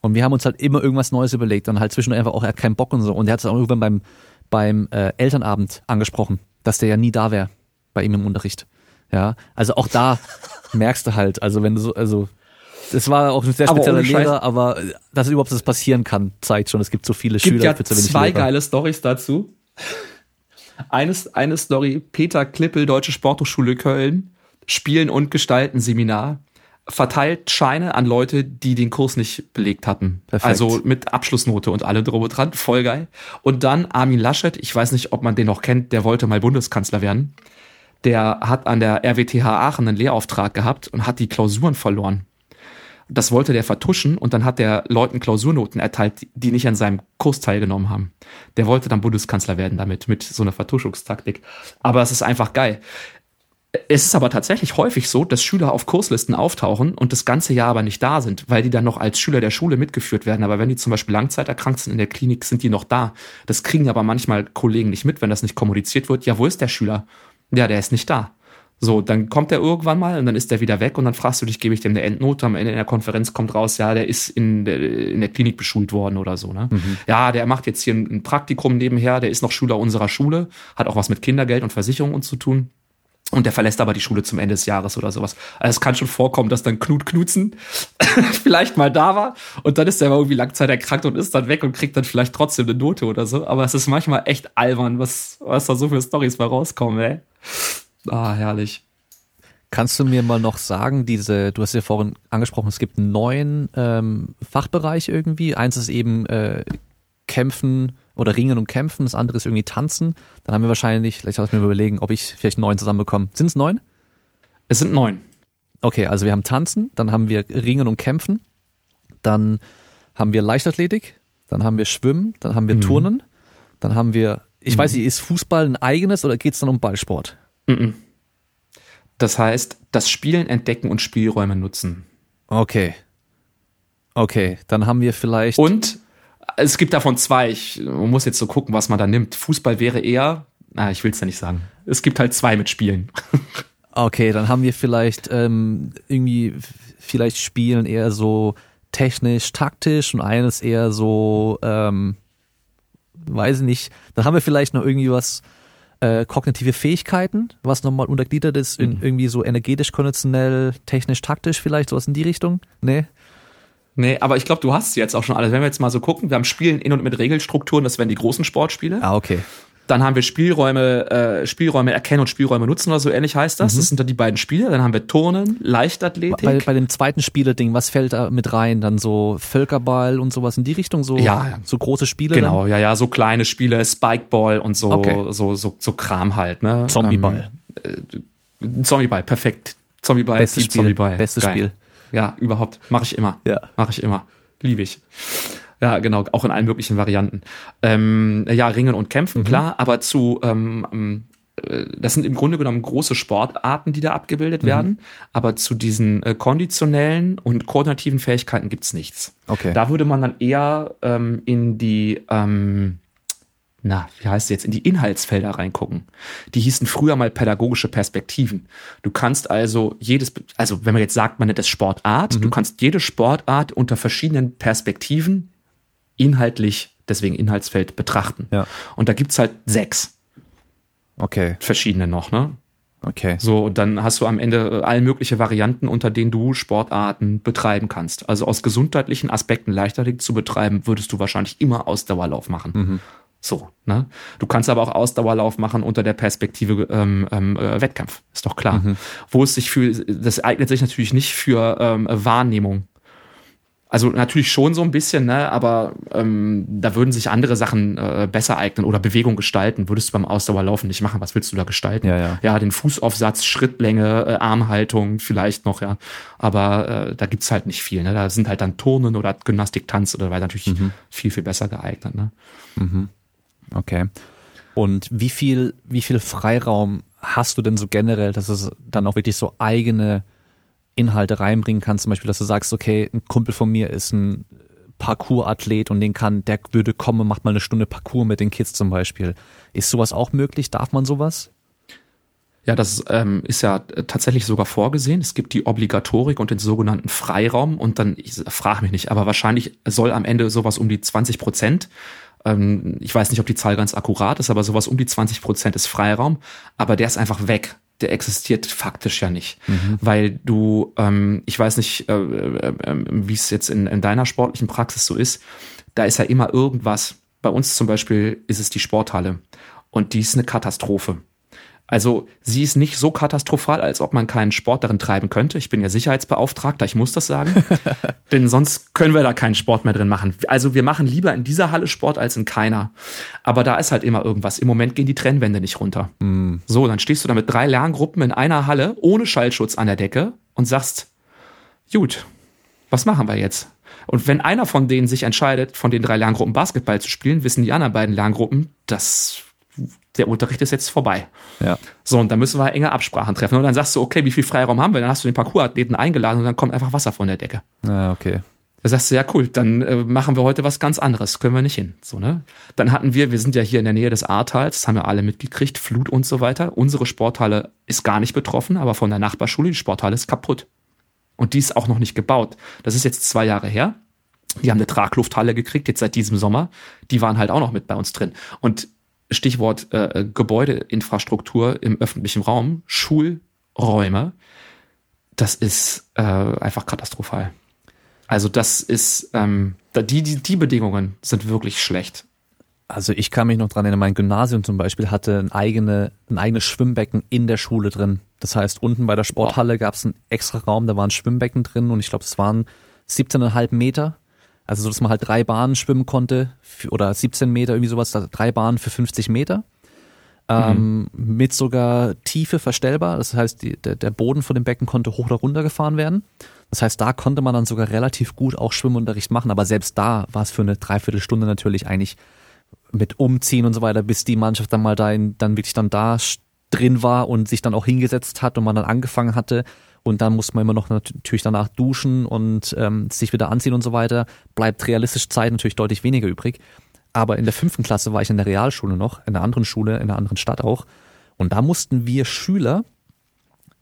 Und wir haben uns halt immer irgendwas Neues überlegt und halt zwischendurch einfach auch, er hat keinen Bock und so. Und er hat es auch irgendwann beim, beim äh, Elternabend angesprochen, dass der ja nie da wäre bei ihm im Unterricht. Ja, also auch da [LAUGHS] merkst du halt, also wenn du so, also es war auch ein sehr spezieller Lehrer, aber dass überhaupt das passieren kann, zeigt schon, es gibt so viele gibt Schüler ja für zu wenig zwei Lehrer. geile Stories dazu. Eines, eine Story, Peter Klippel, Deutsche Sporthochschule Köln. Spielen und Gestalten Seminar verteilt Scheine an Leute, die den Kurs nicht belegt hatten. Perfekt. Also mit Abschlussnote und alle drum und dran. Voll geil. Und dann Armin Laschet, ich weiß nicht, ob man den noch kennt, der wollte mal Bundeskanzler werden. Der hat an der RWTH Aachen einen Lehrauftrag gehabt und hat die Klausuren verloren. Das wollte der vertuschen und dann hat der Leuten Klausurnoten erteilt, die nicht an seinem Kurs teilgenommen haben. Der wollte dann Bundeskanzler werden damit, mit so einer Vertuschungstaktik. Aber es ist einfach geil. Es ist aber tatsächlich häufig so, dass Schüler auf Kurslisten auftauchen und das ganze Jahr aber nicht da sind, weil die dann noch als Schüler der Schule mitgeführt werden. Aber wenn die zum Beispiel langzeiterkrankt sind in der Klinik, sind die noch da. Das kriegen aber manchmal Kollegen nicht mit, wenn das nicht kommuniziert wird. Ja, wo ist der Schüler? Ja, der ist nicht da. So, dann kommt er irgendwann mal und dann ist er wieder weg und dann fragst du dich, gebe ich dem eine Endnote? Am Ende der Konferenz kommt raus, ja, der ist in der, in der Klinik beschult worden oder so. Ne? Mhm. Ja, der macht jetzt hier ein Praktikum nebenher, der ist noch Schüler unserer Schule, hat auch was mit Kindergeld und Versicherung zu tun. Und der verlässt aber die Schule zum Ende des Jahres oder sowas. Also es kann schon vorkommen, dass dann Knut Knutzen [LAUGHS] vielleicht mal da war und dann ist er irgendwie Langzeit erkrankt und ist dann weg und kriegt dann vielleicht trotzdem eine Note oder so. Aber es ist manchmal echt albern, was, was da so für Stories mal rauskommen, ey. Ah, herrlich. Kannst du mir mal noch sagen, diese, du hast ja vorhin angesprochen, es gibt neun ähm, Fachbereiche irgendwie. Eins ist eben äh, Kämpfen, oder Ringen und Kämpfen, das andere ist irgendwie Tanzen. Dann haben wir wahrscheinlich, vielleicht lass ich mir überlegen, ob ich vielleicht neun zusammenbekomme. Sind es neun? Es sind neun. Okay, also wir haben Tanzen, dann haben wir Ringen und Kämpfen, dann haben wir Leichtathletik, dann haben wir Schwimmen, dann haben wir mhm. Turnen, dann haben wir, ich mhm. weiß nicht, ist Fußball ein eigenes oder geht es dann um Ballsport? Mhm. Das heißt, das Spielen entdecken und Spielräume nutzen. Okay. Okay, dann haben wir vielleicht. Und es gibt davon zwei. Ich, man muss jetzt so gucken, was man da nimmt. Fußball wäre eher, na, ich will es ja nicht sagen. Es gibt halt zwei mit Spielen. [LAUGHS] Okay, dann haben wir vielleicht ähm, irgendwie, vielleicht Spielen eher so technisch, taktisch und eines eher so, ähm, weiß ich nicht. Dann haben wir vielleicht noch irgendwie was, äh, kognitive Fähigkeiten, was nochmal untergliedert ist in mhm. irgendwie so energetisch, konditionell, technisch, taktisch vielleicht, sowas in die Richtung? Nee? Nee, aber ich glaube, du hast jetzt auch schon alles. Wenn wir jetzt mal so gucken, wir haben Spielen in und mit Regelstrukturen, das wären die großen Sportspiele. Ah, okay. Dann haben wir Spielräume, äh, Spielräume erkennen und Spielräume nutzen oder so ähnlich heißt das. Mhm. Das sind dann die beiden Spiele. Dann haben wir Turnen, Leichtathletik. Bei, bei dem zweiten Spiele-Ding, was fällt da mit rein? Dann so Völkerball und sowas in die Richtung, so, ja, so große Spiele? Genau, dann? ja, ja, so kleine Spiele, Spikeball und so, okay. so, so, so Kram halt, ne? Zombieball. Ähm, äh, Zombieball, perfekt. Zombieball, Bestes Spiel. Zombieball. Bestes Geil. Spiel. Ja, überhaupt. Mache ich immer. Ja. Mache ich immer. Liebe ich. Ja, genau, auch in allen möglichen Varianten. Ähm, ja, Ringen und Kämpfen, mhm. klar, aber zu, ähm, ähm, äh, das sind im Grunde genommen große Sportarten, die da abgebildet mhm. werden, aber zu diesen äh, konditionellen und koordinativen Fähigkeiten gibt's nichts. Okay. Da würde man dann eher ähm, in die ähm, na, wie heißt es jetzt, in die Inhaltsfelder reingucken. Die hießen früher mal pädagogische Perspektiven. Du kannst also jedes, also wenn man jetzt sagt, man nennt das Sportart, mhm. du kannst jede Sportart unter verschiedenen Perspektiven inhaltlich, deswegen Inhaltsfeld, betrachten. Ja. Und da gibt's halt sechs. Okay. Verschiedene noch, ne? Okay. So, und dann hast du am Ende äh, all mögliche Varianten, unter denen du Sportarten betreiben kannst. Also aus gesundheitlichen Aspekten Leichtathletik zu betreiben, würdest du wahrscheinlich immer Ausdauerlauf machen. Mhm. So, ne? Du kannst aber auch Ausdauerlauf machen unter der Perspektive ähm, ähm, äh, Wettkampf, ist doch klar. Mhm. Wo es sich für, das eignet sich natürlich nicht für ähm, Wahrnehmung. Also natürlich schon so ein bisschen, ne? aber ähm, da würden sich andere Sachen äh, besser eignen oder Bewegung gestalten. Würdest du beim Ausdauerlaufen nicht machen. Was willst du da gestalten? Ja, ja. ja den Fußaufsatz, Schrittlänge, äh, Armhaltung vielleicht noch, ja. Aber äh, da gibt's halt nicht viel. Ne? Da sind halt dann Turnen oder Gymnastik, Tanz oder weil natürlich mhm. viel, viel besser geeignet. Ne? Mhm. Okay. Und wie viel, wie viel Freiraum hast du denn so generell, dass es dann auch wirklich so eigene Inhalte reinbringen kann? Zum Beispiel, dass du sagst, okay, ein Kumpel von mir ist ein Parkour-Athlet und den kann, der würde kommen macht mal eine Stunde Parkour mit den Kids zum Beispiel. Ist sowas auch möglich? Darf man sowas? Ja, das ähm, ist ja tatsächlich sogar vorgesehen. Es gibt die Obligatorik und den sogenannten Freiraum und dann, ich frage mich nicht, aber wahrscheinlich soll am Ende sowas um die 20 Prozent ähm, ich weiß nicht, ob die Zahl ganz akkurat ist, aber sowas um die 20 Prozent ist Freiraum, aber der ist einfach weg. Der existiert faktisch ja nicht, mhm. weil du, ähm, ich weiß nicht, äh, äh, äh, wie es jetzt in, in deiner sportlichen Praxis so ist, da ist ja immer irgendwas. Bei uns zum Beispiel ist es die Sporthalle und die ist eine Katastrophe. Also sie ist nicht so katastrophal, als ob man keinen Sport darin treiben könnte. Ich bin ja Sicherheitsbeauftragter, ich muss das sagen. [LAUGHS] Denn sonst können wir da keinen Sport mehr drin machen. Also wir machen lieber in dieser Halle Sport als in keiner. Aber da ist halt immer irgendwas. Im Moment gehen die Trennwände nicht runter. Mm. So, dann stehst du da mit drei Lerngruppen in einer Halle ohne Schallschutz an der Decke und sagst, gut, was machen wir jetzt? Und wenn einer von denen sich entscheidet, von den drei Lerngruppen Basketball zu spielen, wissen die anderen beiden Lerngruppen, dass der Unterricht ist jetzt vorbei. Ja. So, und dann müssen wir enge Absprachen treffen. Und dann sagst du, okay, wie viel Freiraum haben wir? Dann hast du den Parkourathleten eingeladen und dann kommt einfach Wasser von der Decke. Ja, okay. Da sagst du, ja cool, dann äh, machen wir heute was ganz anderes, können wir nicht hin. So, ne? Dann hatten wir, wir sind ja hier in der Nähe des Ahrtals, das haben wir alle mitgekriegt, Flut und so weiter. Unsere Sporthalle ist gar nicht betroffen, aber von der Nachbarschule, die Sporthalle ist kaputt. Und die ist auch noch nicht gebaut. Das ist jetzt zwei Jahre her. Die haben eine Traglufthalle gekriegt, jetzt seit diesem Sommer. Die waren halt auch noch mit bei uns drin. Und Stichwort äh, Gebäudeinfrastruktur im öffentlichen Raum, Schulräume, das ist äh, einfach katastrophal. Also das ist, ähm, die, die, die Bedingungen sind wirklich schlecht. Also ich kann mich noch dran erinnern, mein Gymnasium zum Beispiel hatte ein, eigene, ein eigenes Schwimmbecken in der Schule drin. Das heißt, unten bei der Sporthalle gab es einen extra Raum, da war ein Schwimmbecken drin und ich glaube, es waren 17,5 Meter also so, dass man halt drei Bahnen schwimmen konnte oder 17 Meter, irgendwie sowas, drei Bahnen für 50 Meter. Ähm, mhm. Mit sogar Tiefe verstellbar. Das heißt, die, der, der Boden von dem Becken konnte hoch oder runter gefahren werden. Das heißt, da konnte man dann sogar relativ gut auch Schwimmunterricht machen, aber selbst da war es für eine Dreiviertelstunde natürlich eigentlich mit Umziehen und so weiter, bis die Mannschaft dann mal da in, dann wirklich dann da drin war und sich dann auch hingesetzt hat und man dann angefangen hatte, und dann muss man immer noch natürlich danach duschen und ähm, sich wieder anziehen und so weiter. Bleibt realistisch Zeit natürlich deutlich weniger übrig. Aber in der fünften Klasse war ich in der Realschule noch, in einer anderen Schule, in einer anderen Stadt auch. Und da mussten wir Schüler,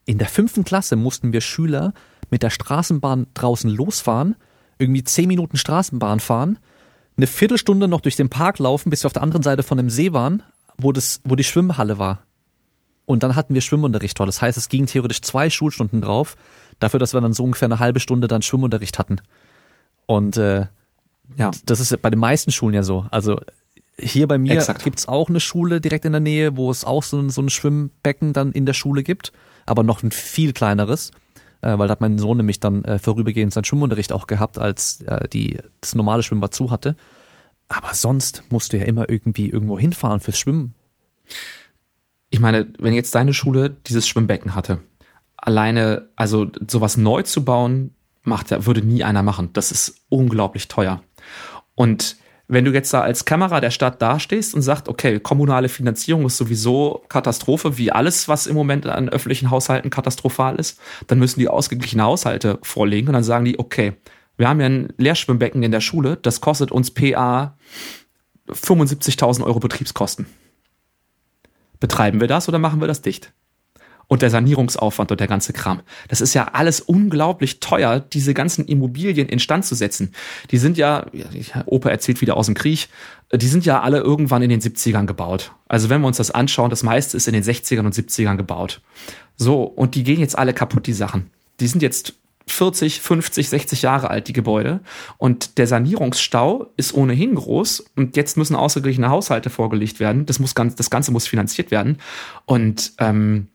in der fünften Klasse mussten wir Schüler mit der Straßenbahn draußen losfahren, irgendwie zehn Minuten Straßenbahn fahren, eine Viertelstunde noch durch den Park laufen, bis wir auf der anderen Seite von dem See waren, wo das, wo die Schwimmhalle war. Und dann hatten wir Schwimmunterricht dort. Das heißt, es ging theoretisch zwei Schulstunden drauf, dafür, dass wir dann so ungefähr eine halbe Stunde dann Schwimmunterricht hatten. Und äh, ja, das ist bei den meisten Schulen ja so. Also hier bei mir Exakt. gibt's auch eine Schule direkt in der Nähe, wo es auch so, so ein Schwimmbecken dann in der Schule gibt, aber noch ein viel kleineres, äh, weil da hat mein Sohn nämlich dann äh, vorübergehend seinen Schwimmunterricht auch gehabt, als äh, die das normale Schwimmbad zu hatte. Aber sonst musst du ja immer irgendwie irgendwo hinfahren fürs Schwimmen ich meine, wenn jetzt deine Schule dieses Schwimmbecken hatte, alleine, also sowas neu zu bauen, macht, würde nie einer machen. Das ist unglaublich teuer. Und wenn du jetzt da als Kamera der Stadt dastehst und sagst, okay, kommunale Finanzierung ist sowieso Katastrophe, wie alles, was im Moment an öffentlichen Haushalten katastrophal ist, dann müssen die ausgeglichene Haushalte vorlegen und dann sagen die, okay, wir haben ja ein Leerschwimmbecken in der Schule, das kostet uns PA 75.000 Euro Betriebskosten. Betreiben wir das oder machen wir das dicht? Und der Sanierungsaufwand und der ganze Kram. Das ist ja alles unglaublich teuer, diese ganzen Immobilien instand zu setzen. Die sind ja, Opa erzählt wieder aus dem Krieg, die sind ja alle irgendwann in den 70ern gebaut. Also wenn wir uns das anschauen, das meiste ist in den 60ern und 70ern gebaut. So, und die gehen jetzt alle kaputt, die Sachen. Die sind jetzt 40, 50, 60 Jahre alt, die Gebäude. Und der Sanierungsstau ist ohnehin groß. Und jetzt müssen ausgeglichene Haushalte vorgelegt werden. Das, muss ganz, das Ganze muss finanziert werden. Und ähm,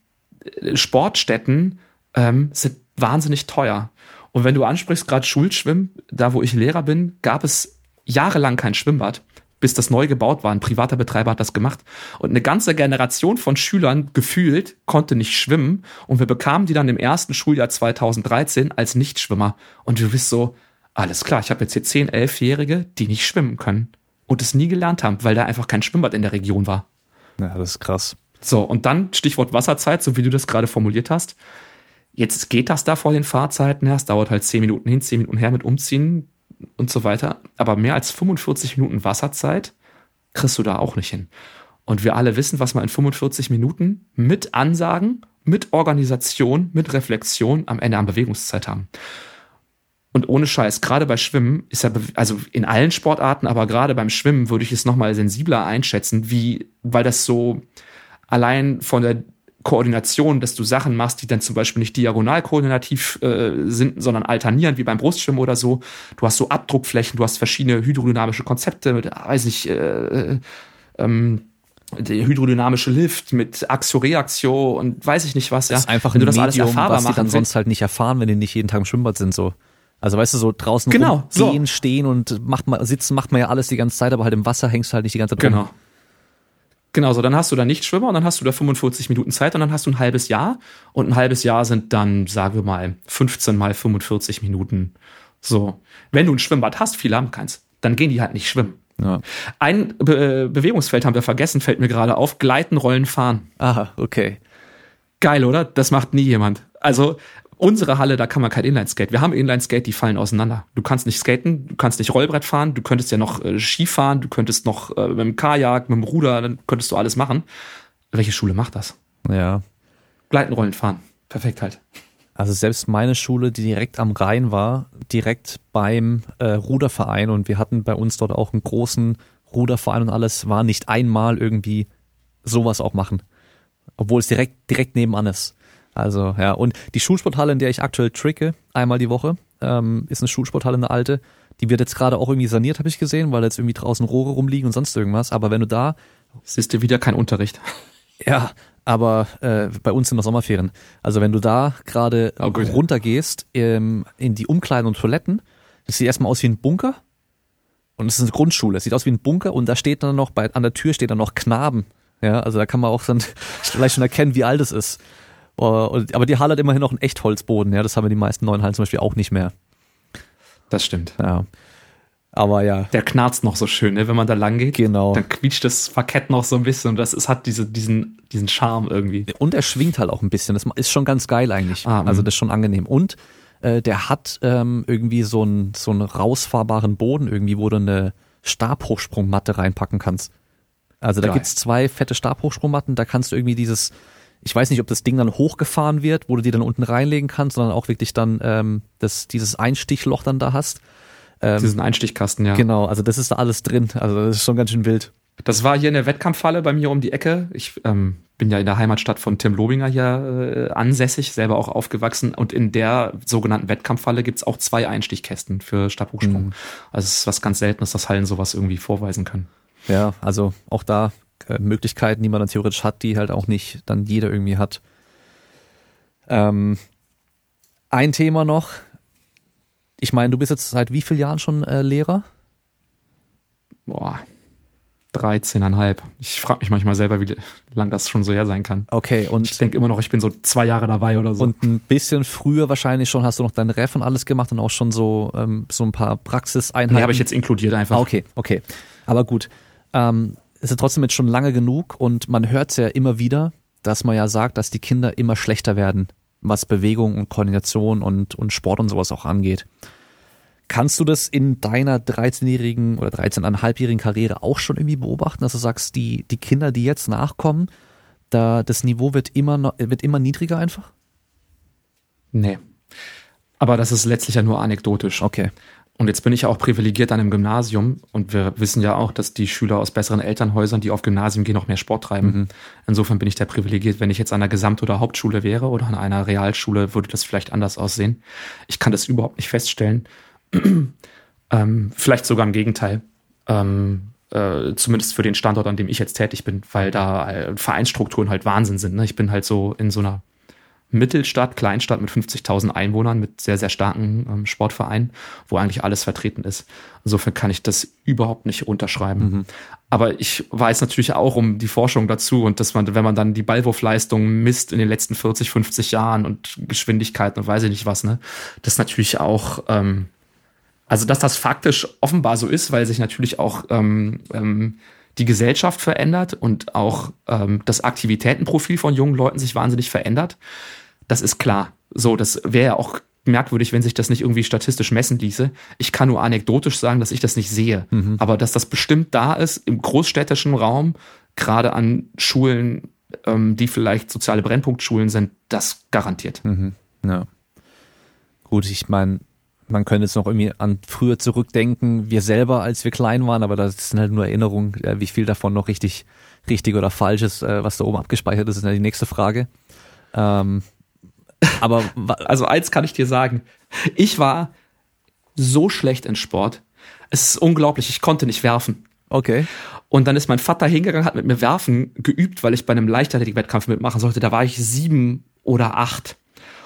Sportstätten ähm, sind wahnsinnig teuer. Und wenn du ansprichst, gerade Schulschwimmen, da wo ich Lehrer bin, gab es jahrelang kein Schwimmbad bis das neu gebaut war. Ein privater Betreiber hat das gemacht. Und eine ganze Generation von Schülern gefühlt konnte nicht schwimmen. Und wir bekamen die dann im ersten Schuljahr 2013 als Nichtschwimmer. Und du bist so, alles klar, ich habe jetzt hier 10, 11-Jährige, die nicht schwimmen können. Und es nie gelernt haben, weil da einfach kein Schwimmbad in der Region war. Ja, das ist krass. So, und dann Stichwort Wasserzeit, so wie du das gerade formuliert hast. Jetzt geht das da vor den Fahrzeiten her. Es dauert halt 10 Minuten hin, 10 Minuten her mit Umziehen und so weiter. Aber mehr als 45 Minuten Wasserzeit kriegst du da auch nicht hin. Und wir alle wissen, was man in 45 Minuten mit Ansagen, mit Organisation, mit Reflexion am Ende an Bewegungszeit haben. Und ohne Scheiß, gerade bei Schwimmen ist ja, also in allen Sportarten, aber gerade beim Schwimmen würde ich es nochmal sensibler einschätzen, wie, weil das so allein von der Koordination, dass du Sachen machst, die dann zum Beispiel nicht diagonal koordinativ äh, sind, sondern alternierend, wie beim Brustschwimmen oder so. Du hast so Abdruckflächen, du hast verschiedene hydrodynamische Konzepte mit, weiß ich, äh, äh, ähm, der hydrodynamische Lift mit Axio-Reaktio und weiß ich nicht was. Ja. Das ist einfach wenn ein du das Medium, alles erfahrbar was die dann sonst halt nicht erfahren, wenn die nicht jeden Tag im Schwimmbad sind so. Also weißt du, so draußen genau, gehen, so. stehen und macht mal, sitzen macht man ja alles die ganze Zeit, aber halt im Wasser hängst du halt nicht die ganze Zeit Genau. Rum. Genau, so dann hast du da nicht Schwimmer und dann hast du da 45 Minuten Zeit und dann hast du ein halbes Jahr und ein halbes Jahr sind dann, sagen wir mal, 15 mal 45 Minuten. So. Wenn du ein Schwimmbad hast, viele haben keins, dann gehen die halt nicht schwimmen. Ja. Ein Be Bewegungsfeld haben wir vergessen, fällt mir gerade auf. Gleiten, Rollen, Fahren. Aha, okay. Geil, oder? Das macht nie jemand. Also unsere Halle, da kann man kein Inline-Skate. Wir haben Inline-Skate, die fallen auseinander. Du kannst nicht skaten, du kannst nicht Rollbrett fahren, du könntest ja noch äh, Ski fahren, du könntest noch äh, mit dem Kajak, mit dem Ruder, dann könntest du alles machen. Welche Schule macht das? Ja. Gleiten, Rollen, fahren. Perfekt halt. Also selbst meine Schule, die direkt am Rhein war, direkt beim äh, Ruderverein und wir hatten bei uns dort auch einen großen Ruderverein und alles, war nicht einmal irgendwie sowas auch machen. Obwohl es direkt, direkt nebenan ist. Also ja, und die Schulsporthalle, in der ich aktuell tricke, einmal die Woche, ähm, ist eine Schulsporthalle, eine alte. Die wird jetzt gerade auch irgendwie saniert, habe ich gesehen, weil jetzt irgendwie draußen Rohre rumliegen und sonst irgendwas. Aber wenn du da... Siehst du wieder kein Unterricht. [LAUGHS] Ja, aber äh, bei uns sind noch Sommerferien. Also wenn du da gerade oh, runtergehst ähm, in die Umkleiden und Toiletten, das sieht erstmal aus wie ein Bunker. Und es ist eine Grundschule. Es sieht aus wie ein Bunker und da steht dann noch, bei, an der Tür steht dann noch Knaben. Ja, also da kann man auch dann [LAUGHS] vielleicht schon erkennen, wie alt es ist. Oh, aber die Halle hat immerhin noch einen Echtholzboden, ja. Das haben wir die meisten neuen Hallen zum Beispiel auch nicht mehr. Das stimmt. Ja. Aber ja. Der knarzt noch so schön, ne? wenn man da lang geht. Genau. Dann quietscht das Parkett noch so ein bisschen und das ist, hat diese, diesen, diesen Charme irgendwie. Und er schwingt halt auch ein bisschen. Das ist schon ganz geil eigentlich. Ah, also mhm. das ist schon angenehm. Und äh, der hat ähm, irgendwie so einen so einen rausfahrbaren Boden irgendwie, wo du eine Stabhochsprungmatte reinpacken kannst. Also da Geil. gibt's zwei fette Stabhochsprungmatten, da kannst du irgendwie dieses, ich weiß nicht, ob das Ding dann hochgefahren wird, wo du die dann unten reinlegen kannst, sondern auch wirklich dann ähm, das, dieses Einstichloch dann da hast. Ähm, Diesen Einstichkasten, ja. Genau, also das ist da alles drin. Also das ist schon ganz schön wild. Das war hier in der Wettkampfhalle bei mir um die Ecke. Ich ähm, bin ja in der Heimatstadt von Tim Lobinger hier äh, ansässig, selber auch aufgewachsen. Und in der sogenannten Wettkampfhalle gibt's auch zwei Einstichkästen für Stabhochsprung. Mhm. Also es ist was ganz Seltenes, dass Hallen sowas irgendwie vorweisen können. Ja, also auch da Möglichkeiten, die man dann theoretisch hat, die halt auch nicht dann jeder irgendwie hat. Ähm, ein Thema noch, ich meine, du bist jetzt seit wie vielen Jahren schon äh, Lehrer? Boah, 13,5. Ich frage mich manchmal selber, wie lang das schon so her sein kann. Okay, und. Ich denke immer noch, ich bin so zwei Jahre dabei oder so. Und ein bisschen früher wahrscheinlich schon hast du noch dein Ref und alles gemacht und auch schon so, ähm, so ein paar Praxiseinheiten. Nee, habe ich jetzt inkludiert einfach. Ah, okay, okay. Aber gut. Ähm, ist ja trotzdem jetzt schon lange genug und man hört es ja immer wieder, dass man ja sagt, dass die Kinder immer schlechter werden was Bewegung und Koordination und, und Sport und sowas auch angeht. Kannst du das in deiner 13-jährigen oder 13,5-jährigen Karriere auch schon irgendwie beobachten, dass du sagst, die, die Kinder, die jetzt nachkommen, da das Niveau wird immer, wird immer niedriger einfach? Nee. Aber das ist letztlich ja nur anekdotisch. Okay. Und jetzt bin ich ja auch privilegiert an einem Gymnasium und wir wissen ja auch, dass die Schüler aus besseren Elternhäusern, die auf Gymnasium gehen, auch mehr Sport treiben. Mhm. Insofern bin ich da privilegiert. Wenn ich jetzt an einer Gesamt- oder Hauptschule wäre oder an einer Realschule, würde das vielleicht anders aussehen. Ich kann das überhaupt nicht feststellen. [CLEARS THROAT] ähm, vielleicht sogar im Gegenteil. Ähm, äh, zumindest für den Standort, an dem ich jetzt tätig bin, weil da äh, Vereinsstrukturen halt Wahnsinn sind. Ne? Ich bin halt so in so einer Mittelstadt, Kleinstadt mit 50.000 Einwohnern, mit sehr, sehr starken ähm, Sportvereinen, wo eigentlich alles vertreten ist. Insofern kann ich das überhaupt nicht unterschreiben. Mhm. Aber ich weiß natürlich auch um die Forschung dazu und dass man, wenn man dann die Ballwurfleistung misst in den letzten 40, 50 Jahren und Geschwindigkeiten und weiß ich nicht was, ne, das natürlich auch, ähm, also dass das faktisch offenbar so ist, weil sich natürlich auch ähm, ähm, die Gesellschaft verändert und auch ähm, das Aktivitätenprofil von jungen Leuten sich wahnsinnig verändert. Das ist klar. So, das wäre ja auch merkwürdig, wenn sich das nicht irgendwie statistisch messen ließe. Ich kann nur anekdotisch sagen, dass ich das nicht sehe. Mhm. Aber dass das bestimmt da ist im großstädtischen Raum, gerade an Schulen, ähm, die vielleicht soziale Brennpunktschulen sind, das garantiert. Mhm. Ja. Gut, ich meine, man könnte jetzt noch irgendwie an früher zurückdenken, wir selber, als wir klein waren, aber das sind halt nur Erinnerungen, wie viel davon noch richtig, richtig oder falsch ist, äh, was da oben abgespeichert ist, ist ja die nächste Frage. Ähm, aber also eins kann ich dir sagen, ich war so schlecht in Sport. Es ist unglaublich, ich konnte nicht werfen. Okay. Und dann ist mein Vater hingegangen, hat mit mir Werfen geübt, weil ich bei einem Leichtathletik-Wettkampf mitmachen sollte. Da war ich sieben oder acht.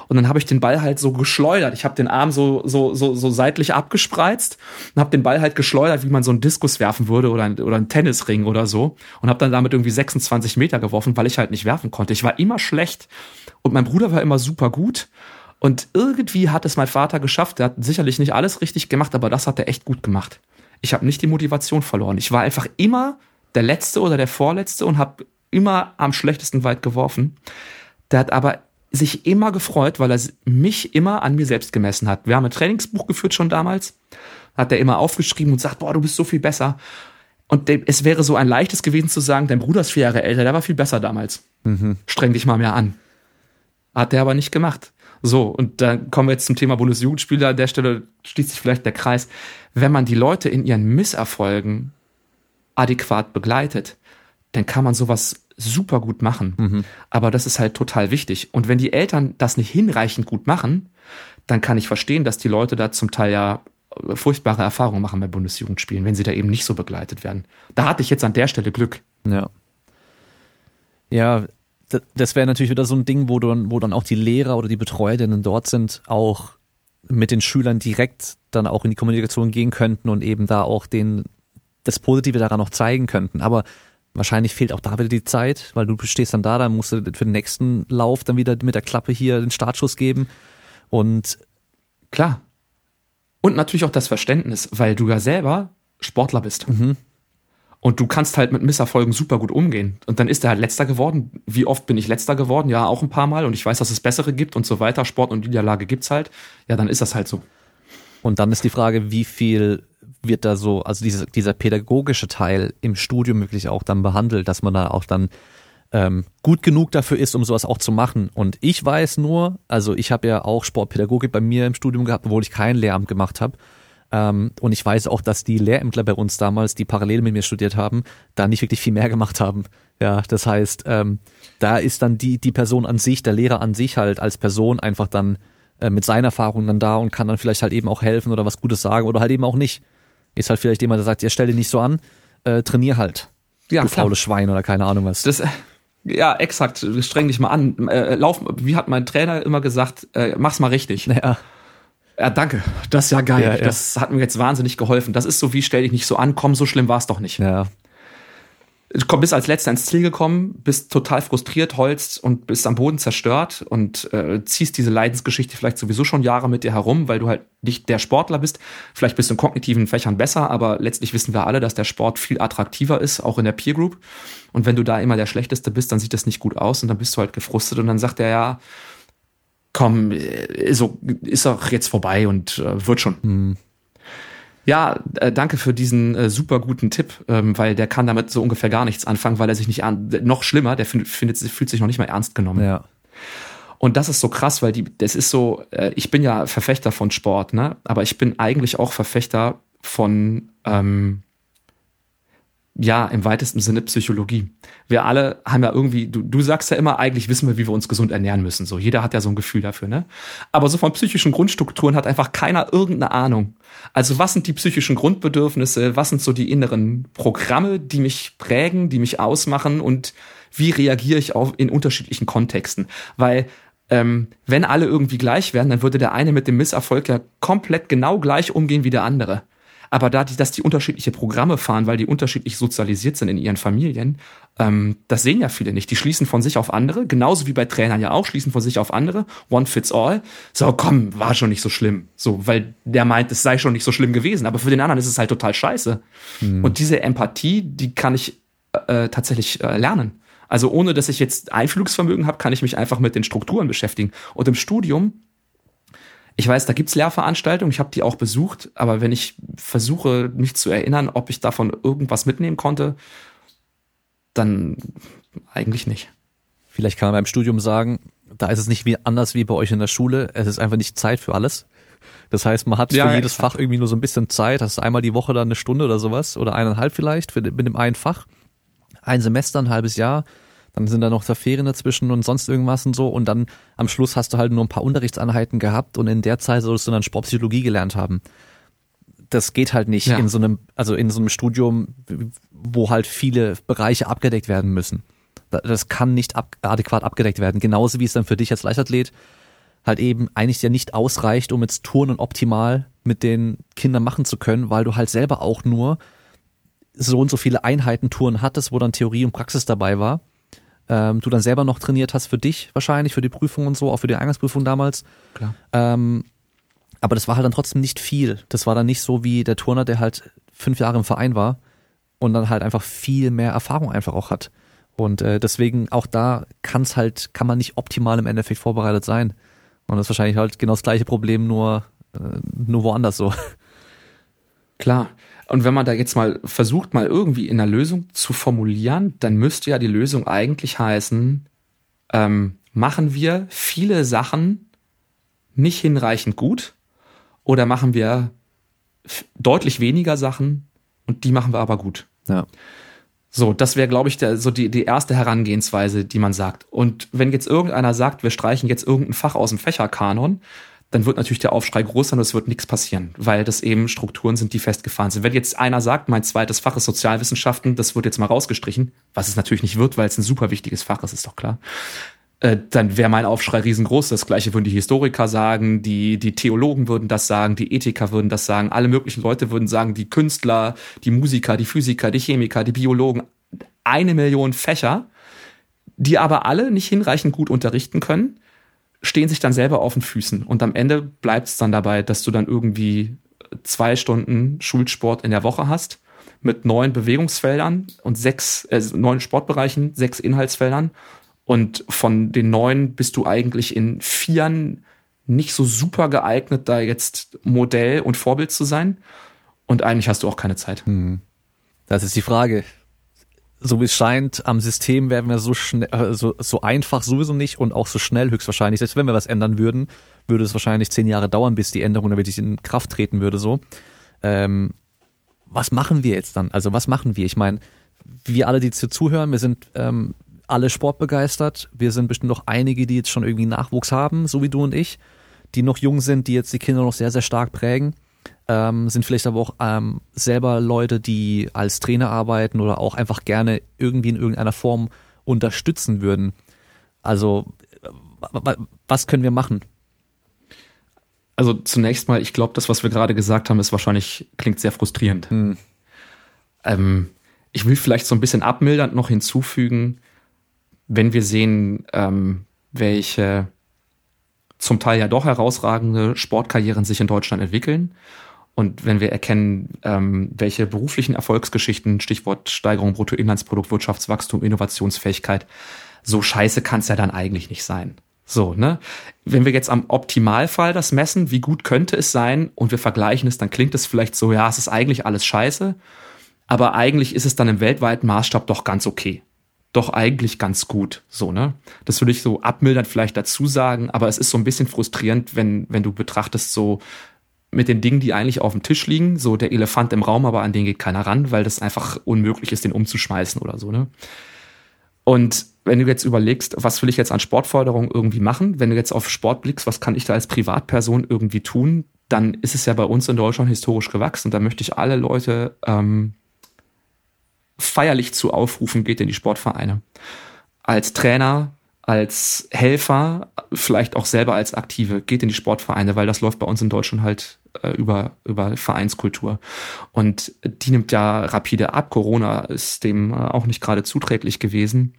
Und dann habe ich den Ball halt so geschleudert. Ich habe den Arm so, so, so, so seitlich abgespreizt und habe den Ball halt geschleudert, wie man so einen Diskus werfen würde oder, ein, oder einen Tennisring oder so. Und habe dann damit irgendwie 26 Meter geworfen, weil ich halt nicht werfen konnte. Ich war immer schlecht und mein Bruder war immer super gut. Und irgendwie hat es mein Vater geschafft. Der hat sicherlich nicht alles richtig gemacht, aber das hat er echt gut gemacht. Ich habe nicht die Motivation verloren. Ich war einfach immer der Letzte oder der Vorletzte und habe immer am schlechtesten weit geworfen. Der hat aber sich immer gefreut, weil er mich immer an mir selbst gemessen hat. Wir haben ein Trainingsbuch geführt schon damals, hat er immer aufgeschrieben und sagt, boah, du bist so viel besser. Und es wäre so ein leichtes gewesen zu sagen, dein Bruder ist vier Jahre älter, der war viel besser damals. Mhm. Streng dich mal mehr an. Hat der aber nicht gemacht. So, und dann kommen wir jetzt zum Thema Bundesjugendspieler. An der Stelle schließt sich vielleicht der Kreis. Wenn man die Leute in ihren Misserfolgen adäquat begleitet, dann kann man sowas super gut machen. Mhm. Aber das ist halt total wichtig. Und wenn die Eltern das nicht hinreichend gut machen, dann kann ich verstehen, dass die Leute da zum Teil ja äh, furchtbare Erfahrungen machen bei Bundesjugendspielen, wenn sie da eben nicht so begleitet werden. Da hatte ich jetzt an der Stelle Glück. Ja. Ja, das wäre natürlich wieder so ein Ding, wo dann, wo dann auch die Lehrer oder die Betreuer, die dann dort sind, auch mit den Schülern direkt dann auch in die Kommunikation gehen könnten und eben da auch den, das Positive daran noch zeigen könnten. Aber Wahrscheinlich fehlt auch da wieder die Zeit, weil du stehst dann da, dann musst du für den nächsten Lauf dann wieder mit der Klappe hier den Startschuss geben. Und klar. Und natürlich auch das Verständnis, weil du ja selber Sportler bist. Mhm. Und du kannst halt mit Misserfolgen super gut umgehen. Und dann ist er halt letzter geworden. Wie oft bin ich letzter geworden? Ja, auch ein paar Mal. Und ich weiß, dass es bessere gibt und so weiter. Sport und Niederlage gibt's halt. Ja, dann ist das halt so. Und dann ist die Frage, wie viel wird da so, also diese, dieser pädagogische Teil im Studium wirklich auch dann behandelt, dass man da auch dann ähm, gut genug dafür ist, um sowas auch zu machen. Und ich weiß nur, also ich habe ja auch Sportpädagogik bei mir im Studium gehabt, obwohl ich kein Lehramt gemacht habe. Ähm, und ich weiß auch, dass die Lehrämtler bei uns damals, die parallel mit mir studiert haben, da nicht wirklich viel mehr gemacht haben. Ja, das heißt, ähm, da ist dann die, die Person an sich, der Lehrer an sich halt als Person einfach dann äh, mit seinen Erfahrungen dann da und kann dann vielleicht halt eben auch helfen oder was Gutes sagen oder halt eben auch nicht. Ist halt vielleicht jemand, der sagt, ja, stell dich nicht so an, äh, trainier halt. Ja, du klar. faules Schwein oder keine Ahnung was. Das, ja, exakt. Streng dich mal an. Äh, lauf, wie hat mein Trainer immer gesagt, äh, mach's mal richtig. Ja. Ja, danke. Das ist ja geil. Ja, ja. Das hat mir jetzt wahnsinnig geholfen. Das ist so wie stell dich nicht so an, komm, so schlimm war's doch nicht. Ja, Du bist als letzter ins Ziel gekommen, bist total frustriert, holst und bist am Boden zerstört und äh, ziehst diese Leidensgeschichte vielleicht sowieso schon Jahre mit dir herum, weil du halt nicht der Sportler bist. Vielleicht bist du in kognitiven Fächern besser, aber letztlich wissen wir alle, dass der Sport viel attraktiver ist, auch in der Peer Group. Und wenn du da immer der Schlechteste bist, dann sieht das nicht gut aus und dann bist du halt gefrustet und dann sagt er ja, komm, äh, so ist doch jetzt vorbei und äh, wird schon. Mhm. Ja, äh, danke für diesen äh, super guten Tipp, ähm, weil der kann damit so ungefähr gar nichts anfangen, weil er sich nicht an, noch schlimmer, der findet, findet, fühlt sich noch nicht mal ernst genommen. Ja. Und das ist so krass, weil die, das ist so, äh, ich bin ja Verfechter von Sport, ne? Aber ich bin eigentlich auch Verfechter von ähm, ja, im weitesten Sinne Psychologie. Wir alle haben ja irgendwie, du, du sagst ja immer, eigentlich wissen wir, wie wir uns gesund ernähren müssen. So, jeder hat ja so ein Gefühl dafür, ne? Aber so von psychischen Grundstrukturen hat einfach keiner irgendeine Ahnung. Also, was sind die psychischen Grundbedürfnisse? Was sind so die inneren Programme, die mich prägen, die mich ausmachen und wie reagiere ich auf in unterschiedlichen Kontexten? Weil ähm, wenn alle irgendwie gleich wären, dann würde der eine mit dem Misserfolg ja komplett genau gleich umgehen wie der andere. Aber da die, dass die unterschiedliche Programme fahren, weil die unterschiedlich sozialisiert sind in ihren Familien, ähm, das sehen ja viele nicht. Die schließen von sich auf andere, genauso wie bei Trainern ja auch, schließen von sich auf andere. One fits all. So, komm, war schon nicht so schlimm. So, weil der meint, es sei schon nicht so schlimm gewesen. Aber für den anderen ist es halt total scheiße. Mhm. Und diese Empathie, die kann ich äh, tatsächlich äh, lernen. Also ohne dass ich jetzt Einflugsvermögen habe, kann ich mich einfach mit den Strukturen beschäftigen. Und im Studium ich weiß, da gibt's Lehrveranstaltungen, ich habe die auch besucht, aber wenn ich versuche, mich zu erinnern, ob ich davon irgendwas mitnehmen konnte, dann eigentlich nicht. Vielleicht kann man beim Studium sagen, da ist es nicht wie anders wie bei euch in der Schule. Es ist einfach nicht Zeit für alles. Das heißt, man hat ja, für jedes Fach irgendwie nur so ein bisschen Zeit. Hast einmal die Woche dann eine Stunde oder sowas oder eineinhalb vielleicht für, mit dem einen Fach. Ein Semester, ein halbes Jahr dann sind da noch da Ferien dazwischen und sonst irgendwas und so und dann am Schluss hast du halt nur ein paar Unterrichtseinheiten gehabt und in der Zeit solltest du dann Sportpsychologie gelernt haben. das geht halt nicht ja. in so einem, also in so einem Studium, wo halt viele Bereiche abgedeckt werden müssen. Das kann nicht ab, adäquat abgedeckt werden. Genauso wie es dann für dich als Leichtathlet halt eben eigentlich ja nicht ausreicht, um jetzt Touren optimal mit den Kindern machen zu können, weil du halt selber auch nur so und so viele Einheiten Touren hattest, wo dann Theorie und Praxis dabei war. Ähm, du dann selber noch trainiert hast für dich wahrscheinlich, für die Prüfung und so, auch für die Eingangsprüfung damals. Klar. Ähm, aber das war halt dann trotzdem nicht viel. Das war dann nicht so wie der Turner, der halt fünf Jahre im Verein war und dann halt einfach viel mehr Erfahrung einfach auch hat. Und äh, deswegen auch da kann es halt, kann man nicht optimal im Endeffekt vorbereitet sein. Und das ist wahrscheinlich halt genau das gleiche Problem, nur, äh, nur woanders so. Klar. Und wenn man da jetzt mal versucht, mal irgendwie in einer Lösung zu formulieren, dann müsste ja die Lösung eigentlich heißen, ähm, machen wir viele Sachen nicht hinreichend gut oder machen wir deutlich weniger Sachen und die machen wir aber gut. Ja. So, das wäre, glaube ich, der, so die, die erste Herangehensweise, die man sagt. Und wenn jetzt irgendeiner sagt, wir streichen jetzt irgendein Fach aus dem Fächerkanon, dann wird natürlich der Aufschrei groß sein und es wird nichts passieren, weil das eben Strukturen sind, die festgefahren sind. Wenn jetzt einer sagt, mein zweites Fach ist Sozialwissenschaften, das wird jetzt mal rausgestrichen, was es natürlich nicht wird, weil es ein super wichtiges Fach ist, ist doch klar. Äh, dann wäre mein Aufschrei riesengroß. Das gleiche würden die Historiker sagen, die, die Theologen würden das sagen, die Ethiker würden das sagen, alle möglichen Leute würden sagen, die Künstler, die Musiker, die Physiker, die Chemiker, die Biologen, eine Million Fächer, die aber alle nicht hinreichend gut unterrichten können, stehen sich dann selber auf den Füßen. Und am Ende bleibt es dann dabei, dass du dann irgendwie zwei Stunden Schulsport in der Woche hast mit neun Bewegungsfeldern und sechs, äh, neun Sportbereichen, sechs Inhaltsfeldern und von den neun bist du eigentlich in vieren nicht so super geeignet, da jetzt Modell und Vorbild zu sein. Und eigentlich hast du auch keine Zeit. Hm. Das ist die Frage. So wie es scheint, am System werden wir so schnell, äh, so, so einfach sowieso nicht und auch so schnell höchstwahrscheinlich. Selbst wenn wir was ändern würden, würde es wahrscheinlich zehn Jahre dauern, bis die Änderung wirklich in Kraft treten würde. So, ähm, was machen wir jetzt dann? Also was machen wir? Ich meine, wir alle, die jetzt hier zuhören, wir sind ähm, alle sportbegeistert. Wir sind bestimmt noch einige, die jetzt schon irgendwie Nachwuchs haben, so wie du und ich, die noch jung sind, die jetzt die Kinder noch sehr, sehr stark prägen. Ähm, sind vielleicht aber auch ähm, selber Leute, die als Trainer arbeiten oder auch einfach gerne irgendwie in irgendeiner Form unterstützen würden. Also, was können wir machen? Also zunächst mal, ich glaube, das, was wir gerade gesagt haben, ist wahrscheinlich, klingt sehr frustrierend. Hm. Ähm, ich will vielleicht so ein bisschen abmildernd noch hinzufügen, wenn wir sehen, ähm, welche zum Teil ja doch herausragende Sportkarrieren sich in Deutschland entwickeln und wenn wir erkennen, ähm, welche beruflichen Erfolgsgeschichten, Stichwort Steigerung Bruttoinlandsprodukt, Wirtschaftswachstum, Innovationsfähigkeit, so scheiße kann es ja dann eigentlich nicht sein. So, ne? Wenn wir jetzt am Optimalfall das messen, wie gut könnte es sein und wir vergleichen es, dann klingt es vielleicht so, ja, es ist eigentlich alles scheiße, aber eigentlich ist es dann im weltweiten Maßstab doch ganz okay doch eigentlich ganz gut. So, ne? Das würde ich so abmildern vielleicht dazu sagen, aber es ist so ein bisschen frustrierend, wenn, wenn du betrachtest, so mit den Dingen, die eigentlich auf dem Tisch liegen, so der Elefant im Raum, aber an den geht keiner ran, weil das einfach unmöglich ist, den umzuschmeißen oder so, ne? Und wenn du jetzt überlegst, was will ich jetzt an Sportförderung irgendwie machen, wenn du jetzt auf Sport blickst, was kann ich da als Privatperson irgendwie tun, dann ist es ja bei uns in Deutschland historisch gewachsen. Und da möchte ich alle Leute ähm, feierlich zu aufrufen, geht in die Sportvereine. Als Trainer, als Helfer, vielleicht auch selber als Aktive, geht in die Sportvereine, weil das läuft bei uns in Deutschland halt äh, über, über Vereinskultur. Und die nimmt ja rapide ab. Corona ist dem äh, auch nicht gerade zuträglich gewesen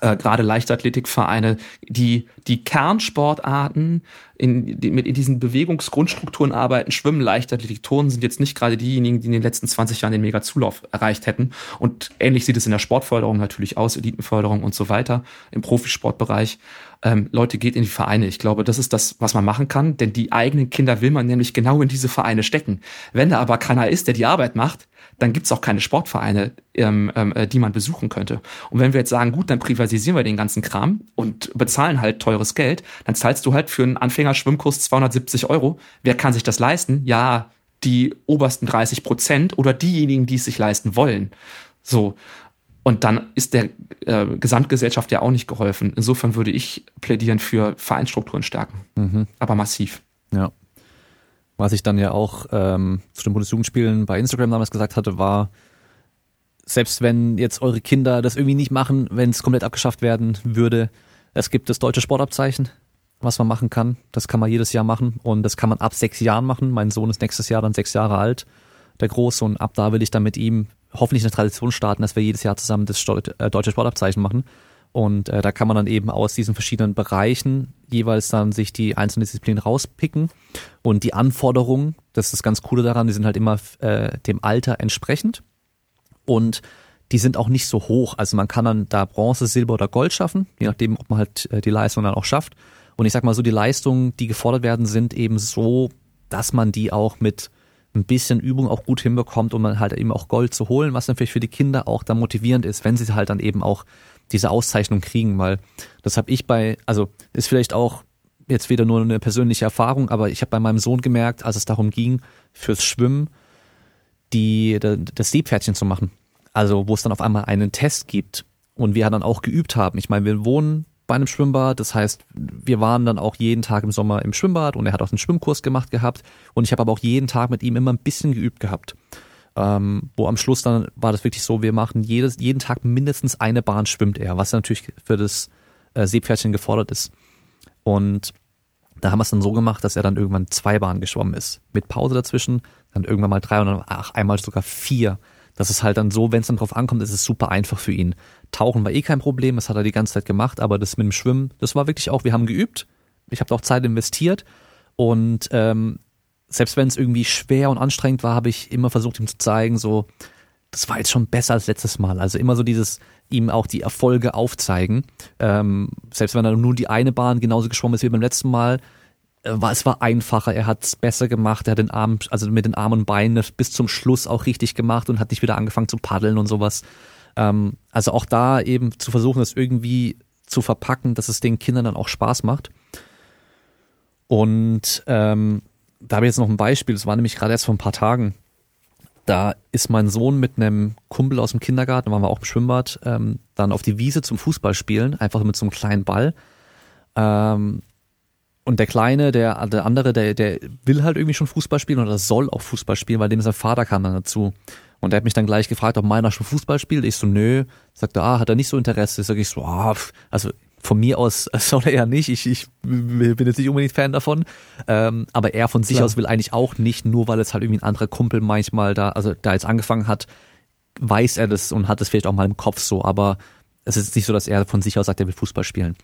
äh, gerade Leichtathletikvereine, die die Kernsportarten in, die mit in diesen Bewegungsgrundstrukturen arbeiten, Schwimmen, Leichtathletik, Turnen sind jetzt nicht gerade diejenigen, die in den letzten 20 Jahren den Mega-Zulauf erreicht hätten. Und ähnlich sieht es in der Sportförderung natürlich aus, Elitenförderung und so weiter, im Profisportbereich. Ähm, Leute, geht in die Vereine. Ich glaube, das ist das, was man machen kann, denn die eigenen Kinder will man nämlich genau in diese Vereine stecken. Wenn da aber keiner ist, der die Arbeit macht, dann gibt's auch keine Sportvereine, ähm, ähm, äh, die man besuchen könnte. Und wenn wir jetzt sagen, gut, dann privatisieren wir den ganzen Kram und bezahlen halt teures Geld, dann zahlst du halt für einen Anfängerschwimmkurs 270 Euro. Wer kann sich das leisten? Ja, die obersten 30 Prozent oder diejenigen, die es sich leisten wollen. So. Und dann ist der äh, Gesamtgesellschaft ja auch nicht geholfen. Insofern würde ich plädieren für Vereinsstrukturen stärken. Mhm. Aber massiv. Ja. Was ich dann ja auch ähm, zu den Bundesjugendspielen bei Instagram damals gesagt hatte, war, selbst wenn jetzt eure Kinder das irgendwie nicht machen, wenn es komplett abgeschafft werden würde, es gibt das deutsche Sportabzeichen, was man machen kann. Das kann man jedes Jahr machen und das kann man ab sechs Jahren machen. Mein Sohn ist nächstes Jahr dann sechs Jahre alt, der Große, und ab da will ich dann mit ihm hoffentlich eine Tradition starten, dass wir jedes Jahr zusammen das äh, deutsche Sportabzeichen machen. Und äh, da kann man dann eben aus diesen verschiedenen Bereichen jeweils dann sich die einzelnen Disziplinen rauspicken. Und die Anforderungen, das ist das ganz Coole daran, die sind halt immer äh, dem Alter entsprechend. Und die sind auch nicht so hoch. Also man kann dann da Bronze, Silber oder Gold schaffen, je nachdem, ob man halt äh, die Leistung dann auch schafft. Und ich sag mal so, die Leistungen, die gefordert werden, sind eben so, dass man die auch mit ein bisschen Übung auch gut hinbekommt, um dann halt eben auch Gold zu holen, was natürlich für die Kinder auch dann motivierend ist, wenn sie halt dann eben auch diese Auszeichnung kriegen, weil das habe ich bei, also ist vielleicht auch jetzt wieder nur eine persönliche Erfahrung, aber ich habe bei meinem Sohn gemerkt, als es darum ging, fürs Schwimmen die, das Seepferdchen zu machen. Also wo es dann auf einmal einen Test gibt und wir dann auch geübt haben. Ich meine, wir wohnen bei einem Schwimmbad. Das heißt, wir waren dann auch jeden Tag im Sommer im Schwimmbad und er hat auch einen Schwimmkurs gemacht gehabt. Und ich habe aber auch jeden Tag mit ihm immer ein bisschen geübt gehabt. Ähm, wo am Schluss dann war das wirklich so, wir machen jedes, jeden Tag mindestens eine Bahn schwimmt er, was natürlich für das äh, Seepferdchen gefordert ist. Und da haben wir es dann so gemacht, dass er dann irgendwann zwei Bahnen geschwommen ist. Mit Pause dazwischen, dann irgendwann mal drei und dann ach, einmal sogar vier. Das ist halt dann so, wenn es dann drauf ankommt, ist es super einfach für ihn. Tauchen war eh kein Problem, das hat er die ganze Zeit gemacht, aber das mit dem Schwimmen, das war wirklich auch, wir haben geübt. Ich habe auch Zeit investiert und ähm, selbst wenn es irgendwie schwer und anstrengend war, habe ich immer versucht, ihm zu zeigen, so, das war jetzt schon besser als letztes Mal. Also immer so dieses, ihm auch die Erfolge aufzeigen. Ähm, selbst wenn er nur die eine Bahn genauso geschwommen ist wie beim letzten Mal, äh, war, es war einfacher, er hat es besser gemacht, er hat den Arm, also mit den Armen und Beinen bis zum Schluss auch richtig gemacht und hat nicht wieder angefangen zu paddeln und sowas. Ähm, also auch da eben zu versuchen, das irgendwie zu verpacken, dass es den Kindern dann auch Spaß macht. Und ähm, da habe ich jetzt noch ein Beispiel, das war nämlich gerade erst vor ein paar Tagen. Da ist mein Sohn mit einem Kumpel aus dem Kindergarten, waren wir auch im Schwimmbad, ähm, dann auf die Wiese zum Fußball spielen, einfach mit so einem kleinen Ball. Ähm, und der Kleine, der, der andere, der, der will halt irgendwie schon Fußball spielen oder soll auch Fußball spielen, weil dem sein Vater kam dann dazu. Und er hat mich dann gleich gefragt, ob meiner schon Fußball spielt. Ich so, nö. Sagte, ah, hat er nicht so Interesse? Sag ich so, ah, also von mir aus [LAUGHS] soll er ja nicht. Ich, ich bin jetzt nicht unbedingt Fan davon. Ähm, aber er von sich Klar. aus will eigentlich auch nicht, nur weil es halt irgendwie ein anderer Kumpel manchmal da, also da jetzt angefangen hat, weiß er das und hat es vielleicht auch mal im Kopf so. Aber es ist nicht so, dass er von sich aus sagt, er will Fußball spielen.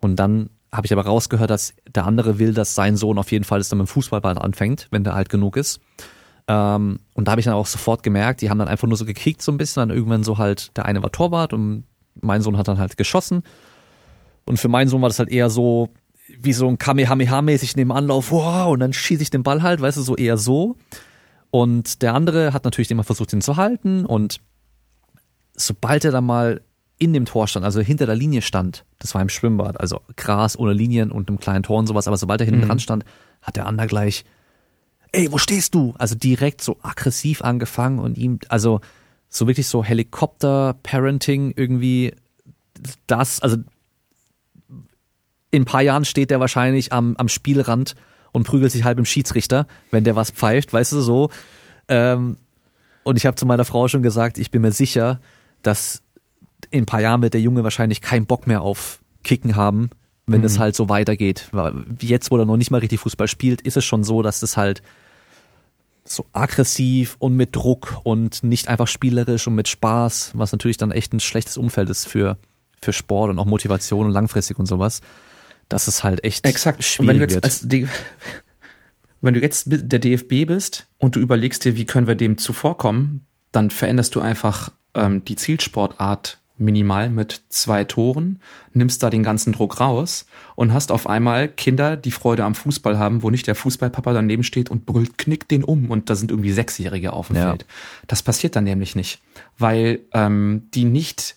Und dann habe ich aber rausgehört, dass der andere will, dass sein Sohn auf jeden Fall es dann mit dem Fußballball anfängt, wenn der alt genug ist. Ähm, und da habe ich dann auch sofort gemerkt, die haben dann einfach nur so gekickt so ein bisschen, dann irgendwann so halt, der eine war Torwart und mein Sohn hat dann halt geschossen. Und für meinen Sohn war das halt eher so, wie so ein Kamehameha-mäßig neben Anlauf, wow, und dann schieße ich den Ball halt, weißt du, so eher so. Und der andere hat natürlich immer versucht, ihn zu halten und sobald er dann mal in dem Tor stand, also hinter der Linie stand, das war im Schwimmbad, also Gras ohne Linien und einem kleinen Tor und sowas, aber sobald er hinten mhm. dran stand, hat der andere gleich ey, wo stehst du? Also direkt so aggressiv angefangen und ihm, also so wirklich so Helikopter-Parenting irgendwie das, also in ein paar Jahren steht der wahrscheinlich am, am Spielrand und prügelt sich halb im Schiedsrichter, wenn der was pfeift, weißt du so. Ähm, und ich habe zu meiner Frau schon gesagt, ich bin mir sicher, dass in ein paar Jahren wird der Junge wahrscheinlich keinen Bock mehr auf Kicken haben, wenn es mhm. halt so weitergeht. Jetzt, wo er noch nicht mal richtig Fußball spielt, ist es schon so, dass es halt so aggressiv und mit Druck und nicht einfach spielerisch und mit Spaß, was natürlich dann echt ein schlechtes Umfeld ist für, für Sport und auch Motivation und langfristig und sowas. Das ist halt echt Exakt. schwierig. Wenn du, jetzt als [LAUGHS] wenn du jetzt der DFB bist und du überlegst dir, wie können wir dem zuvorkommen, dann veränderst du einfach ähm, die Zielsportart minimal mit zwei Toren, nimmst da den ganzen Druck raus und hast auf einmal Kinder, die Freude am Fußball haben, wo nicht der Fußballpapa daneben steht und brüllt, knick den um und da sind irgendwie Sechsjährige auf dem ja. Feld. Das passiert dann nämlich nicht, weil ähm, die nicht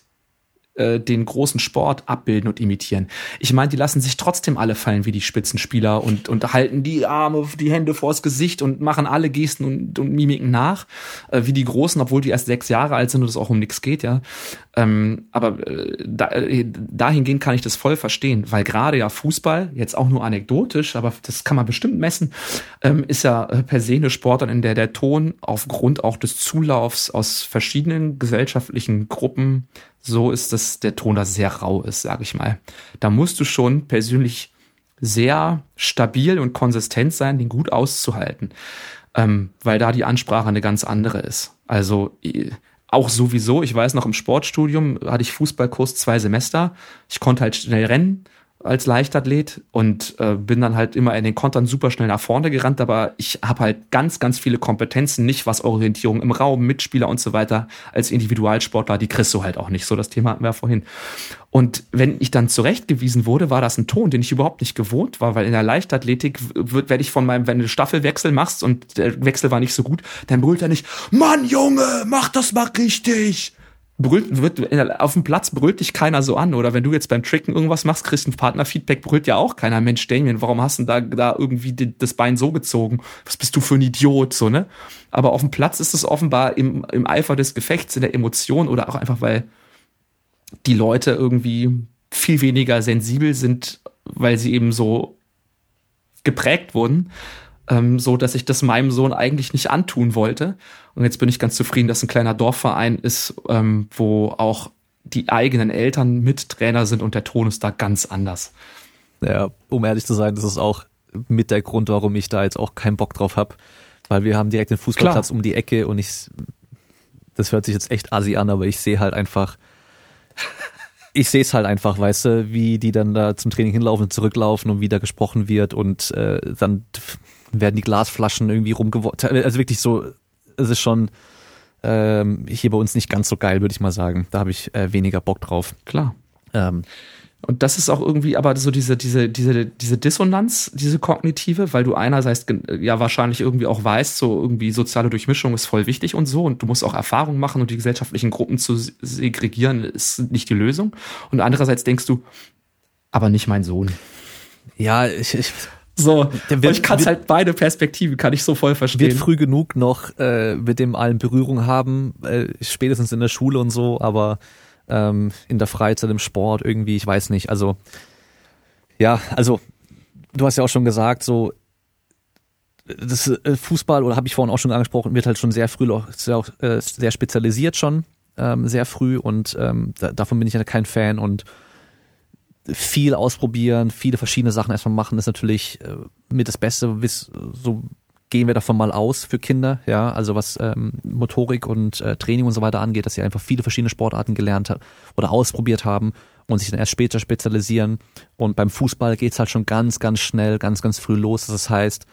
äh, den großen Sport abbilden und imitieren. Ich meine, die lassen sich trotzdem alle fallen wie die Spitzenspieler und, und halten die Arme, die Hände vors Gesicht und machen alle Gesten und, und Mimiken nach, äh, wie die Großen, obwohl die erst sechs Jahre alt sind und es auch um nichts geht, ja. Ähm, aber äh, da, äh, dahingehend kann ich das voll verstehen, weil gerade ja Fußball, jetzt auch nur anekdotisch, aber das kann man bestimmt messen, ähm, ist ja äh, per se eine Sportart, in der der Ton aufgrund auch des Zulaufs aus verschiedenen gesellschaftlichen Gruppen so ist, dass der Ton da sehr rau ist, sage ich mal. Da musst du schon persönlich sehr stabil und konsistent sein, den gut auszuhalten, ähm, weil da die Ansprache eine ganz andere ist. Also auch sowieso, ich weiß noch im Sportstudium hatte ich Fußballkurs zwei Semester. Ich konnte halt schnell rennen als Leichtathlet und äh, bin dann halt immer in den Kontern super schnell nach vorne gerannt, aber ich habe halt ganz, ganz viele Kompetenzen, nicht was Orientierung im Raum, Mitspieler und so weiter als Individualsportler, die kriegst du halt auch nicht. So, das Thema hatten wir ja vorhin. Und wenn ich dann zurechtgewiesen wurde, war das ein Ton, den ich überhaupt nicht gewohnt war, weil in der Leichtathletik wird, werde ich von meinem, wenn du Staffelwechsel machst und der Wechsel war nicht so gut, dann brüllt er nicht, Mann, Junge, mach das mal richtig brüllt, wird, auf dem Platz brüllt dich keiner so an. Oder wenn du jetzt beim Tricken irgendwas machst, kriegst ein Partnerfeedback, brüllt ja auch keiner. Mensch, Damien, warum hast du da, da irgendwie die, das Bein so gezogen? Was bist du für ein Idiot, so, ne? Aber auf dem Platz ist es offenbar im, im Eifer des Gefechts, in der Emotion oder auch einfach, weil die Leute irgendwie viel weniger sensibel sind, weil sie eben so geprägt wurden ähm, so dass ich das meinem Sohn eigentlich nicht antun wollte. Und jetzt bin ich ganz zufrieden, dass ein kleiner Dorfverein ist, ähm, wo auch die eigenen Eltern mit Trainer sind und der Ton ist da ganz anders. Ja, um ehrlich zu sein, das ist auch mit der Grund, warum ich da jetzt auch keinen Bock drauf habe, weil wir haben direkt den Fußballplatz Klar. um die Ecke und ich, das hört sich jetzt echt assi an, aber ich sehe halt einfach, ich sehe es halt einfach, weißt du, wie die dann da zum Training hinlaufen und zurücklaufen und wie da gesprochen wird und äh, dann werden die Glasflaschen irgendwie rumgeworfen. Also wirklich so, es ist schon ähm, hier bei uns nicht ganz so geil, würde ich mal sagen. Da habe ich äh, weniger Bock drauf. Klar. Ähm, und das ist auch irgendwie aber so diese, diese, diese, diese Dissonanz, diese kognitive, weil du einerseits ja wahrscheinlich irgendwie auch weißt, so irgendwie soziale Durchmischung ist voll wichtig und so und du musst auch Erfahrungen machen und die gesellschaftlichen Gruppen zu segregieren ist nicht die Lösung. Und andererseits denkst du, aber nicht mein Sohn. Ja, ich, ich so, wird, ich kann halt beide Perspektiven, kann ich so voll verstehen. Wird früh genug noch äh, mit dem allen Berührung haben, äh, spätestens in der Schule und so, aber ähm, in der Freizeit, im Sport irgendwie, ich weiß nicht. Also ja, also du hast ja auch schon gesagt, so das äh, Fußball oder habe ich vorhin auch schon angesprochen, wird halt schon sehr früh sehr, äh, sehr spezialisiert schon, ähm, sehr früh und ähm, da, davon bin ich ja kein Fan und viel ausprobieren, viele verschiedene Sachen erstmal machen, ist natürlich äh, mit das Beste, so gehen wir davon mal aus für Kinder, ja, also was ähm, Motorik und äh, Training und so weiter angeht, dass sie einfach viele verschiedene Sportarten gelernt haben oder ausprobiert haben und sich dann erst später spezialisieren. Und beim Fußball geht's halt schon ganz, ganz schnell, ganz, ganz früh los. Das heißt,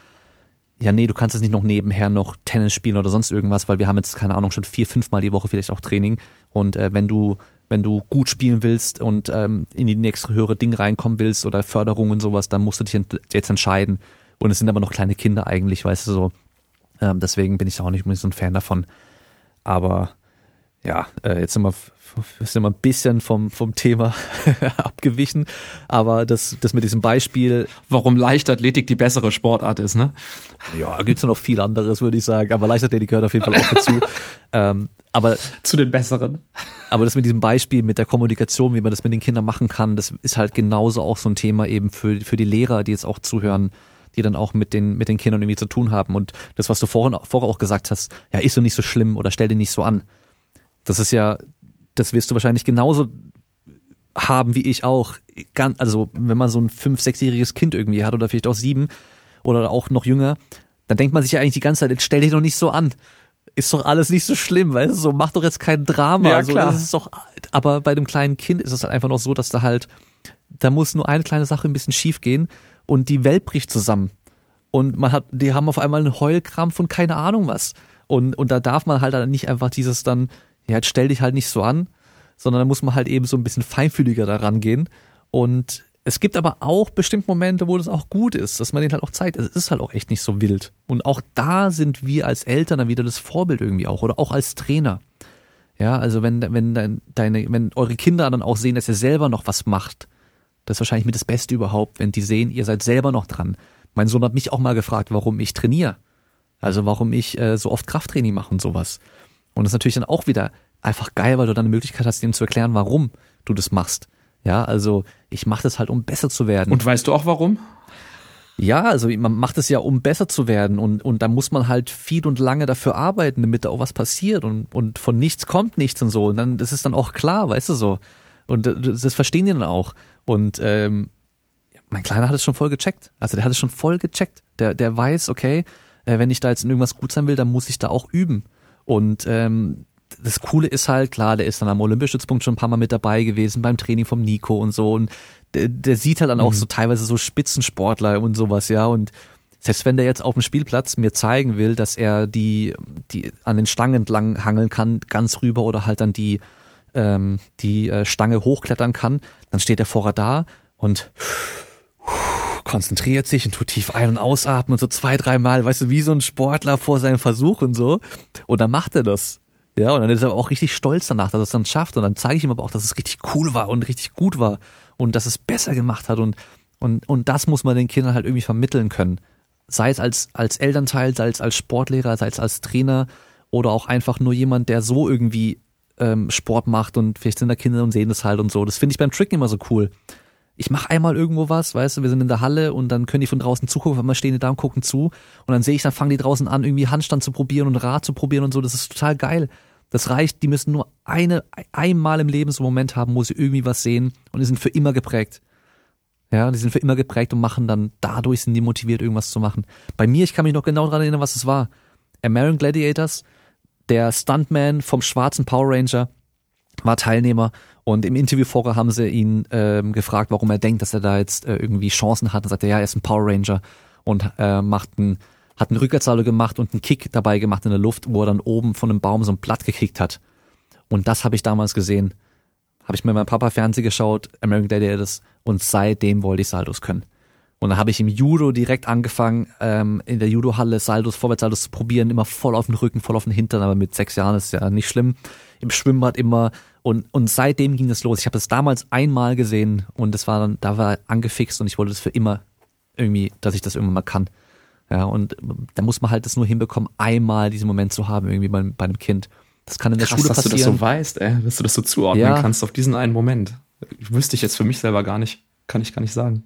ja, nee, du kannst jetzt nicht noch nebenher noch Tennis spielen oder sonst irgendwas, weil wir haben jetzt, keine Ahnung, schon vier, fünfmal die Woche vielleicht auch Training. Und äh, wenn du wenn du gut spielen willst und ähm, in die nächste höhere Ding reinkommen willst oder Förderung und sowas, dann musst du dich jetzt entscheiden. Und es sind aber noch kleine Kinder eigentlich, weißt du so. Ähm, deswegen bin ich auch nicht so ein Fan davon. Aber ja, äh, jetzt sind wir, sind wir ein bisschen vom, vom Thema [LAUGHS] abgewichen. Aber das, das mit diesem Beispiel. Warum Leichtathletik die bessere Sportart ist, ne? Ja, gibt's noch viel anderes, würde ich sagen. Aber Leichtathletik gehört auf jeden Fall auch dazu. [LAUGHS] ähm, aber zu den besseren. Aber das mit diesem Beispiel, mit der Kommunikation, wie man das mit den Kindern machen kann, das ist halt genauso auch so ein Thema eben für, für die Lehrer, die jetzt auch zuhören, die dann auch mit den, mit den Kindern irgendwie zu tun haben. Und das, was du vorhin, vorher auch gesagt hast, ja, ist so nicht so schlimm oder stell dir nicht so an. Das ist ja, das wirst du wahrscheinlich genauso haben wie ich auch. Also, wenn man so ein fünf-, sechsjähriges Kind irgendwie hat oder vielleicht auch sieben oder auch noch jünger, dann denkt man sich ja eigentlich die ganze Zeit, jetzt stell dich doch nicht so an ist doch alles nicht so schlimm, weißt du, so mach doch jetzt kein Drama. Ja, klar. Das ist doch, aber bei dem kleinen Kind ist es halt einfach noch so, dass da halt, da muss nur eine kleine Sache ein bisschen schief gehen und die Welt bricht zusammen. Und man hat, die haben auf einmal einen Heulkrampf und keine Ahnung was. Und, und da darf man halt nicht einfach dieses dann, ja, jetzt stell dich halt nicht so an, sondern da muss man halt eben so ein bisschen feinfühliger daran gehen. Und es gibt aber auch bestimmt Momente, wo das auch gut ist, dass man denen halt auch zeigt, es ist halt auch echt nicht so wild. Und auch da sind wir als Eltern dann wieder das Vorbild irgendwie auch oder auch als Trainer. Ja, also wenn, wenn deine, wenn eure Kinder dann auch sehen, dass ihr selber noch was macht, das ist wahrscheinlich mit das Beste überhaupt, wenn die sehen, ihr seid selber noch dran. Mein Sohn hat mich auch mal gefragt, warum ich trainiere. Also warum ich äh, so oft Krafttraining mache und sowas. Und das ist natürlich dann auch wieder einfach geil, weil du dann eine Möglichkeit hast, ihm zu erklären, warum du das machst. Ja, also ich mache das halt, um besser zu werden. Und weißt du auch warum? Ja, also man macht es ja, um besser zu werden und, und da muss man halt viel und lange dafür arbeiten, damit da auch was passiert und, und von nichts kommt nichts und so. Und dann, das ist dann auch klar, weißt du so. Und das, das verstehen die dann auch. Und ähm, mein Kleiner hat es schon voll gecheckt. Also der hat es schon voll gecheckt. Der, der weiß, okay, äh, wenn ich da jetzt in irgendwas gut sein will, dann muss ich da auch üben. Und ähm, das Coole ist halt, klar, der ist dann am Olympischützpunkt schon ein paar Mal mit dabei gewesen, beim Training vom Nico und so. Und der, der sieht halt dann auch mhm. so teilweise so Spitzensportler und sowas, ja. Und selbst wenn der jetzt auf dem Spielplatz mir zeigen will, dass er die, die an den Stangen entlang hangeln kann, ganz rüber oder halt dann die, ähm, die äh, Stange hochklettern kann, dann steht er vorher da und konzentriert sich und tut tief ein- und ausatmen und so zwei, dreimal, weißt du, wie so ein Sportler vor seinem Versuch und so. Und dann macht er das. Ja, und dann ist er auch richtig stolz danach, dass er es dann schafft. Und dann zeige ich ihm aber auch, dass es richtig cool war und richtig gut war und dass es besser gemacht hat. Und, und, und das muss man den Kindern halt irgendwie vermitteln können. Sei es als, als Elternteil, sei es als Sportlehrer, sei es als Trainer oder auch einfach nur jemand, der so irgendwie ähm, Sport macht und vielleicht sind da Kinder und sehen das halt und so. Das finde ich beim Tricken immer so cool. Ich mache einmal irgendwo was, weißt du, wir sind in der Halle und dann können die von draußen zugucken, weil wir stehen die da und gucken zu und dann sehe ich, dann fangen die draußen an, irgendwie Handstand zu probieren und Rad zu probieren und so. Das ist total geil. Das reicht, die müssen nur eine, einmal im Leben so einen Moment haben, wo sie irgendwie was sehen und die sind für immer geprägt. Ja, die sind für immer geprägt und machen dann, dadurch sind die motiviert, irgendwas zu machen. Bei mir, ich kann mich noch genau daran erinnern, was es war. American Gladiators, der Stuntman vom schwarzen Power Ranger war Teilnehmer und im Interview vorher haben sie ihn ähm, gefragt, warum er denkt, dass er da jetzt äh, irgendwie Chancen hat. Und sagt er, ja, er ist ein Power Ranger und äh, macht einen, hat einen Rückwärtssalto gemacht und einen Kick dabei gemacht in der Luft, wo er dann oben von einem Baum so ein Blatt gekickt hat. Und das habe ich damals gesehen. Habe ich mit meinem Papa Fernsehen geschaut, American Gladiators, und seitdem wollte ich Saltos können. Und dann habe ich im Judo direkt angefangen, ähm, in der Judo-Halle Saltos, Vorwärtssaltos zu probieren, immer voll auf den Rücken, voll auf den Hintern, aber mit sechs Jahren ist ja nicht schlimm. Im Schwimmbad immer und, und seitdem ging es los. Ich habe es damals einmal gesehen und es war dann, da war angefixt und ich wollte es für immer irgendwie, dass ich das irgendwann mal kann. Ja, und da muss man halt das nur hinbekommen, einmal diesen Moment zu haben, irgendwie bei, bei einem Kind. Das kann in der Krass, Schule dass passieren. du das so weißt, ey, dass du das so zuordnen Ja. kannst auf diesen einen Moment. Wüsste ich jetzt für mich selber gar nicht. Kann ich gar nicht sagen.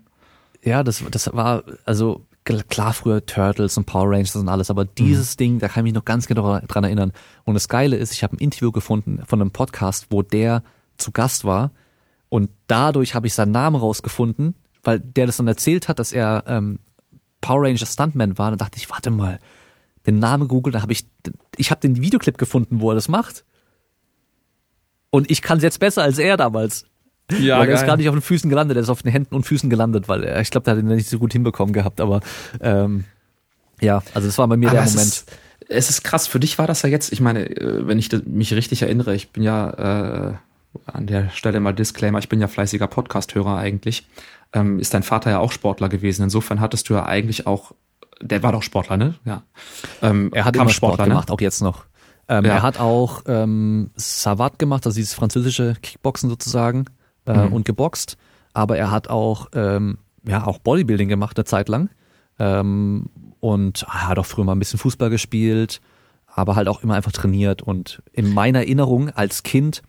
Ja, das, das war, also klar früher Turtles und Power Rangers und alles, aber dieses Ding, da kann ich mich noch ganz genau dran erinnern. Und das Geile ist, ich habe ein Interview gefunden von einem Podcast, wo der zu Gast war und dadurch habe ich seinen Namen rausgefunden, weil der das dann erzählt hat, dass er ähm, Power Ranger Stuntman war. Dann dachte ich, warte mal, den Namen Google, da habe ich, ich habe den Videoclip gefunden, wo er das macht. Und ich kann es jetzt besser als er damals. Ja, weil er ist gar nicht auf den Füßen gelandet, er ist auf den Händen und Füßen gelandet, weil er, ich glaube, der hat ihn nicht so gut hinbekommen gehabt, aber ähm, ja, also das war bei mir Aber der es Moment. Ist, es ist krass, für dich war das ja jetzt, ich meine, äh, wenn ich mich richtig erinnere, ich bin ja äh, an der Stelle mal Disclaimer, ich bin ja fleißiger Podcast-Hörer eigentlich, ähm, ist dein Vater ja auch Sportler gewesen. Insofern hattest du ja eigentlich auch, der war doch Sportler, ne? Ja. Ähm, er hat immer Sport Kampfsportler, gemacht, auch jetzt noch. Ähm, Ja. Er hat auch ähm, Savat gemacht, also dieses französische Kickboxen sozusagen äh, Mhm. und geboxt. Aber er hat auch ähm, ja auch Bodybuilding gemacht eine Zeit lang ähm, und er hat auch früher mal ein bisschen Fußball gespielt, aber halt auch immer einfach trainiert. Und in meiner Erinnerung als Kind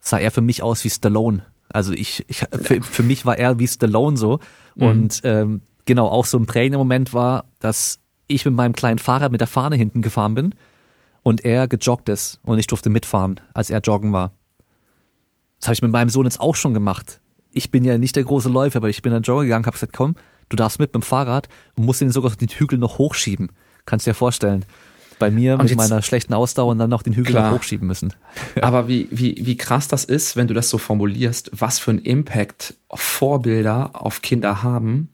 sah er für mich aus wie Stallone. Also ich, ich für, für mich war er wie Stallone so. Und ähm, genau, auch so ein prägender Moment war, dass ich mit meinem kleinen Fahrrad mit der Fahne hinten gefahren bin und er gejoggt ist und ich durfte mitfahren, als er joggen war. Das habe ich mit meinem Sohn jetzt auch schon gemacht. Ich bin ja nicht der große Läufer, aber ich bin dann joggen gegangen, habe gesagt, komm, du darfst mit mit dem Fahrrad und musst ihn sogar den Hügel noch hochschieben. Kannst dir ja vorstellen. Bei mir Und mit meiner schlechten Ausdauer und dann noch den Hügel Klar. noch hochschieben müssen. [LAUGHS] Aber wie, wie, wie krass das ist, wenn du das so formulierst, was für einen Impact Vorbilder auf Kinder haben.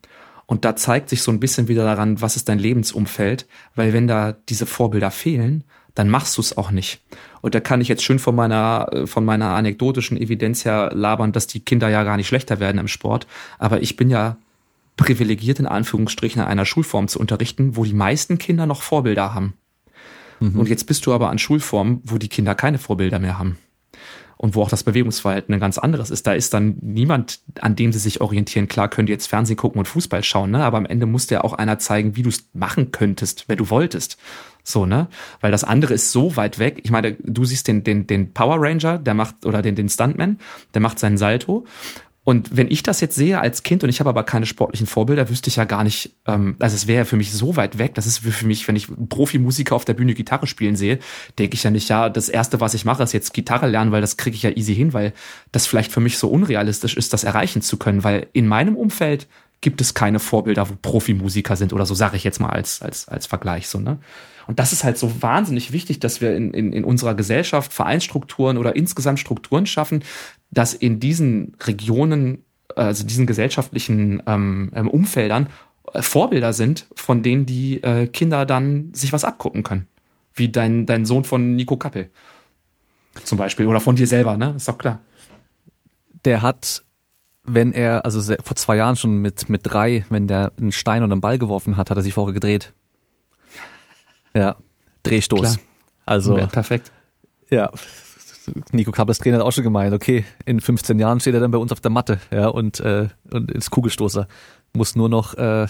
Und da zeigt sich so ein bisschen wieder daran, was ist dein Lebensumfeld, weil wenn da diese Vorbilder fehlen, dann machst du es auch nicht. Und da kann ich jetzt schön von meiner, äh, von meiner anekdotischen Evidenz her labern, dass die Kinder ja gar nicht schlechter werden im Sport. Aber ich bin ja privilegiert in Anführungsstrichen an einer Schulform zu unterrichten, wo die meisten Kinder noch Vorbilder haben. Und jetzt bist du aber an Schulformen, wo die Kinder keine Vorbilder mehr haben. Und wo auch das Bewegungsverhalten ein ganz anderes ist. Da ist dann niemand, an dem sie sich orientieren. Klar könnt ihr jetzt Fernsehen gucken und Fußball schauen, ne? aber am Ende muss dir auch einer zeigen, wie du es machen könntest, wenn du wolltest. So, ne? Weil das andere ist so weit weg. Ich meine, du siehst den, den, den Power Ranger, der macht, oder den, den Stuntman, der macht seinen Salto. Und wenn ich das jetzt sehe als Kind und ich habe aber keine sportlichen Vorbilder, wüsste ich ja gar nicht, ähm, also es wäre für mich so weit weg. Das ist für mich, wenn ich Profimusiker auf der Bühne Gitarre spielen sehe, denke ich ja nicht, ja, das erste, was ich mache, ist jetzt Gitarre lernen, weil das kriege ich ja easy hin, weil das vielleicht für mich so unrealistisch ist, das erreichen zu können, weil in meinem Umfeld gibt es keine Vorbilder, wo Profimusiker sind oder so, sage ich jetzt mal als, als, als Vergleich so, ne? Und das ist halt so wahnsinnig wichtig, dass wir in, in, in unserer Gesellschaft Vereinsstrukturen oder insgesamt Strukturen schaffen, dass in diesen Regionen, also diesen gesellschaftlichen ähm, ähm, Umfeldern äh, Vorbilder sind, von denen die äh, Kinder dann sich was abgucken können. Wie dein, dein Sohn von Nico Kappel zum Beispiel oder von dir selber, ne? Ist doch klar. Der hat, wenn er, also vor zwei Jahren schon mit, mit drei, wenn der einen Stein und einen Ball geworfen hat, hat er sich vorher gedreht. Ja, Drehstoß. Klar. Also ja, perfekt. Ja, Nico Kappers Trainer hat auch schon gemeint, okay, in 15 Jahren steht er dann bei uns auf der Matte, ja, und, äh, und ist Kugelstoßer. Muss nur noch äh,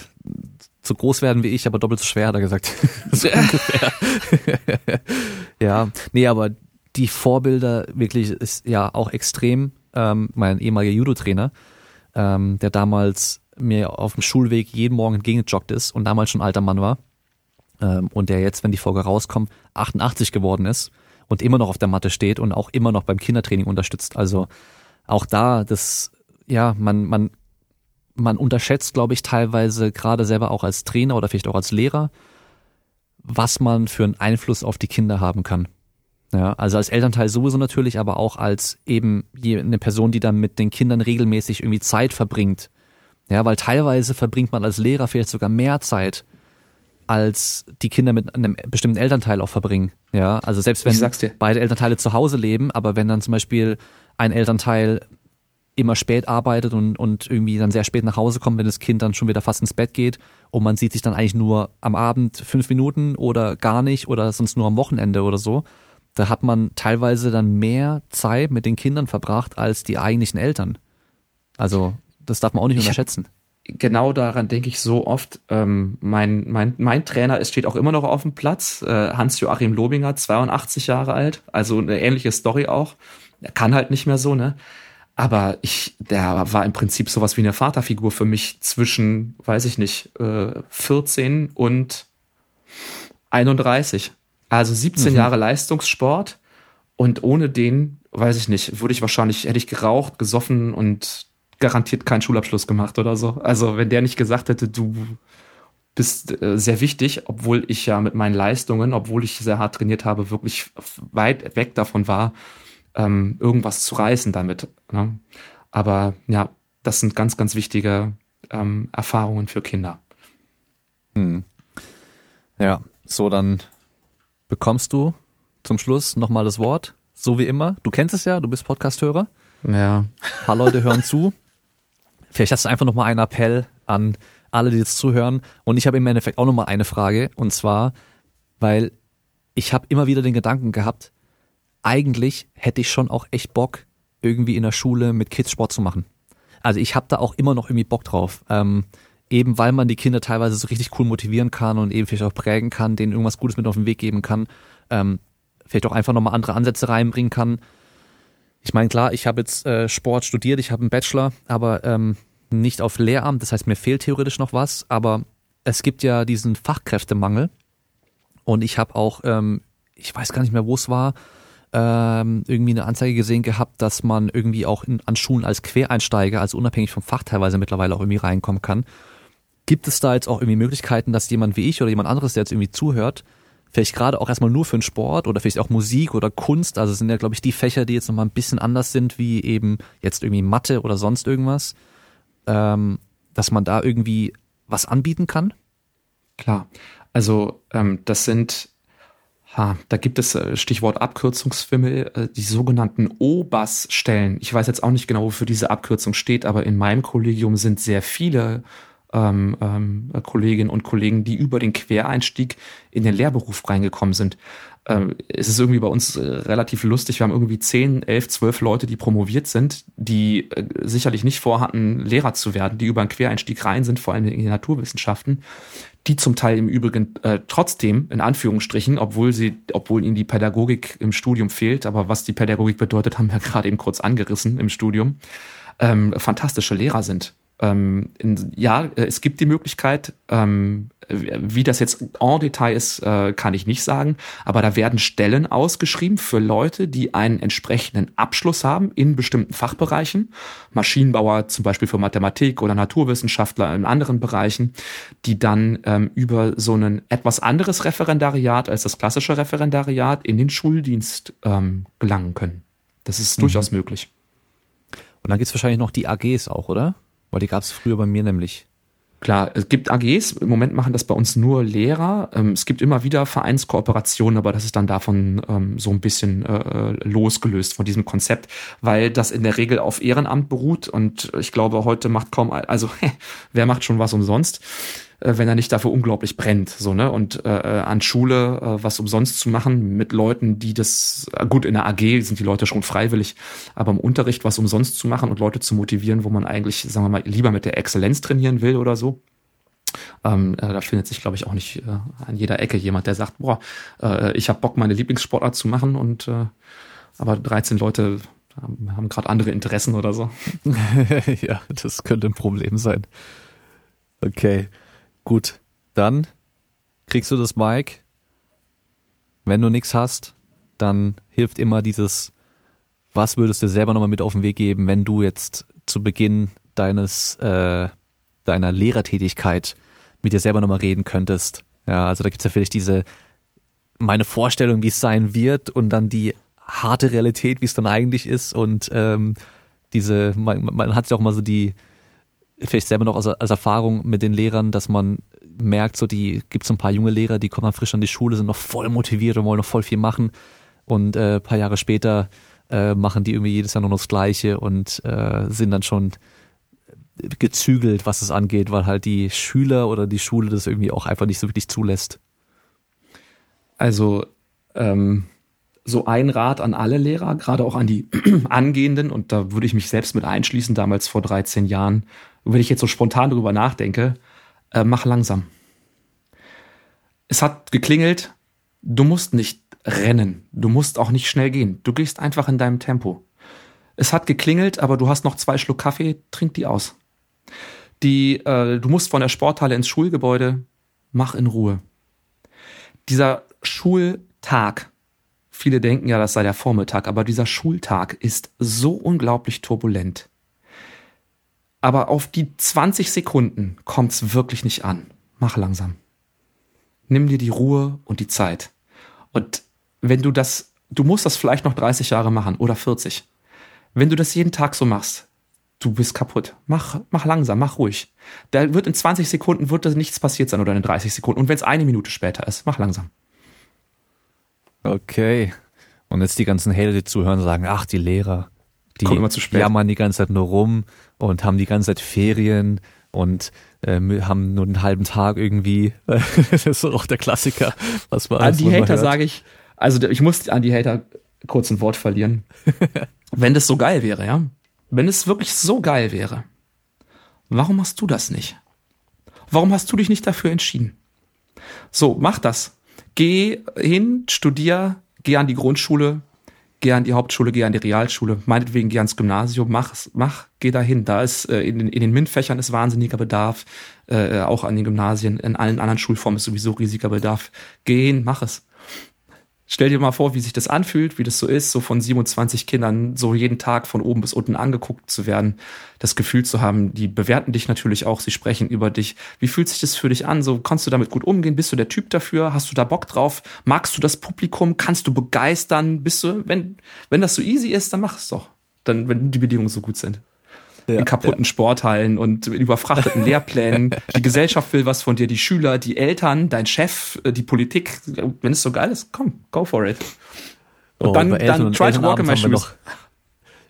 so groß werden wie ich, aber doppelt so schwer, hat er gesagt. [LAUGHS] [LAUGHS] ja, nee, aber die Vorbilder wirklich ist ja auch extrem. Ähm, mein ehemaliger Judo-Trainer, ähm, der damals mir auf dem Schulweg jeden Morgen entgegengejoggt ist und damals schon alter Mann war ähm, und der jetzt, wenn die Folge rauskommt, 88 geworden ist und immer noch auf der Matte steht und auch immer noch beim Kindertraining unterstützt. Also auch da, das, ja, man, man, man unterschätzt, glaube ich, teilweise gerade selber auch als Trainer oder vielleicht auch als Lehrer, was man für einen Einfluss auf die Kinder haben kann. Ja, also als Elternteil sowieso natürlich, aber auch als eben eine Person, die dann mit den Kindern regelmäßig irgendwie Zeit verbringt. Ja, weil teilweise verbringt man als Lehrer vielleicht sogar mehr Zeit als die Kinder mit einem bestimmten Elternteil auch verbringen. Ja, also selbst wenn beide Elternteile zu Hause leben, aber wenn dann zum Beispiel ein Elternteil immer spät arbeitet und, und irgendwie dann sehr spät nach Hause kommt, wenn das Kind dann schon wieder fast ins Bett geht und man sieht sich dann eigentlich nur am Abend fünf Minuten oder gar nicht oder sonst nur am Wochenende oder so, da hat man teilweise dann mehr Zeit mit den Kindern verbracht als die eigentlichen Eltern. Also das darf man auch nicht unterschätzen genau daran denke ich so oft. Ähm, mein, mein, mein Trainer ist, steht auch immer noch auf dem Platz. Äh, Hans-Joachim Lobinger, 82 Jahre alt. Also eine ähnliche Story auch. Er kann halt nicht mehr so, ne? Aber ich, der war im Prinzip sowas wie eine Vaterfigur für mich zwischen, weiß ich nicht, äh, 14 und 31. Also 17 mhm. Jahre Leistungssport. Und ohne den, weiß ich nicht, würde ich wahrscheinlich, hätte ich geraucht, gesoffen und garantiert keinen Schulabschluss gemacht oder so. Also wenn der nicht gesagt hätte, du bist äh, sehr wichtig, obwohl ich ja mit meinen Leistungen, obwohl ich sehr hart trainiert habe, wirklich weit weg davon war, ähm, irgendwas zu reißen damit. Ne? Aber ja, das sind ganz, ganz wichtige ähm, Erfahrungen für Kinder. Hm. Ja, so dann bekommst du zum Schluss nochmal das Wort, so wie immer. Du kennst es ja, du bist Podcasthörer. Ja. Ein paar Leute hören zu. Vielleicht hast du einfach nochmal einen Appell an alle, die jetzt zuhören. Und ich habe im Endeffekt auch nochmal eine Frage. Und zwar, weil ich habe immer wieder den Gedanken gehabt, eigentlich hätte ich schon auch echt Bock, irgendwie in der Schule mit Kids Sport zu machen. Also ich habe da auch immer noch irgendwie Bock drauf. Ähm, eben weil man die Kinder teilweise so richtig cool motivieren kann und eben vielleicht auch prägen kann, denen irgendwas Gutes mit auf den Weg geben kann. Ähm, vielleicht auch einfach nochmal andere Ansätze reinbringen kann. Ich meine, klar, ich habe jetzt äh, Sport studiert, ich habe einen Bachelor, aber ähm, nicht auf Lehramt, das heißt, mir fehlt theoretisch noch was, aber es gibt ja diesen Fachkräftemangel und ich habe auch, ähm, ich weiß gar nicht mehr, wo es war, ähm, irgendwie eine Anzeige gesehen gehabt, dass man irgendwie auch in, an Schulen als Quereinsteiger, also unabhängig vom Fach teilweise mittlerweile auch irgendwie reinkommen kann. Gibt es da jetzt auch irgendwie Möglichkeiten, dass jemand wie ich oder jemand anderes, der jetzt irgendwie zuhört, vielleicht gerade auch erstmal nur für den Sport oder vielleicht auch Musik oder Kunst, also sind ja, glaube ich, die Fächer, die jetzt nochmal ein bisschen anders sind, wie eben jetzt irgendwie Mathe oder sonst irgendwas, ähm, dass man da irgendwie was anbieten kann? Klar. Also ähm, das sind, ha, da gibt es äh, Stichwort Abkürzungsfimmel, äh, die sogenannten OBAS-Stellen. Ich weiß jetzt auch nicht genau, wofür diese Abkürzung steht, aber in meinem Kollegium sind sehr viele ähm, ähm, Kolleginnen und Kollegen, die über den Quereinstieg in den Lehrberuf reingekommen sind. Ähm, es ist irgendwie bei uns äh, relativ lustig. Wir haben irgendwie zehn, elf, zwölf Leute, die promoviert sind, die äh, sicherlich nicht vorhatten, Lehrer zu werden, die über einen Quereinstieg rein sind, vor allem in den Naturwissenschaften, die zum Teil im Übrigen äh, trotzdem, in Anführungsstrichen, obwohl sie, obwohl ihnen die Pädagogik im Studium fehlt, aber was die Pädagogik bedeutet, haben wir [LAUGHS] gerade eben kurz angerissen im Studium, ähm, fantastische Lehrer sind. Ähm, in, ja, äh, es gibt die Möglichkeit, ähm, wie das jetzt en Detail ist, äh, kann ich nicht sagen, aber da werden Stellen ausgeschrieben für Leute, die einen entsprechenden Abschluss haben in bestimmten Fachbereichen. Maschinenbauer zum Beispiel für Mathematik oder Naturwissenschaftler in anderen Bereichen, die dann ähm, über so ein etwas anderes Referendariat als das klassische Referendariat in den Schuldienst ähm, gelangen können. Das ist mhm. durchaus möglich. Und dann gibt's wahrscheinlich noch die AGs auch, oder? Weil die gab es früher bei mir nämlich. Klar, es gibt AGs, im Moment machen das bei uns nur Lehrer. Ähm, es gibt immer wieder Vereinskooperationen, aber das ist dann davon ähm, so ein bisschen äh, losgelöst von diesem Konzept, weil das in der Regel auf Ehrenamt beruht und ich glaube, heute macht kaum, also [LAUGHS] wer macht schon was umsonst? Äh, wenn er nicht dafür unglaublich brennt. So, ne? Und äh, äh, an Schule äh, was umsonst zu machen mit Leuten, die das, äh, gut, in der AG sind die Leute schon freiwillig, aber im Unterricht was umsonst zu machen und Leute zu motivieren, wo man eigentlich, sagen wir mal, lieber mit der Exzellenz trainieren will oder so. Ähm, äh, da findet sich, glaube ich, auch nicht äh, an jeder Ecke jemand, der sagt, boah, äh, ich habe Bock, meine Lieblingssportart zu machen und äh, aber 13 Leute haben, haben gerade andere Interessen oder so. [LAUGHS] ja, das könnte ein Problem sein. Okay. Gut, dann kriegst du das Mic. Wenn du nichts hast, dann hilft immer dieses, was würdest du selber nochmal mit auf den Weg geben, wenn du jetzt zu Beginn deines, äh, deiner Lehrertätigkeit mit dir selber nochmal reden könntest. Ja, also da gibt's ja vielleicht diese, meine Vorstellung, wie es sein wird und dann die harte Realität, wie es dann eigentlich ist und ähm, diese, man, man hat ja auch mal so die, vielleicht selber noch als, als Erfahrung mit den Lehrern, dass man merkt, so die gibt so ein paar junge Lehrer, die kommen dann frisch an die Schule, sind noch voll motiviert und wollen noch voll viel machen. Und äh, paar Jahre später äh, machen die irgendwie jedes Jahr noch das Gleiche und äh, sind dann schon gezügelt, was es angeht, weil halt die Schüler oder die Schule das irgendwie auch einfach nicht so wirklich zulässt. Also ähm, so ein Rat an alle Lehrer, gerade auch an die [CLEARS THROAT] angehenden, und da würde ich mich selbst mit einschließen, damals vor 13 Jahren, wenn ich jetzt so spontan drüber nachdenke, äh, mach langsam. Es hat geklingelt, du musst nicht rennen, du musst auch nicht schnell gehen, du gehst einfach in deinem Tempo. Es hat geklingelt, aber du hast noch zwei Schluck Kaffee, trink die aus. Die, äh, du musst von der Sporthalle ins Schulgebäude, mach in Ruhe. Dieser Schultag, viele denken ja, das sei der Vormittag, aber dieser Schultag ist so unglaublich turbulent. Aber auf die 20 Sekunden kommt's wirklich nicht an. Mach langsam. Nimm dir die Ruhe und die Zeit. Und wenn du das, du musst das vielleicht noch 30 Jahre machen oder 40. Wenn du das jeden Tag so machst, du bist kaputt. Mach, mach langsam, mach ruhig. Da wird in 20 Sekunden wird da nichts passiert sein oder in 30 Sekunden. Und wenn es eine Minute später ist, mach langsam. Okay. Und jetzt die ganzen Hater, die zuhören, sagen, ach, die Lehrer, die Kommt immer zu spät. jammern die ganze Zeit nur rum und haben die ganze Zeit Ferien und ähm, haben nur einen halben Tag irgendwie. [LAUGHS] das ist auch der Klassiker. Was war An die Hater sage ich, also ich muss an die Hater kurz ein Wort verlieren. [LAUGHS] Wenn das so geil wäre, ja? Wenn es wirklich so geil wäre, warum machst du das nicht? Warum hast du dich nicht dafür entschieden? So, mach das. Geh hin, studier, geh an die Grundschule, geh an die Hauptschule, geh an die Realschule, meinetwegen geh ans Gymnasium, mach, mach, geh dahin. Da ist äh, in, den, in den MINT-Fächern ist wahnsinniger Bedarf, äh, auch an den Gymnasien, in allen anderen Schulformen ist sowieso riesiger Bedarf. Geh hin, mach es. Stell dir mal vor, wie sich das anfühlt, wie das so ist, so von 27 Kindern so jeden Tag von oben bis unten angeguckt zu werden, das Gefühl zu haben, die bewerten dich natürlich auch, sie sprechen über dich. Wie fühlt sich das für dich an? So kannst du damit gut umgehen? Bist du der Typ dafür? Hast du da Bock drauf? Magst du das Publikum? Kannst du begeistern? Bist du, wenn, wenn das so easy ist, dann mach es doch. Dann, wenn die Bedingungen so gut sind ja, in kaputten ja. Sporthallen und in überfrachteten [LAUGHS] Lehrplänen. Die Gesellschaft will was von dir, die Schüler, die Eltern, dein Chef, äh, die Politik. Wenn es so geil ist, komm, go for it. Und oh, dann, dann try to walk in my shoes.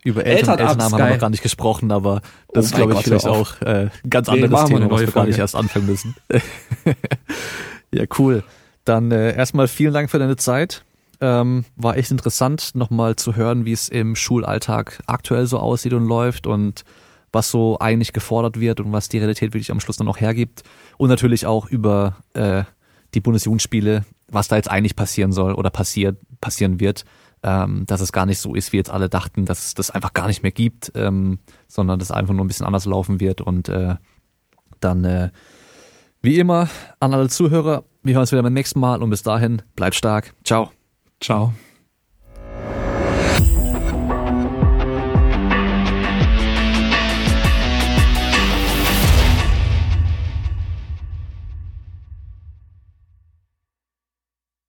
Über Eltern, Elternnamen haben wir noch gar nicht gesprochen, aber das oh ist, glaube ich, Gott, vielleicht auch äh, ein ganz nee, anderes Thema, was wir gar nicht erst anfangen müssen. [LAUGHS] ja, cool. Dann äh, erstmal vielen Dank für deine Zeit. Ähm, war echt interessant, nochmal zu hören, wie es im Schulalltag aktuell so aussieht und läuft und was so eigentlich gefordert wird und was die Realität wirklich am Schluss dann auch hergibt. Und natürlich auch über äh, die Bundesjugendspiele, was da jetzt eigentlich passieren soll oder passiert, passieren wird ähm, dass es gar nicht so ist, wie jetzt alle dachten, dass es das einfach gar nicht mehr gibt, ähm, sondern dass einfach nur ein bisschen anders laufen wird. Und äh, dann, äh, wie immer, an alle Zuhörer, wir hören uns wieder beim nächsten Mal und bis dahin, bleibt stark. Ciao. Ciao.